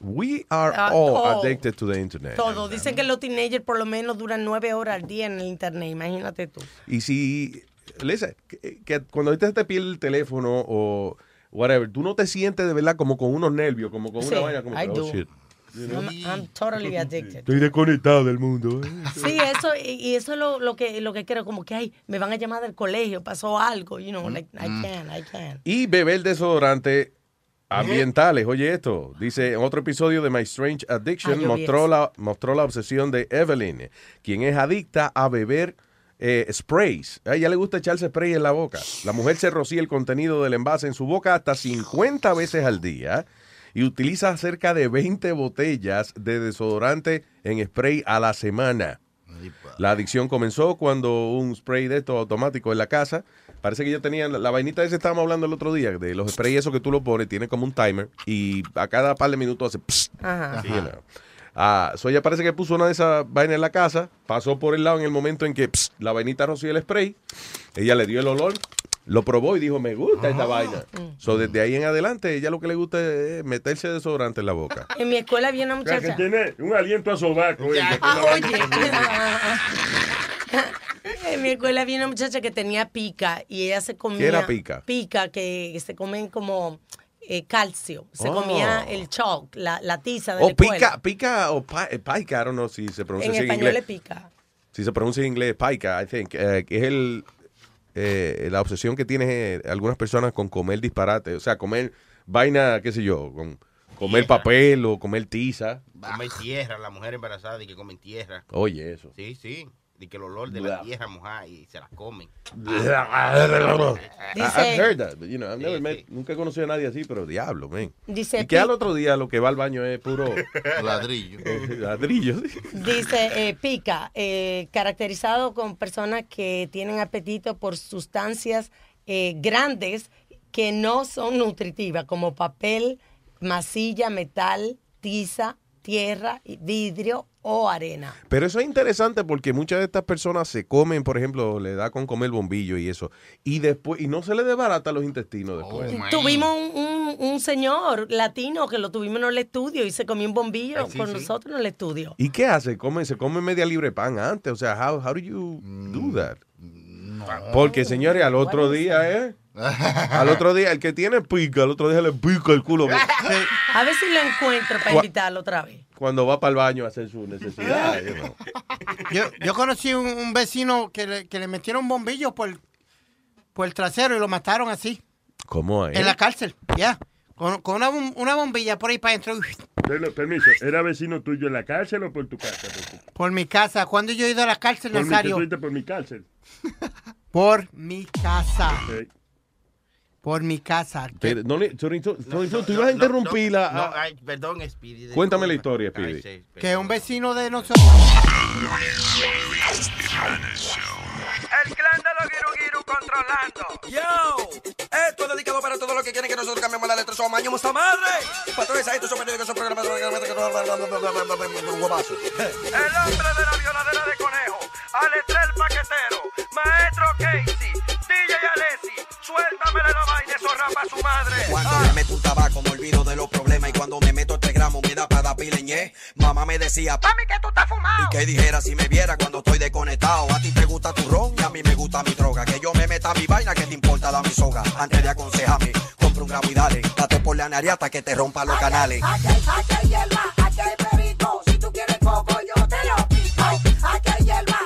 We are Ah, all addicted to the internet. Todo. Dicen que los teenagers por lo menos duran nueve horas al día en el internet. Imagínate tú. Y si, listen, que, que cuando ahorita se te pierde el teléfono o whatever, tú no te sientes de verdad como con unos nervios, como con Sí, una vaina como I que, oh, shit. You know? I'm, I'm totally addicted. Estoy desconectado del mundo. ¿eh? Sí, eso, y, y eso es lo, lo que lo que quiero, como que, ay, me van a llamar del colegio, pasó algo, you know, like, I can, I can. Y beber desodorante ambientales. Oye esto, dice en otro episodio de My Strange Addiction, mostró la, mostró la obsesión de Evelyn, quien es adicta a beber eh, sprays. A ella le gusta echarse spray en la boca. La mujer se rocía el contenido del envase en su boca hasta 50 veces al día y utiliza cerca de 20 botellas de desodorante en spray a la semana. La adicción comenzó cuando un spray de esto automático en la casa. Parece que yo tenía la, vainita de ese estábamos hablando el otro día, de los sprays esos que tú lo pones, tiene como un timer y a cada par de minutos hace pss, Ajá. you know. Ah, so ella parece que puso una de esas vainas en la casa, pasó por el lado en el momento en que pss, la vainita roció el spray, ella le dio el olor, lo probó y dijo, me gusta esta vaina. So desde ahí en adelante, ella lo que le gusta es meterse desodorante en la boca. En mi escuela había una O sea, que muchacha. tiene un aliento a sobaco. ella, Ah, oye. en mi escuela había una muchacha que tenía pica y ella se comía. era pica? Pica, que se comen como eh, calcio. Se Oh. comía el chalk, la, la tiza de O la escuela. pica, pica o pi- pica, I don't know si se pronuncia En en español inglés. es pica. Si se pronuncia en inglés, pica, I think. eh, es el, eh, la obsesión que tienen eh, algunas personas con comer disparate. O sea, comer vaina, qué sé yo, con comer papel o comer tiza. Comer tierra, la mujer embarazada y que comen tierra. Oye, eso. Sí, sí. Y que el olor de la tierra mojada y se la comen. I've heard that, but, you know, I've never met- nunca he conocido a nadie así, pero diablo, man. Dice y que al otro día lo que va al baño es puro ladrillo. ladrillo. sí. Dice eh, pica, eh, caracterizado con personas que tienen apetito por sustancias eh, grandes que no son nutritivas, como papel, masilla, metal, tiza, tierra, vidrio o arena. Pero eso es interesante porque muchas de estas personas se comen, por ejemplo, le da con comer bombillo y eso, y después y no se le desbarata los intestinos después. Tuvimos un, un- un señor latino que lo tuvimos en el estudio y se comió un bombillo Ay, sí, con sí. nosotros en el estudio. ¿Y qué hace? Come, se come media libre pan antes, o sea, how, how do you do that? Porque señores, al otro día, ¿eh? Al otro día, el que tiene pica, al otro día le pica el culo A ver si lo encuentro para invitarlo otra vez. cuando va para el baño a hacer su necesidad. you know. Yo, yo conocí un, un vecino que le, que le metieron bombillos por, por el trasero y lo mataron así, ¿Cómo es? en la cárcel, ya. Con, con una, bom- una bombilla por ahí para adentro, Pero, permiso, ¿era vecino tuyo en la cárcel o por tu casa? Por, por mi casa. Cuando yo he ido a la cárcel, por Nazario? por mi cárcel. Por mi casa. Ok. Por mi casa. Pero, no le- Tony, Tony, Tony, tú ibas a interrumpirla. No, ah, ay, perdón, Speedy. Cuéntame la historia, Speedy. Que un vecino de nosotros. El clan de los Giru Giru controlando. Yo, esto es dedicado para todos los que quieren que nosotros cambiemos la letra. Somos maños esta madre. Para todos esos periódicos, esos programas. El hombre de la violadera de conejo. Alestrel Paquetero. Maestro Casey. DJ Alessi. Suéltamele la vaina, eso rapa a su madre. Cuando me meto un tabaco me olvido de los problemas y cuando me meto este gramo me da para dar pileñé. Mamá me decía, Mami, que tú estás fumado. y que dijera si me viera cuando estoy desconectado. A ti te gusta tu ron y a mí me gusta mi droga. Que yo me meta mi vaina, que te importa la mi soga. Antes de aconsejarme, compra un gramo y dale. Date por la nariz hasta que te rompa los canales. Aquí hay, aquí hay hierba, aquí hay perico. Si tú quieres coco, yo te lo pico. Aquí hay hierba,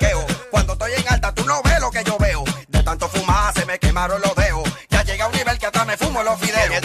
como los fideos.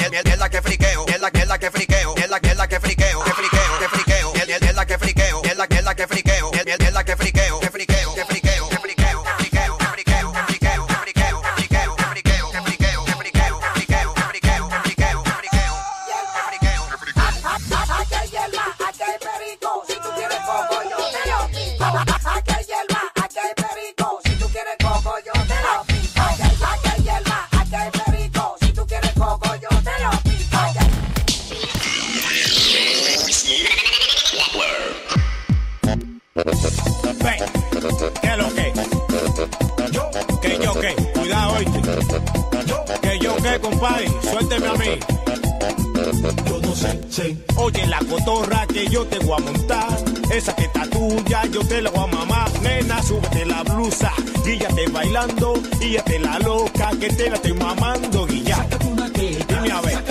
Que te la estoy mamando, y ya. Dime a ver.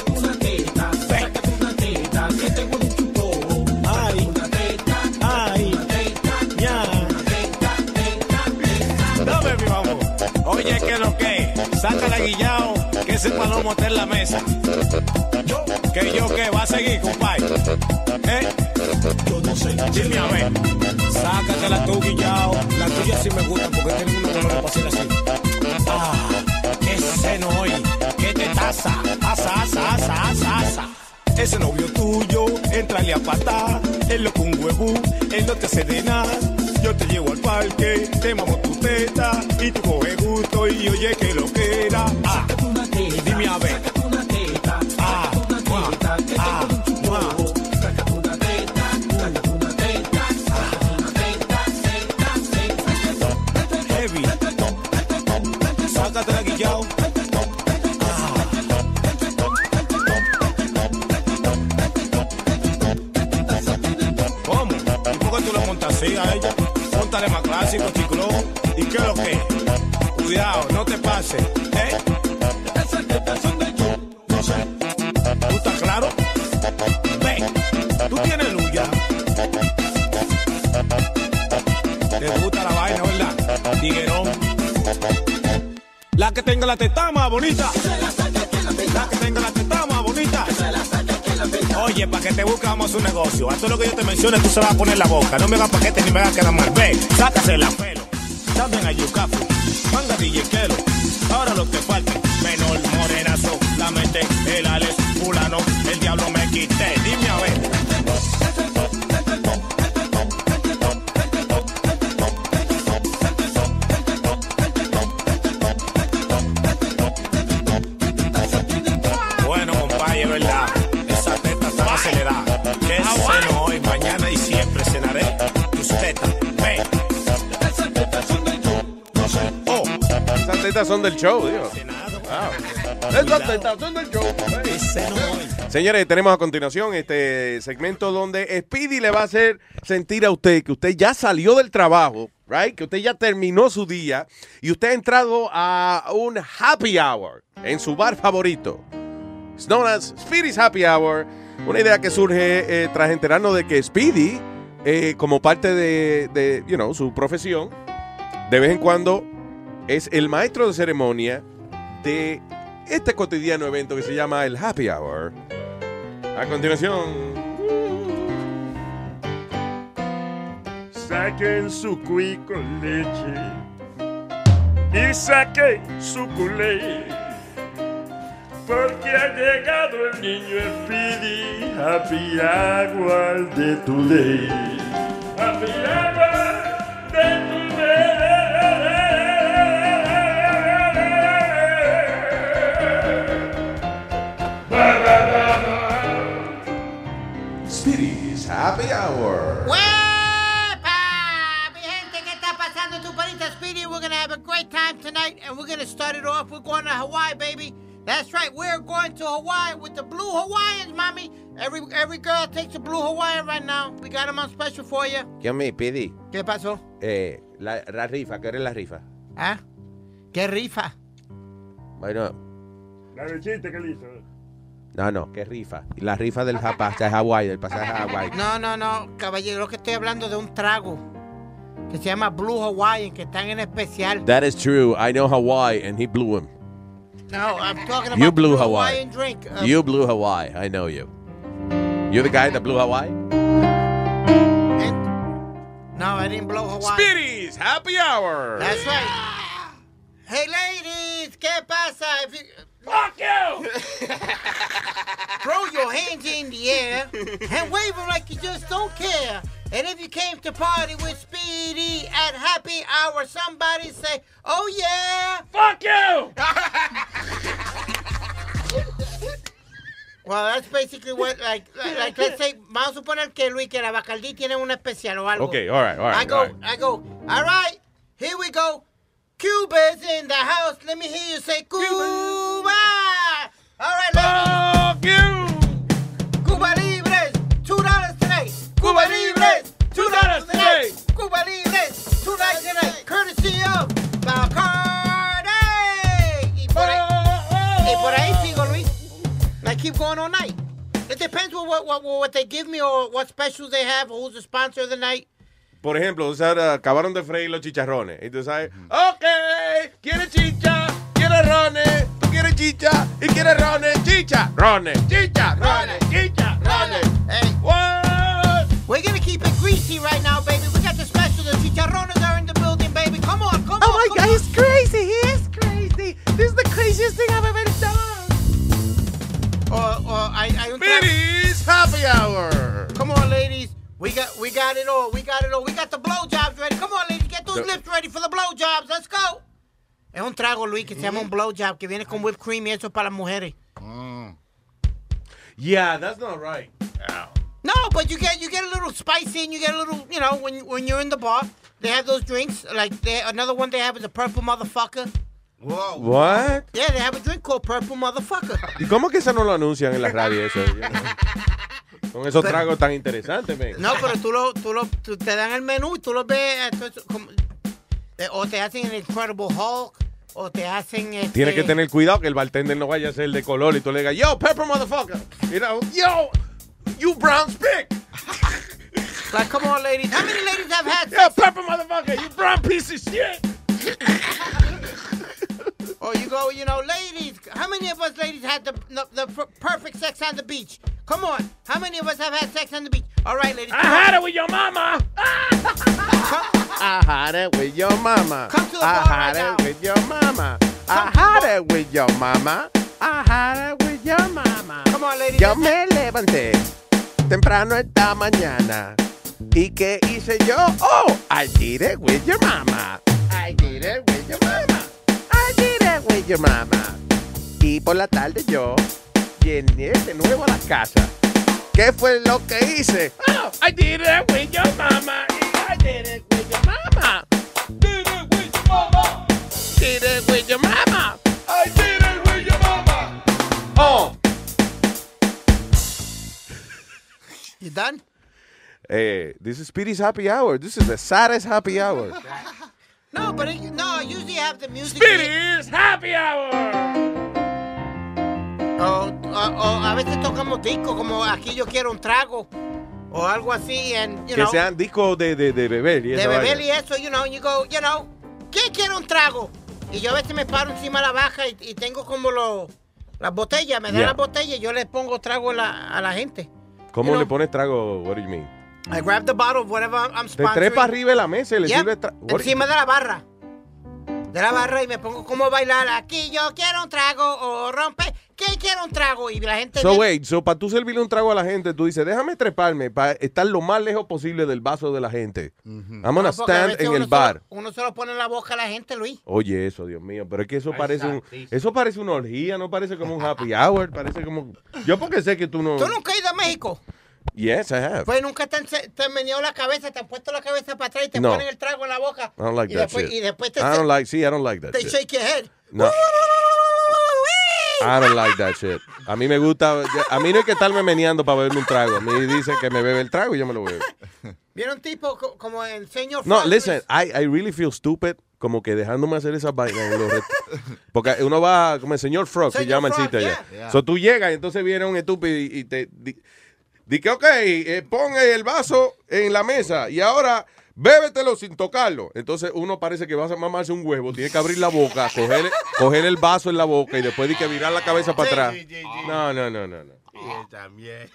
Ay, ay, ya. Dame, mi amor. Oye, que lo que, sácala guillao, que ese palomo está en la mesa. Que yo que va a seguir, compadre. ¿Eh? Yo no sé. Dime a ver. Sácatela tú, guillao. La tuya sí me gusta porque tengo una dolor para hacer así. Hoy. Que te está asa, asa, asa, asa, asa. Ese novio tuyo, entrale a patá, él lo con huevo, él no te hace de nada. Yo te llevo al parque, te mamo tu teta, y tú coges gusto y oye que lo que era. Ah, dime a ver. Bonita. Que tenga la teta más bonita. Oye, para que te buscamos un negocio. A todo lo que yo te mencione, tú se vas a poner la boca. No me hagas paquete ni me hagas quedar mal. Ve, sácase la pelo. También a Yucafu. Manga DJ Kelo. Ahora lo que falta. Menor, morenazo. La mente, el Alex, fulano. El diablo me quité. Son del show, digo. Wow. Esas tetas son del show. Señores, tenemos a continuación este segmento donde Speedy le va a hacer sentir a usted que usted ya salió del trabajo, right? Que usted ya terminó su día y usted ha entrado a un happy hour en su bar favorito. It's known as Speedy's Happy Hour. Una idea que surge eh, tras enterarnos de que Speedy, eh, como parte de, de, you know, su profesión, de vez en cuando es el maestro de ceremonia de este cotidiano evento que se llama el Happy Hour. A continuación, Saquen su cuy con leche y saquen su culé. Porque ha llegado el niño Speedy, happy hour de today. Happy hour Happy Hour. ¡Huepa! Mi gente, ¿qué está pasando? Tu panita Speedy. We're gonna have a great time tonight, and we're gonna start it off. We're going to Hawaii, baby. That's right. We're going to Hawaii with the Blue Hawaiians, mommy. Every every girl takes a Blue Hawaiian right now. We got them on special for you. ¿Qué me Speedy? ¿Qué pasó? Eh, la, la rifa, ¿qué eres la rifa? ¿Ah? ¿Qué rifa? Bueno, La lechita que le hizo. No, no, ¿qué rifa? La rifa del pasaje a Hawái, del pasaje a Hawái. No, no, no, caballero, lo que estoy hablando de un trago que se llama Blue Hawaiian, que están en especial. That is true. I know Hawaii, and he blew him. No, I'm talking about You blew Blue Hawaii. Hawaiian drink. Uh, You blew Hawaii. I know you. You're the guy that blew Hawaii? No, I didn't blow Hawaii. Speedy's Happy Hour. That's right. Hey, ladies, ¿qué pasa? If you... Fuck you! Throw your hands in the air and wave them like you just don't care. And if you came to party with Speedy at happy hour, somebody say, oh yeah. Fuck you! Well, that's basically what, like, like, let's say, vamos a suponer que Luis, que la Bacardí tiene un especial o algo. Okay, all right, all right, I go, all right. I go, all right, here we go. Cuba's in the house. Let me hear you say Cuba. All right, ladies. you. Cuba Libres, two dollars tonight. Cuba Libres, two dollars tonight. Cuba Libres, two dollars tonight. Courtesy of Bacardi. Y por ahí, y por ahí sigo, Luis. I keep going all night. It depends on what, what, what they give me or what specials they have or who's the sponsor of the night. por ejemplo, o sea, acabaron de freír los chicharrones. Y tú sabes, ok, quiere chicha, quiere rones, tú quieres chicha y quieres rones, chicha, rones, chicha, rones, chicha, rones. Hey. What? We're gonna keep it greasy right now, baby. We got the special. The chicharrones are in the building, baby. Come on, come oh on. Oh my God, on. he's crazy. He is crazy. This is the craziest thing I've ever done. Or, or I, I happy hour. Come on, ladies. We got we got it all. We got it all. We got the blowjobs ready. Come on, ladies. Get those lips ready for the blowjobs. Let's go. Es un trago, Luis, que se llama un blowjob, que viene con whipped cream y eso es para las mujeres. Yeah, that's not right. No, but you get you get a little spicy and you get a little, you know, when when you're in the bar, they have those drinks. Like they, another one they have is a purple motherfucker. Whoa. What? Yeah, they have a drink called purple motherfucker. ¿Y cómo que eso no lo anuncian en la radio? Eso, Con esos Pero- tragos tan interesantes, man. No, pero tú lo, tú lo, tú te dan el menú y tú lo ves, como- eh, o te hacen el Incredible Hulk, o te hacen este, Tienes que tener cuidado que el bartender no vaya a ser de color y tú le digas, yo, pepper motherfucker. You know, yo, you brown spick. Like, come on, ladies. How many ladies have had Yo, pepper motherfucker, you brown piece of shit. Or you go, you know, ladies. How many of us ladies had the the, the perfect sex on the beach? Come on. How many of us have had sex on the beach? All right, ladies. I had it with your mama. I had it with your mama. Come to the I bar had right it with your mama. I had it with your mama. I had it with your mama. Come on, ladies. Yo me levanté temprano esta mañana. ¿Y qué hice yo? Oh, I did it with your mama. I did it with your mama. I did it with your mama. Y por la tarde yo llené de nuevo la casa. ¿Qué fue lo que hice? Oh, I did it with your mama. I did it with your mama. Did it with your mama. Did it with your mama. I did it with your mama. Oh. You done? Hey, this is Speedy's happy hour. This is the saddest happy hour. No, but it, no, I usually have the music. Speedy's happy hour. O, o- o a veces tocamos discos como aquí yo quiero un trago o algo así, and you Que know, sean discos de, de, de beber y de beber y eso, you know, you go, you know, ¿quién quiere un trago? Y yo a veces me paro encima de la baja y, y tengo como los las botellas, me dan Yeah. las botellas y yo le pongo trago a la, a la gente. ¿Cómo you le know. pones trago? What do you mean? I grab the bottle of whatever I'm, I'm Te sponsoring. trepa arriba de la mesa y le Yep, sirve encima de la barra. De la barra y me pongo como a bailar. Aquí yo quiero un trago o rompe. ¿Quién quiere un trago? Y la gente. So viene- wait, so para tú servirle un trago a la gente, tú dices, déjame treparme para estar lo más lejos posible del vaso de la gente. I'm gonna No, porque a stand en el bar. lo- uno se lo pone en la boca a la gente, Luis. Oye, eso, Dios mío, pero es que eso parece un, eso parece una orgía, no parece como un happy hour, parece como Yo porque sé que tú no ¿Tú nunca has ido a México? Yes, I have. Pues nunca te han, se- te han meneado la cabeza, te han puesto la cabeza para atrás y te No. ponen el trago en la boca. I don't like y that después, shit. Y después te, I don't like, sí, I don't like that te shit. shake your head. No. I don't like that shit. A mí me gusta, a mí no hay que estarme meneando para beberme un trago. A mí dicen que me bebe el trago y yo me lo bebo. Viene un tipo co- como el señor No, listen, I, I really feel stupid como que dejándome hacer esas vainas. en los Porque uno va como el señor Frog, se Señor llama el Frog, sitio allá. yeah. Yeah. So tú llegas y entonces viene un estúpido y, y te di, di que, ok, eh, pon el vaso en la mesa y ahora bébetelo sin tocarlo. Entonces uno parece que va a mamarse un huevo, tiene que abrir la boca, coger, coger el vaso en la boca y después de que virar la cabeza para atrás. sí, sí, sí. No, no, no, no. no. También.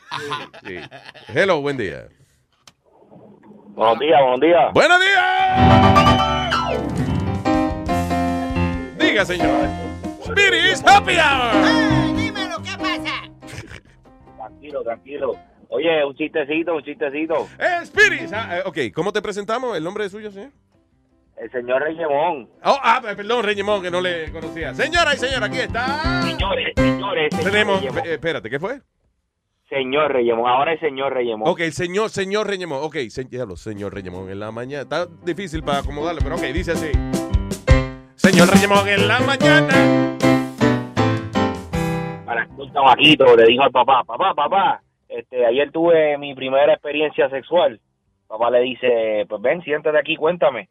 Sí. Hello, buen día. Buenos días, buenos días. ¡Buenos días! Diga, señor. Spirit's Happy Hour. dímelo, ¿qué pasa? Tranquilo, tranquilo. Oye, un chistecito, un chistecito. Eh, Spirit's. ah, eh, ok, ¿cómo te presentamos? ¿El nombre es suyo, señor? El señor Reyemón. Oh, ah, perdón, Reñemón, que no le conocía. Señora y señora, aquí está. Señores, señores. señor Tenemos, eh, espérate, ¿qué fue? Señor Reyemón, ahora el señor Reyemón. Ok, el señor, señor Reñemón. Ok, se, diablo, señor Reñemón en la mañana. Está difícil para acomodarle, pero ok, dice así. Señor Reñemón en la mañana. Para un chamaquito le dijo al papá, papá, papá, este, ayer tuve mi primera experiencia sexual. Papá le dice, pues ven, siéntate aquí, cuéntame.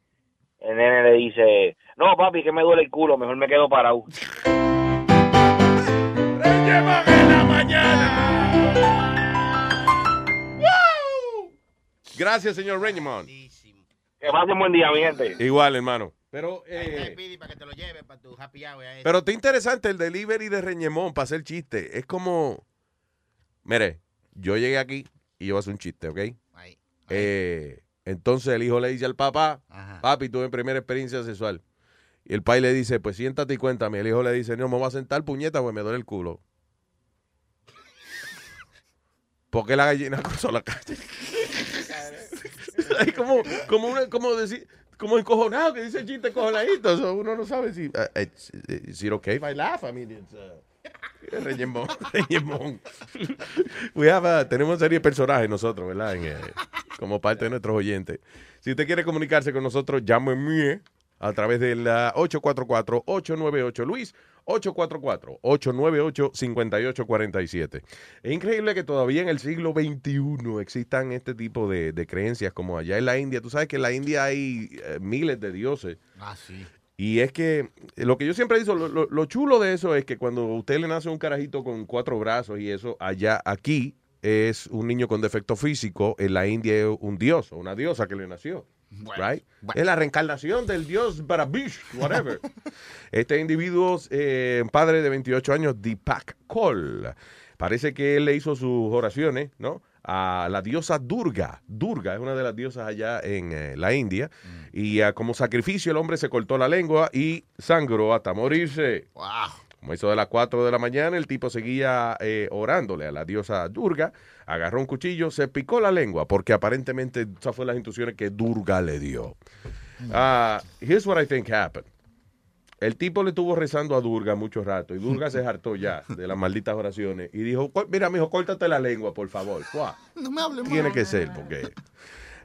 El nene le dice, no, papi, que me duele el culo, mejor me quedo parado. Reñemón en la mañana. Gracias, señor Reñemón. Que pasen buen día, mi gente. Igual, hermano. Pero, eh, ahí. Pero está interesante el delivery de Reñemón para hacer chiste. Es como. Mire, yo llegué aquí y yo voy a hacer un chiste, ¿ok? Eh, entonces el hijo le dice al papá: Papi, tuve primera experiencia sexual. Y el pai le dice: Pues siéntate y cuéntame. El hijo le dice: No, me voy a sentar puñeta porque me duele el culo. ¿Por qué la gallina cruzó la calle? Hay como, como, una, como decir, como encojonado que dice chiste encojonadito. So, uno no sabe si. Uh, it's, is it okay if I laugh? I mean, it's. Uh, Reyemón, Reyemón. We have a- tenemos serie de personajes nosotros, ¿verdad? Eh, como parte de nuestros oyentes. Si usted quiere comunicarse con nosotros, llámeme a través de la 844-898 Luis. 844-898-5847. Es increíble que todavía en el siglo XXI existan este tipo de, de creencias como allá en la India. Tú sabes que en la India hay eh, miles de dioses. Ah, sí. Y es que eh, lo que yo siempre digo, lo, lo- lo chulo de eso es que cuando usted le nace un carajito con cuatro brazos y eso, allá, aquí es un niño con defecto físico, en la India es un dios o una diosa que le nació. right? Es la reencarnación del dios Barabish, whatever. este individuo, eh, padre de 28 años, Deepak Kol. Parece que él le hizo sus oraciones, ¿no? A la diosa Durga. Durga es una de las diosas allá en eh, la India. Y ah, como sacrificio el hombre se cortó la lengua y sangró hasta morirse. Como hizo de las 4 de la mañana, el tipo seguía eh, orándole a la diosa Durga, agarró un cuchillo, se picó la lengua, porque aparentemente esas fueron las instrucciones que Durga le dio. Ah, here's what I think happened. El tipo le estuvo rezando a Durga mucho rato y Durga se hartó ya de las malditas oraciones y dijo, "Co- mira, mijo, córtate la lengua, por favor. No me hable Tiene que ser, porque...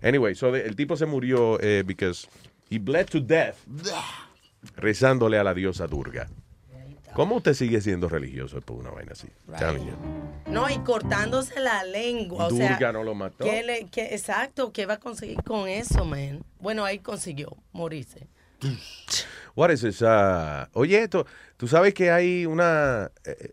Anyway, so the- el tipo se murió eh, because he bled to death rezándole a la diosa Durga. ¿Cómo usted sigue siendo religioso por una vaina así? No, y cortándose la lengua. O Durga sea, no lo mató. ¿qué le- qué- exacto, ¿qué va a conseguir con eso, man? Bueno, ahí consiguió morirse. What is this? Ah, oye, esto, tú sabes que hay una... eh,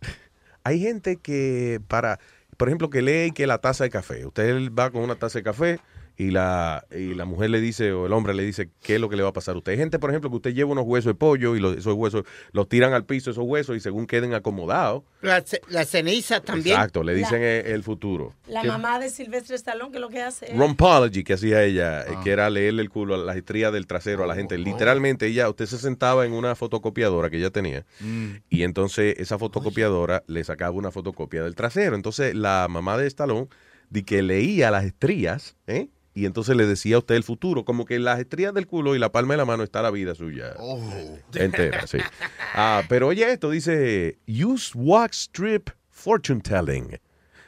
hay gente que para... Por ejemplo, que lee que la taza de café. Usted va con una taza de café y la, y la mujer le dice, o el hombre le dice, qué es lo que le va a pasar a usted. Hay gente, por ejemplo, que usted lleva unos huesos de pollo y los- esos huesos los tiran al piso, esos huesos, y según queden acomodados, La, la ceniza también. exacto, le dicen el, el futuro. La ¿Qué? mamá de Silvestre Stallone, que lo que hace es... Rompology que hacía ella, eh, que era leerle el culo a las estrías del trasero a la gente. Literalmente ella, usted se sentaba en una fotocopiadora que ella tenía y entonces esa fotocopiadora le sacaba una fotocopia del trasero. Entonces la mamá de Stallone di que leía las estrías, ¿eh? Y entonces le decía a usted el futuro, como que en las estrías del culo y la palma de la mano está la vida suya. Entera, sí. Ah, pero oye esto, dice, use wax strip fortune telling.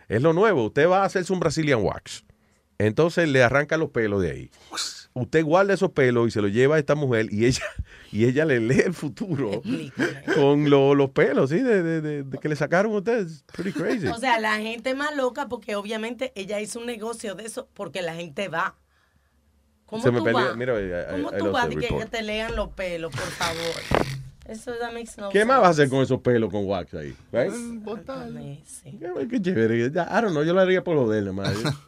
Es lo nuevo, usted va a hacerse un Brazilian wax. Entonces le arranca los pelos de ahí. Usted guarda esos pelos y se los lleva a esta mujer y ella, y ella le lee el futuro con lo- los pelos, ¿sí? De, de- de- de que le sacaron a usted. It's pretty crazy. O sea, la gente más loca porque obviamente ella hizo un negocio de eso porque la gente va. ¿Cómo Se tú vas? mira, I- ¿Cómo I tú vas que te lean los pelos, por favor? Eso that makes no ¿Qué más sense. va a hacer con esos pelos con wax ahí? Right? Qué, qué chévere. Ya, I don't know, yo lo haría por lo de él.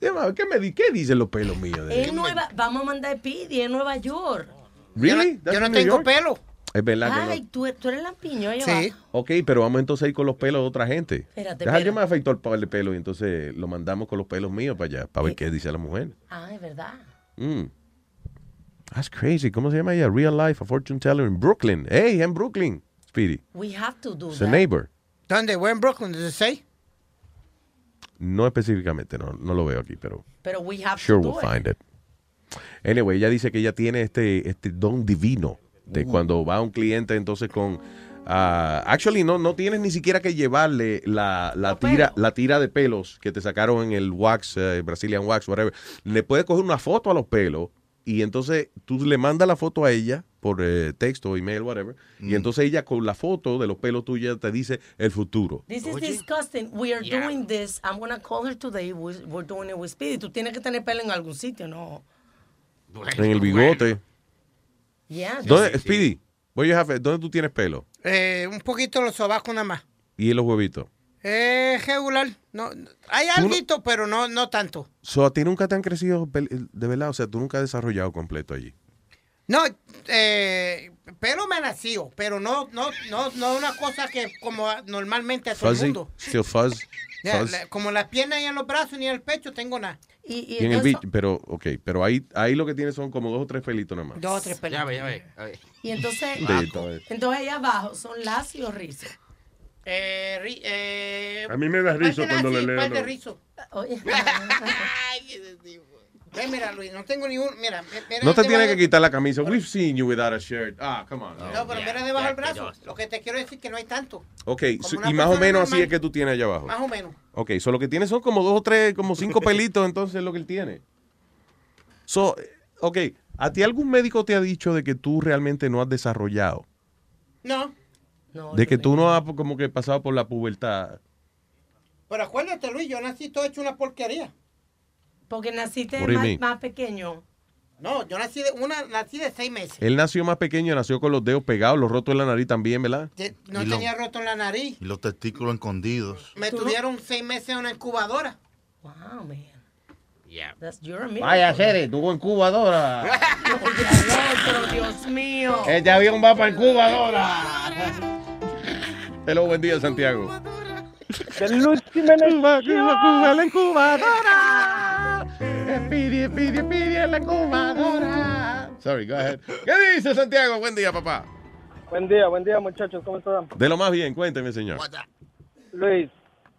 Ya, ¿Qué, me, di- ¿Qué dicen los pelos míos? de él? En Nueva, vamos a mandar Pidi en Nueva York. Really? Yo no tengo York? pelo. Es verdad que no. Ay, tú, tú eres lampiño, Sí. Ok, pero vamos entonces a ir con los pelos de otra gente. Espérate, Deja, yo me afeitó el pelo y entonces lo mandamos con los pelos míos para allá, para ver qué dice la mujer. Ah, es verdad. Mm. That's crazy. ¿Cómo se llama ella? Real Life, a fortune teller in Brooklyn. Hey, en Brooklyn, Speedy. We have to do It's a that. neighbor. ¿Dónde? Where in Brooklyn? Does it say? No específicamente, no, no lo veo aquí, pero Pero we have sure to we'll do it. find it. Anyway, ella dice que ella tiene este, este don divino de cuando va un cliente entonces con... ah, actually, no, no tienes ni siquiera que llevarle la, la tira, la tira de pelos que te sacaron en el wax, eh, Brazilian wax, whatever. Le puedes coger una foto a los pelos y entonces tú le mandas la foto a ella por eh, texto, email, whatever. Y entonces ella con la foto de los pelos tuyos te dice el futuro. This is disgusting. We are doing this. I'm gonna call her today. We're, we're doing it with Speedy. Tú tienes que tener pelo en algún sitio, ¿no? En el bigote. Yeah. ¿Dónde, Speedy? where you have? ¿Dónde tú tienes pelo? Eh, un poquito los sobacos nada más. Y los huevitos. Eh, regular. No, hay no- algo, pero no, no tanto. So, ¿A ti nunca te han crecido de verdad? O sea, tú nunca has desarrollado completo allí. No, eh, pelo me nació, pero no, no, no, no una cosa que como normalmente a todo el mundo. still fuzz. Ya, fuzz. la- como las piernas y en los brazos ni en el pecho tengo nada. Y, Y en el bicho, pero, ok, pero ahí, ahí lo que tienes son como dos o tres pelitos nada más. Dos o tres pelos. Ya ve, ya ve. Y entonces, Bendito, eh. entonces ahí abajo son lacios rizos. Eh, ri- eh, A mí me da de cuando le leo de riso. Ve, mira, Luis, no tengo ni un. Mira, mi- mira No te tienes que quitar la camisa. We've seen you without a shirt. Ah, come on. No, pero mira debajo del brazo. Lo que te quiero decir es que no hay tanto. Ok, so- y más o menos así es que tú tienes allá abajo. Más o menos. Ok, so lo que tiene son como dos o tres, como cinco pelitos, entonces es lo que él tiene. So, ok, ¿a ti algún médico te ha dicho de que tú realmente no has desarrollado? No. De que tú no has como que pasado por la pubertad. Pero acuérdate, Luis, yo nací todo hecho una porquería. Porque naciste más, más pequeño. No, yo nací de, una, nací de seis meses. Él nació más pequeño, nació con los dedos pegados, los rotos en la nariz también, ¿verdad? Te- no Y lo- tenía roto en la nariz. Y los testículos escondidos. Me tuvieron seis meses en una incubadora. Wow, man. Yeah. That's your miracle. Vaya, Sere, tuvo incubadora. Dios mío. Este avión va para incubadora. Hello, buen día, Santiago. Cuba, Cuba, Cuba, la incubadora. Pidi, pidi, pidi, la incubadora. Sorry, go ahead. ¿Qué dice Santiago? Buen día, papá. Buen día, buen día muchachos, ¿cómo están? De lo más bien, cuénteme, señor. Luis,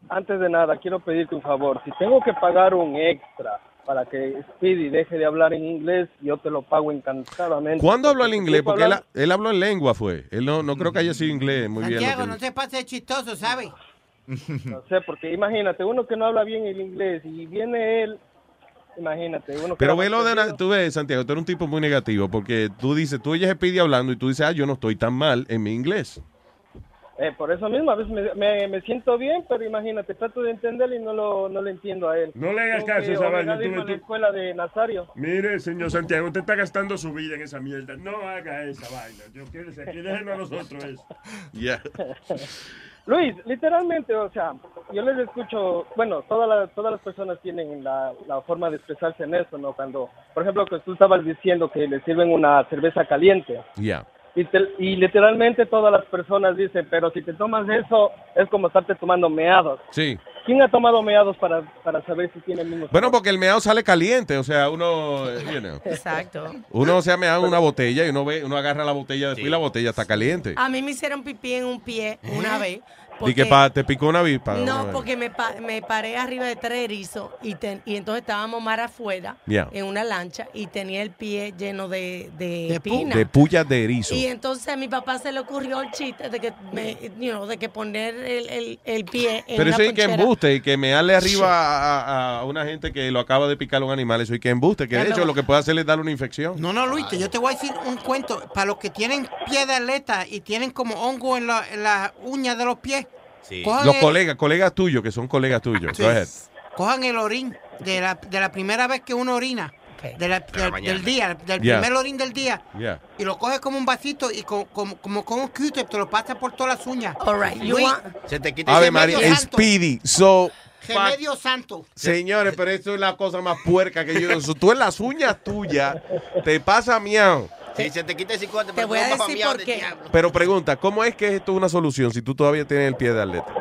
antes de nada, quiero pedirte un favor. Si tengo que pagar un extra para que Speedy deje de hablar en inglés, yo te lo pago encantadamente. ¿Cuándo habló el inglés? Porque él, habló en lengua, fue. Él no, no creo que haya sido inglés muy bien. Santiago, no se pase chistoso, ¿sabes? No sé, porque imagínate, uno que no habla bien el inglés y viene él, imagínate. Uno Pero velo de una, tú ves, Santiago, tú eres un tipo muy negativo porque tú dices, tú oyes a Speedy hablando y tú dices, ah, yo no estoy tan mal en mi inglés. Eh, por eso mismo, a veces me, me- me siento bien, pero imagínate, trato de entenderlo y no lo, no lo entiendo a él. No le hagas Tengo caso que a esa obligar vaina, a tú tú. la escuela de Nazario. Mire, señor Santiago, usted está gastando su vida en esa mierda. No haga esa vaina. Yo quiero aquí, déjenos a nosotros eso. Ya. Luis, literalmente, o sea, yo les escucho, bueno, todas las, todas las personas tienen la, la forma de expresarse en eso, ¿no? Cuando, por ejemplo, que tú estabas diciendo que le sirven una cerveza caliente. Ya. Y, te- y literalmente todas las personas dicen, pero si te tomas eso, es como estarte tomando meados. Sí. ¿Quién ha tomado meados para, para saber si tiene el mismo Bueno, porque el meado sale caliente, o sea, uno, eh, you know, Exacto. uno se ha meado en una botella y uno ve, uno agarra la botella después y la botella está caliente. A mí me hicieron pipí en un pie una vez. Y que pa- te picó una avispa. No, Una- porque me, pa- me paré arriba de tres erizos y, ten- y entonces estábamos mar afuera en una lancha y tenía el pie lleno de, de, pu- pina. de pullas de erizo. Y entonces a mi papá se le ocurrió el chiste de que, me, you know, de que poner el, el- el pie en Pero una eso hay que embuste y que mearle arriba a, a- a una gente que lo acaba de picar un animal, eso hay que embuste, que de hecho lo que puede hacer es darle una infección. No, no, Luis, que yo te voy a decir un cuento. Para los que tienen pie de atleta y tienen como hongo en la, en la uña de los pies, cojan, Los el, colegas, colegas tuyos, que son colegas tuyos. Sí. Go ahead. cojan el orín de la, de la primera vez que uno orina, de la- del- día, del Yeah. primer orín del día, Yeah. y lo coges como un vasito y co- como, como con un Q-tip te lo pasas por todas las uñas. All right, you Luis, want- Se te quita Ave ese María, medio- Speedy. So, remedio santo. señores, pero esto es la cosa más puerca que yo. tú en las uñas tuyas te pasa miau. Sí, se te quita el cicote, Te voy a decir por de qué. Pero pregunta, ¿cómo es que esto es una solución si tú todavía tienes el pie de atleta?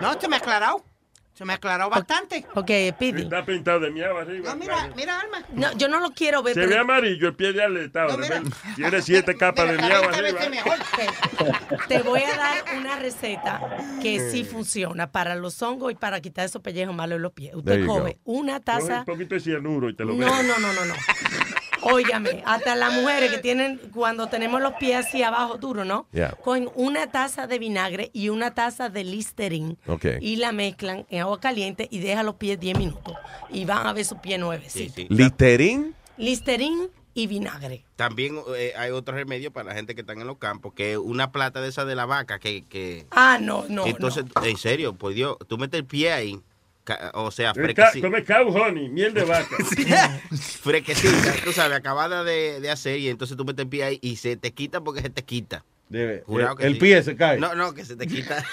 No, se me ha aclarado. Se me ha aclarado bastante. Ok, Speedy. Está pintado de miau arriba. No, mira, mira, Alma. No, yo no lo quiero ver. Se pero- ve amarillo el pie de aleta ahora. ¿ves? Tiene siete capas de miau arriba. Te voy a dar una receta que sí funciona para los hongos y para quitar esos pellejos malos en los pies. Usted go. una Coge taza. un poquito de cianuro y te lo No, no, no, no, no. Óigame, hasta las mujeres que tienen, cuando tenemos los pies así abajo duros, ¿no? Yeah. Cogen una taza de vinagre y una taza de Listerine Ok. y la mezclan en agua caliente y dejan los pies 10 minutos. Y van a ver sus pies nuevecitos. Listerine. Listerine y vinagre. También eh, hay otro remedio para la gente que está en los campos, que es una plata de esa de la vaca que... que Ah, no, no, Entonces, en serio, pues Dios, tú metes el pie ahí, o sea, fresqueci- Come cow honey, miel de vaca. fresquecita, tú sabes, acabada de, de hacer y entonces tú metes el pie ahí y se te quita porque se te quita. Debe. Jurado El, que el sí. pie se cae. No, no, que se te quita,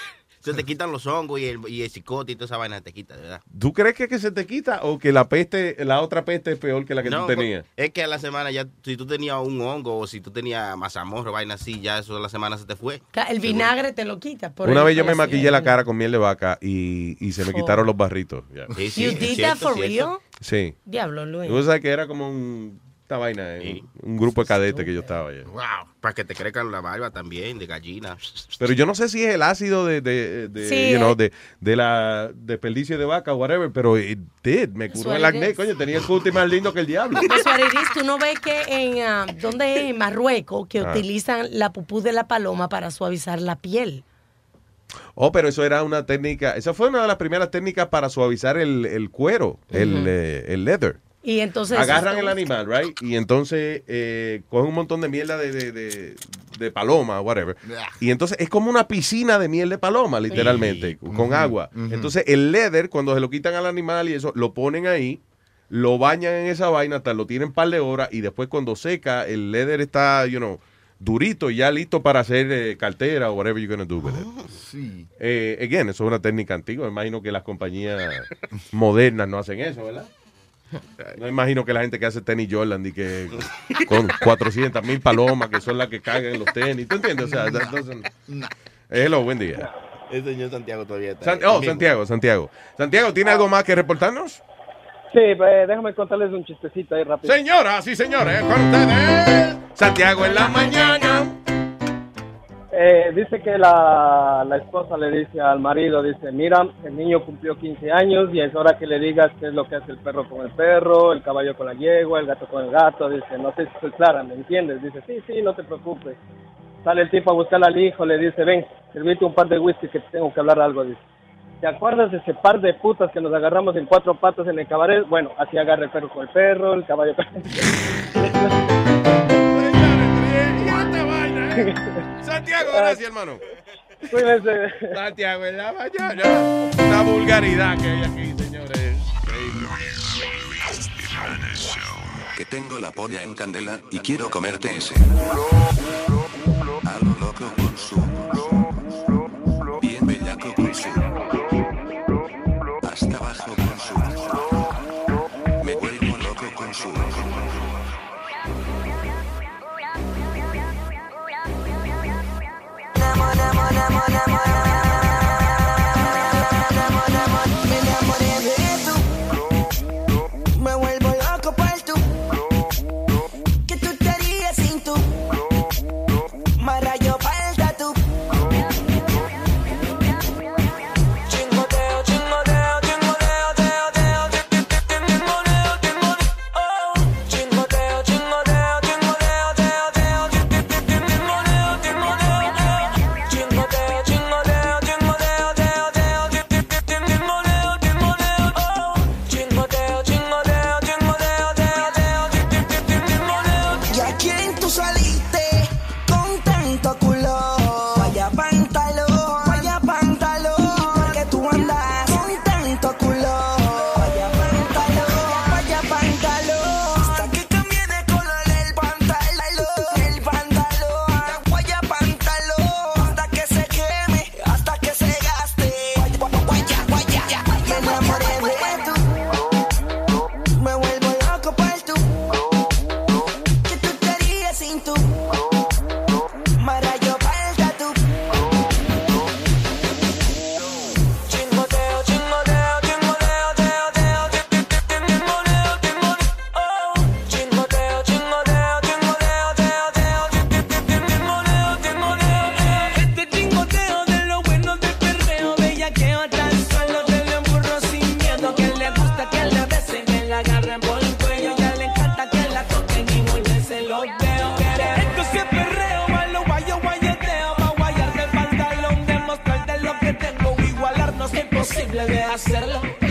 se te quitan los hongos y el, y el cicote y toda esa vaina te quita, de verdad. ¿Tú crees que, que se te quita o que la peste, la otra peste es peor que la que No, tú tenías? Es que a la semana ya, si tú tenías un hongo o si tú tenías mazamorro, vaina así, ya eso a la semana se te fue. El vinagre te lo quita. por Una vez yo me maquillé la cara con miel de vaca y, y se me Oh. quitaron los barritos. ya. Sí, You did that for real? Sí. Diablo, Luis. Tú sabes que era como un Esta vaina, eh, un grupo de cadetes que yo estaba allá. Wow, para que te crezcan la barba también, de gallina. Pero yo no sé si es el ácido de, de, de, Sí, you know, eh. de, de la desperdicio de vaca o whatever, pero it did, me curó el acné, coño, tenía el cutis más lindo que el diablo. Eso, Ariris, tú no ves que en, ¿dónde es? En Marruecos, que Ah. utilizan la pupú de la paloma para suavizar la piel. Oh, pero eso era una técnica, esa fue una de las primeras técnicas para suavizar el, el cuero, el, eh, el leather. Y entonces... Agarran el animal, right? Y entonces eh, cogen un montón de mierda de, de, de- de paloma, whatever. Y entonces es como una piscina de miel de paloma, literalmente, con agua. Entonces el leather, cuando se lo quitan al animal y eso, lo ponen ahí, lo bañan en esa vaina, hasta lo tienen un par de horas y después cuando seca, el leather está, you know, durito y ya listo para hacer eh, cartera o whatever you're gonna do with it. Sí. Eh, again, eso es una técnica antigua. Me imagino que las compañías modernas no hacen eso, ¿verdad? No imagino que la gente que hace tenis Jordan y que con 400 mil palomas que son las que cagan en los tenis. ¿Tú entiendes? O sea, that doesn't- Hello, buen día. El señor Santiago todavía está. San- ahí. oh. Santiago, Santiago. Santiago, ¿tiene algo más que reportarnos? Sí, eh, déjame contarles un chistecito ahí rápido. Señoras y señores, con ustedes, Santiago en la mañana. Eh, dice que la, la esposa le dice al marido, dice, mira, el niño cumplió 15 años y es hora que le digas qué es lo que hace el perro con el perro, el caballo con la yegua, el gato con el gato. Dice, no sé si soy clara, ¿me entiendes? Dice, sí, sí, no te preocupes. Sale el tipo a buscar al hijo, le dice, ven, servite un par de whisky que te tengo que hablar algo. Dice, ¿te acuerdas de ese par de putas que nos agarramos en cuatro patas en el cabaret? Bueno, así agarra el perro con el perro, el caballo con Santiago, gracias, hermano. Cuídense. Santiago en la mañana. Una vulgaridad que hay aquí, señores. Que tengo la polla en candela y quiero comerte ese. A lo loco con su. Bien bellaco con su. Hasta abajo es imposible de hacerlo.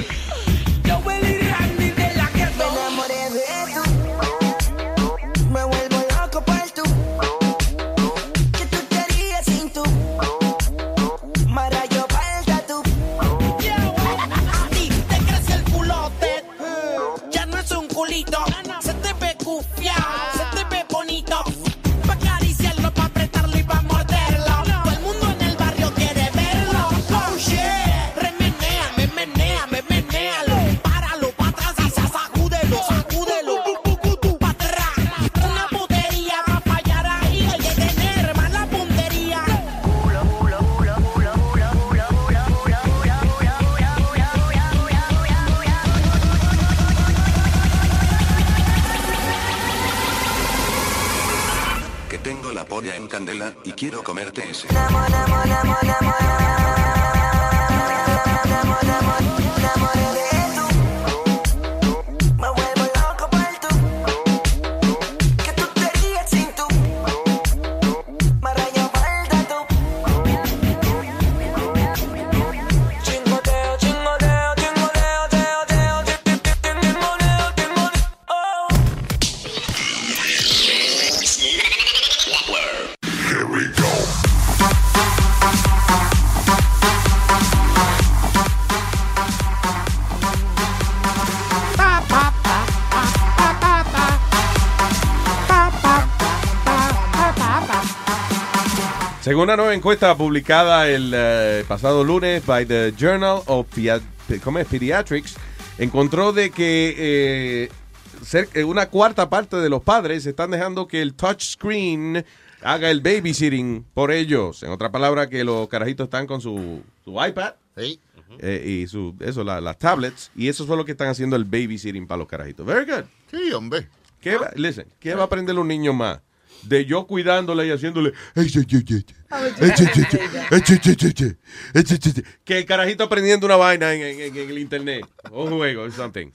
Quiero comerte ese. Según una nueva encuesta publicada el eh, pasado lunes by the Journal of Pia- ¿cómo es? Pediatrics, encontró de que eh, eh, una cuarta parte de los padres están dejando que el touchscreen haga el babysitting por ellos. En otra palabra, que los carajitos están con su, su iPad eh, y su, eso, la- las tablets, y eso fue lo que están haciendo el babysitting para los carajitos. Very good. Sí, hombre. ¿Qué va, listen, ¿qué va a aprender un niño más? De yo cuidándole y haciéndole. Que el carajito aprendiendo una vaina en, en- en el internet. O un juego, or something.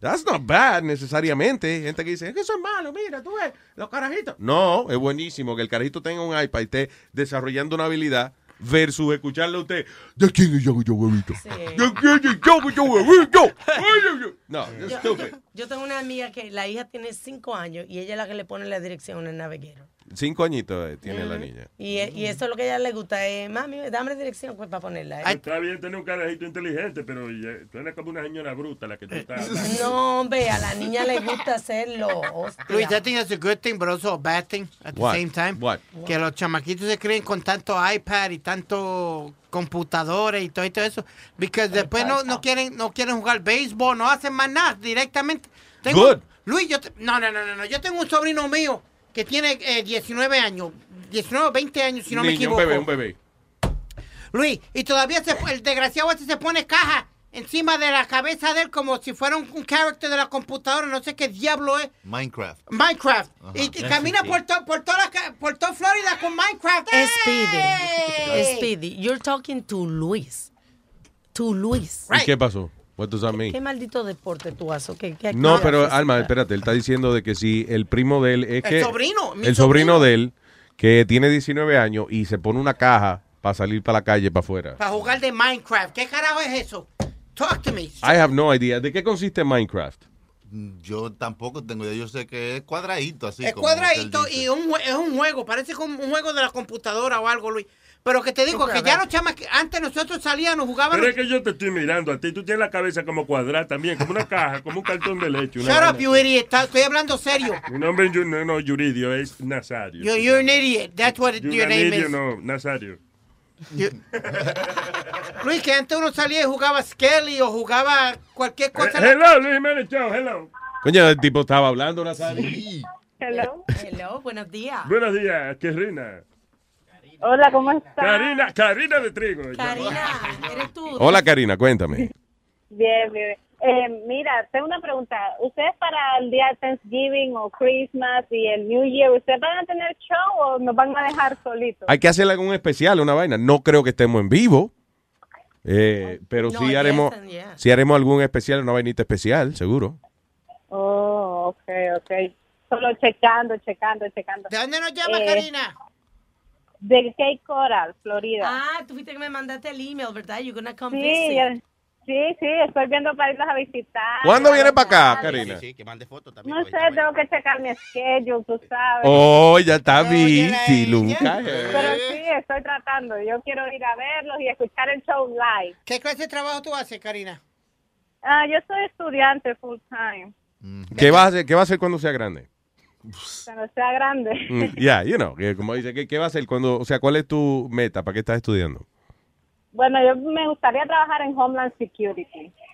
That's not bad necesariamente. Gente que dice, es que eso es malo, mira, tú ves, los carajitos. No, es buenísimo que el carajito tenga un iPad y esté desarrollando una habilidad versus escucharle a usted. ¿De quién es yo, yo, huevito? ¿De quién es yo, yo, huevito? No, it's Yo, stupid. yo tengo una amiga que la hija tiene cinco años y ella es la que le pone la dirección el naveguero. Cinco añitos eh, tiene la niña. Y, y eso es lo que a ella le gusta. Es, mami, dame la dirección pues, para ponerla. Está bien tener un carajito inteligente, pero ya- tú eres como una señora bruta la que tú estás hablando. No, hombre, a la niña le gusta hacerlo. hostia. Luis, I think that's a good thing, but also a bad thing at the What? same time. What? Que los chamaquitos se creen con tanto iPad y tanto computadores y todo, y todo eso. Porque después no, no quieren no quieren jugar béisbol, no hacen más nada directamente. Tengo- Good. Luis, yo te- no, no, no, no, no. Yo tengo un sobrino mío que tiene eh, 19 años, 19 o 20 años, si no me equivoco. un bebé, un bebé. Luis, y todavía se, el desgraciado este se pone caja encima de la cabeza de él como si fuera un, un character de la computadora, no sé qué diablo es. Minecraft. Minecraft. Ajá. Y, camina por, to- por, toda la ca- por toda Florida con Minecraft. Speedy. Speedy, you're talking to Luis. To Luis. ¿Y qué pasó? What does that mean? ¿Qué maldito deporte tú haces? ¿Qué- qué No, pero? Alma, espérate, él está diciendo de que si el primo de él es El que... sobrino, mi El sobrino de él, que tiene 19 años y se pone una caja para salir para la calle, para afuera. Para jugar de Minecraft. ¿Qué carajo es eso? Talk to me. I have no idea. ¿De qué consiste Minecraft? Yo tampoco tengo idea. Yo sé que es cuadradito así. es como cuadradito y un, es un juego. Parece como un juego de la computadora o algo, Luis. Pero que te digo que ya los chamas, antes nosotros salíamos, jugábamos. Pero es que yo te estoy mirando a ti. Tú tienes la cabeza como cuadrada también, como una caja, como un cartón de leche. Shut up, you idiot. Estoy hablando serio. Mi nombre es no, no, Yuridio, es Nazario. You're, you're an idiot. That's what your name Yuranidio, is. no, Nazario. Luis, que antes uno salía y jugaba Skelly o jugaba cualquier cosa. Eh, hello, Luis Jiménez Show, hello. Coño, el tipo estaba hablando, Nazario. Hello. Hello, buenos días. Buenos días, Karina. Hola, ¿cómo estás? Karina, Karina de Trigo. Karina, eres tú. Hola, Karina, cuéntame. Bien, bien. Eh, mira, tengo una pregunta. ¿Ustedes para el día de Thanksgiving o Christmas y el New Year, ¿ustedes van a tener show o nos van a dejar solitos? Hay que hacerle algún especial, una vaina. No creo que estemos en vivo. eh, pero No, sí haremos, yes. sí haremos algún especial, una vainita especial, seguro. Oh, ok, ok. Solo checando, checando, checando. ¿De dónde nos llama, Eh, Karina? De Cape Coral, Florida. Ah, tú fuiste que me mandaste el email, ¿verdad? You're gonna come Sí, visit. ya- sí, sí, estoy viendo para irlos a visitar. ¿Cuándo viene para acá, Karina? Sí, que mande fotos también. No sé, tengo que checar mi schedule, tú sabes. Oh, ya está bici, Luca. Pero sí, estoy tratando. Yo quiero ir a verlos y escuchar el show live. ¿Qué clase de trabajo tú haces, Karina? Ah, yo soy estudiante full time. ¿Qué va a hacer, qué va a hacer cuando sea grande? Cuando sea grande. Mm, Ya, you know, que como dice, ¿qué, ¿qué va a hacer cuando, o sea, cuál es tu meta? ¿Para qué estás estudiando? Bueno, yo me gustaría trabajar en Homeland Security.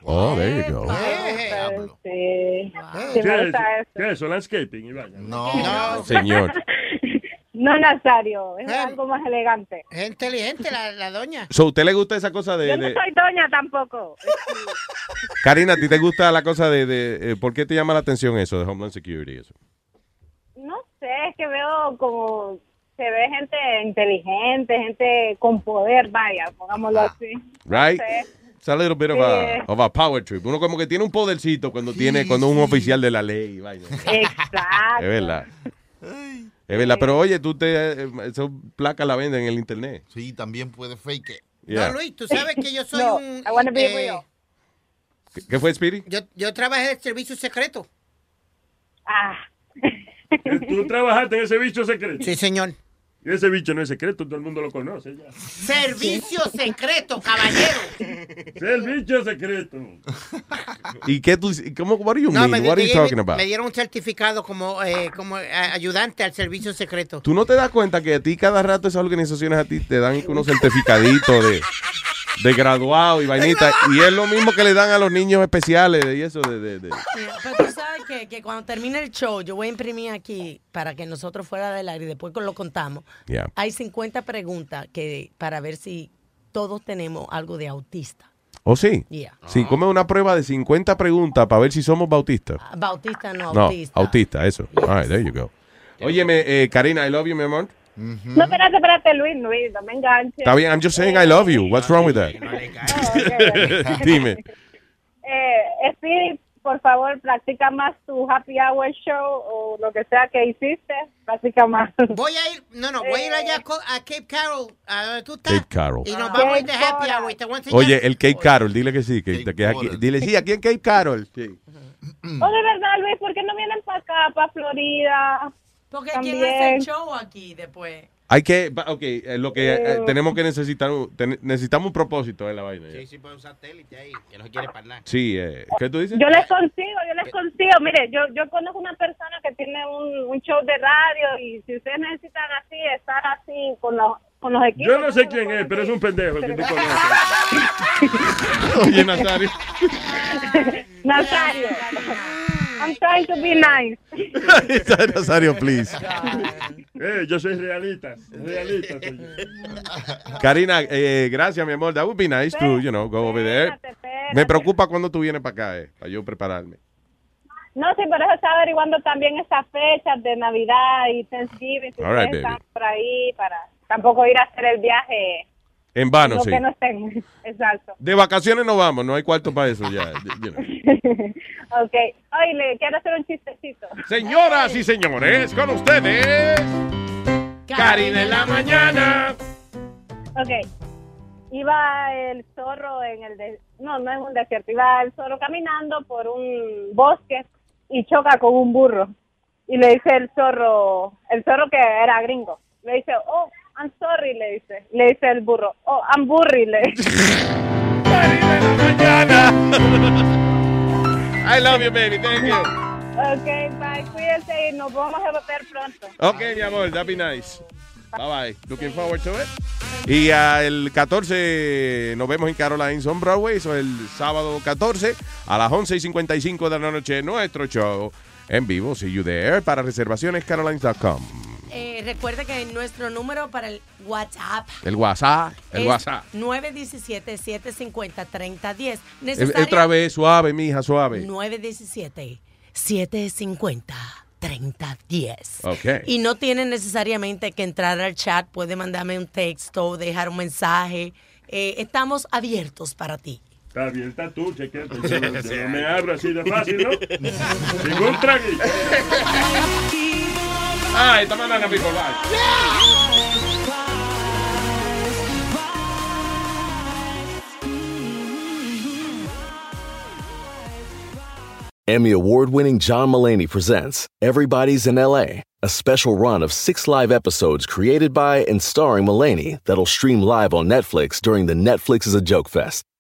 Oh, there you go. Entonces, sí, sí ¿Qué me es, gusta eso. ¿Qué es eso? Landscaping y vaina. No. Señor. No, Nazario, es algo más elegante. Es inteligente la, la doña. So, ¿usted le gusta esa cosa de, Yo no de- soy doña tampoco. Karina, ¿a ti te gusta la cosa de, de eh, por qué te llama la atención eso de Homeland Security? Eso? Es que veo como se ve gente inteligente, gente con poder, vaya, pongámoslo así. Right? No sé. It's a little bit of a, of a power trip. Uno como que tiene un podercito cuando tiene, cuando un oficial de la ley. Vaya. Exacto. Es verdad. Es verdad, pero oye, tú te, esa placa la venden en el internet. Sí, también puede fake. Yeah. No, Luis, tú sabes que yo soy No, un... I wanna be eh, real. ¿Qué, qué fue, Speedy? yo, yo trabajé en servicio secreto. Ah. ¿Tú trabajaste en ese bicho secreto? Sí, señor. Y ese bicho no es secreto, todo el mundo lo conoce ya. Servicio secreto, caballero. Bicho secreto. ¿Y qué tú, cómo, what do you No, mean? me, What are you me- talking about? me dieron un certificado como, eh, como eh, ayudante al servicio secreto. ¿Tú no te das cuenta que a ti cada rato esas organizaciones a ti te dan unos certificaditos de, de graduado y vainita? Y es lo mismo que le dan a los niños especiales y eso de... de- de- Pero tú sabes que, que cuando termine el show, yo voy a imprimir aquí para que nosotros fuera del aire y después lo contamos. Yeah. Hay 50 preguntas que para ver si todos tenemos algo de autista. ¿Oh, sí? Yeah. Sí, come una prueba de 50 preguntas para ver si somos bautistas. Bautista no, No, autista. autista, eso. All right, there you go. Óyeme, eh, Karina, I love you, mi amor. No, espérate, espérate, Luis, Luis, no me enganches. Está bien, I'm just saying I love you. What's wrong with that? Dime. Eh, Speedy, por favor, practica más tu happy hour show o lo que sea que hiciste. Practica más. Voy a ir, no, no, voy a ir allá a Co- a Cape Carol, a donde tú estás. Cape Carol. Y nos vamos a ir de happy hour y te voy a enseñar. Oye, el Cape Carol, dile que sí. Que, que aquí, dile sí, aquí en Cape Carol. Sí. Oh, de verdad, Luis, ¿por qué no vienen para acá, para Florida? Porque También. ¿quién hace el show aquí después? Hay que, ok, eh, lo que eh, Eh. tenemos que necesitar, ten- necesitamos un propósito en la vaina. ya. Sí, sí, un satélite ahí, que no quiere para nada. Sí, eh, ¿qué tú dices? Yo les consigo, yo les consigo. Mire, yo yo conozco una persona que tiene un, un show de radio y si ustedes necesitan así, estar así con los, con los equipos. Yo no sé quién es, pero es un pendejo el que tú conoces. Oye, Nazario. Nazario. I'm trying to be nice. Nazario, please. Eh, yo soy realista. Realista soy yo. Karina, eh, gracias, mi amor. That would be nice to, you know, go over there. Me preocupa cuando tú vienes para acá, eh, para yo prepararme. No, sí, por eso estaba averiguando también esas fechas de Navidad y Thanksgiving. Si All right, baby. están por ahí para tampoco ir a hacer el viaje. En vano, no sí. que no estén. Exacto. De vacaciones no vamos, no hay cuarto para eso ya. you know. ok. Oye, le quiero hacer un chistecito. Señoras y señores, con ustedes, Karina en la mañana. Ok. Iba el zorro en el... de- No, no en un desierto. Iba el zorro caminando por un bosque y choca con un burro. Y le dice el zorro, el zorro que era gringo, le dice, oh, I'm sorry, le dice. Le dice el burro, oh, I'm burry, le dice. I love you, baby. Thank you. Ok, bye, cuídense y nos vamos a ver pronto. Ok, mi amor, that'd be nice. Bye bye. Looking forward to it. Y el 14 nos vemos en Caroline's on Broadway, eso es el sábado 14 a las 11 y 55 de la noche, nuestro show en vivo. See you there. Para reservaciones, carolines.com. Eh, recuerde que nuestro número para el WhatsApp El WhatsApp, el es WhatsApp. 917-750-3010. Eh, Necesario- Otra vez, suave, mija, suave. 917-750-3010. Ok. Y no tiene necesariamente que entrar al chat, puede mandarme un texto, dejar un mensaje. Eh, estamos abiertos para ti. Está bien, está tú, chequete. Yo, yo no me abro así de fácil, ¿no? Ningún traguito. Ah, bye. Emmy award winning John Mullaney presents Everybody's in LA, a special run of six live episodes created by and starring Mullaney that'll stream live on Netflix during the Netflix is a Joke Fest.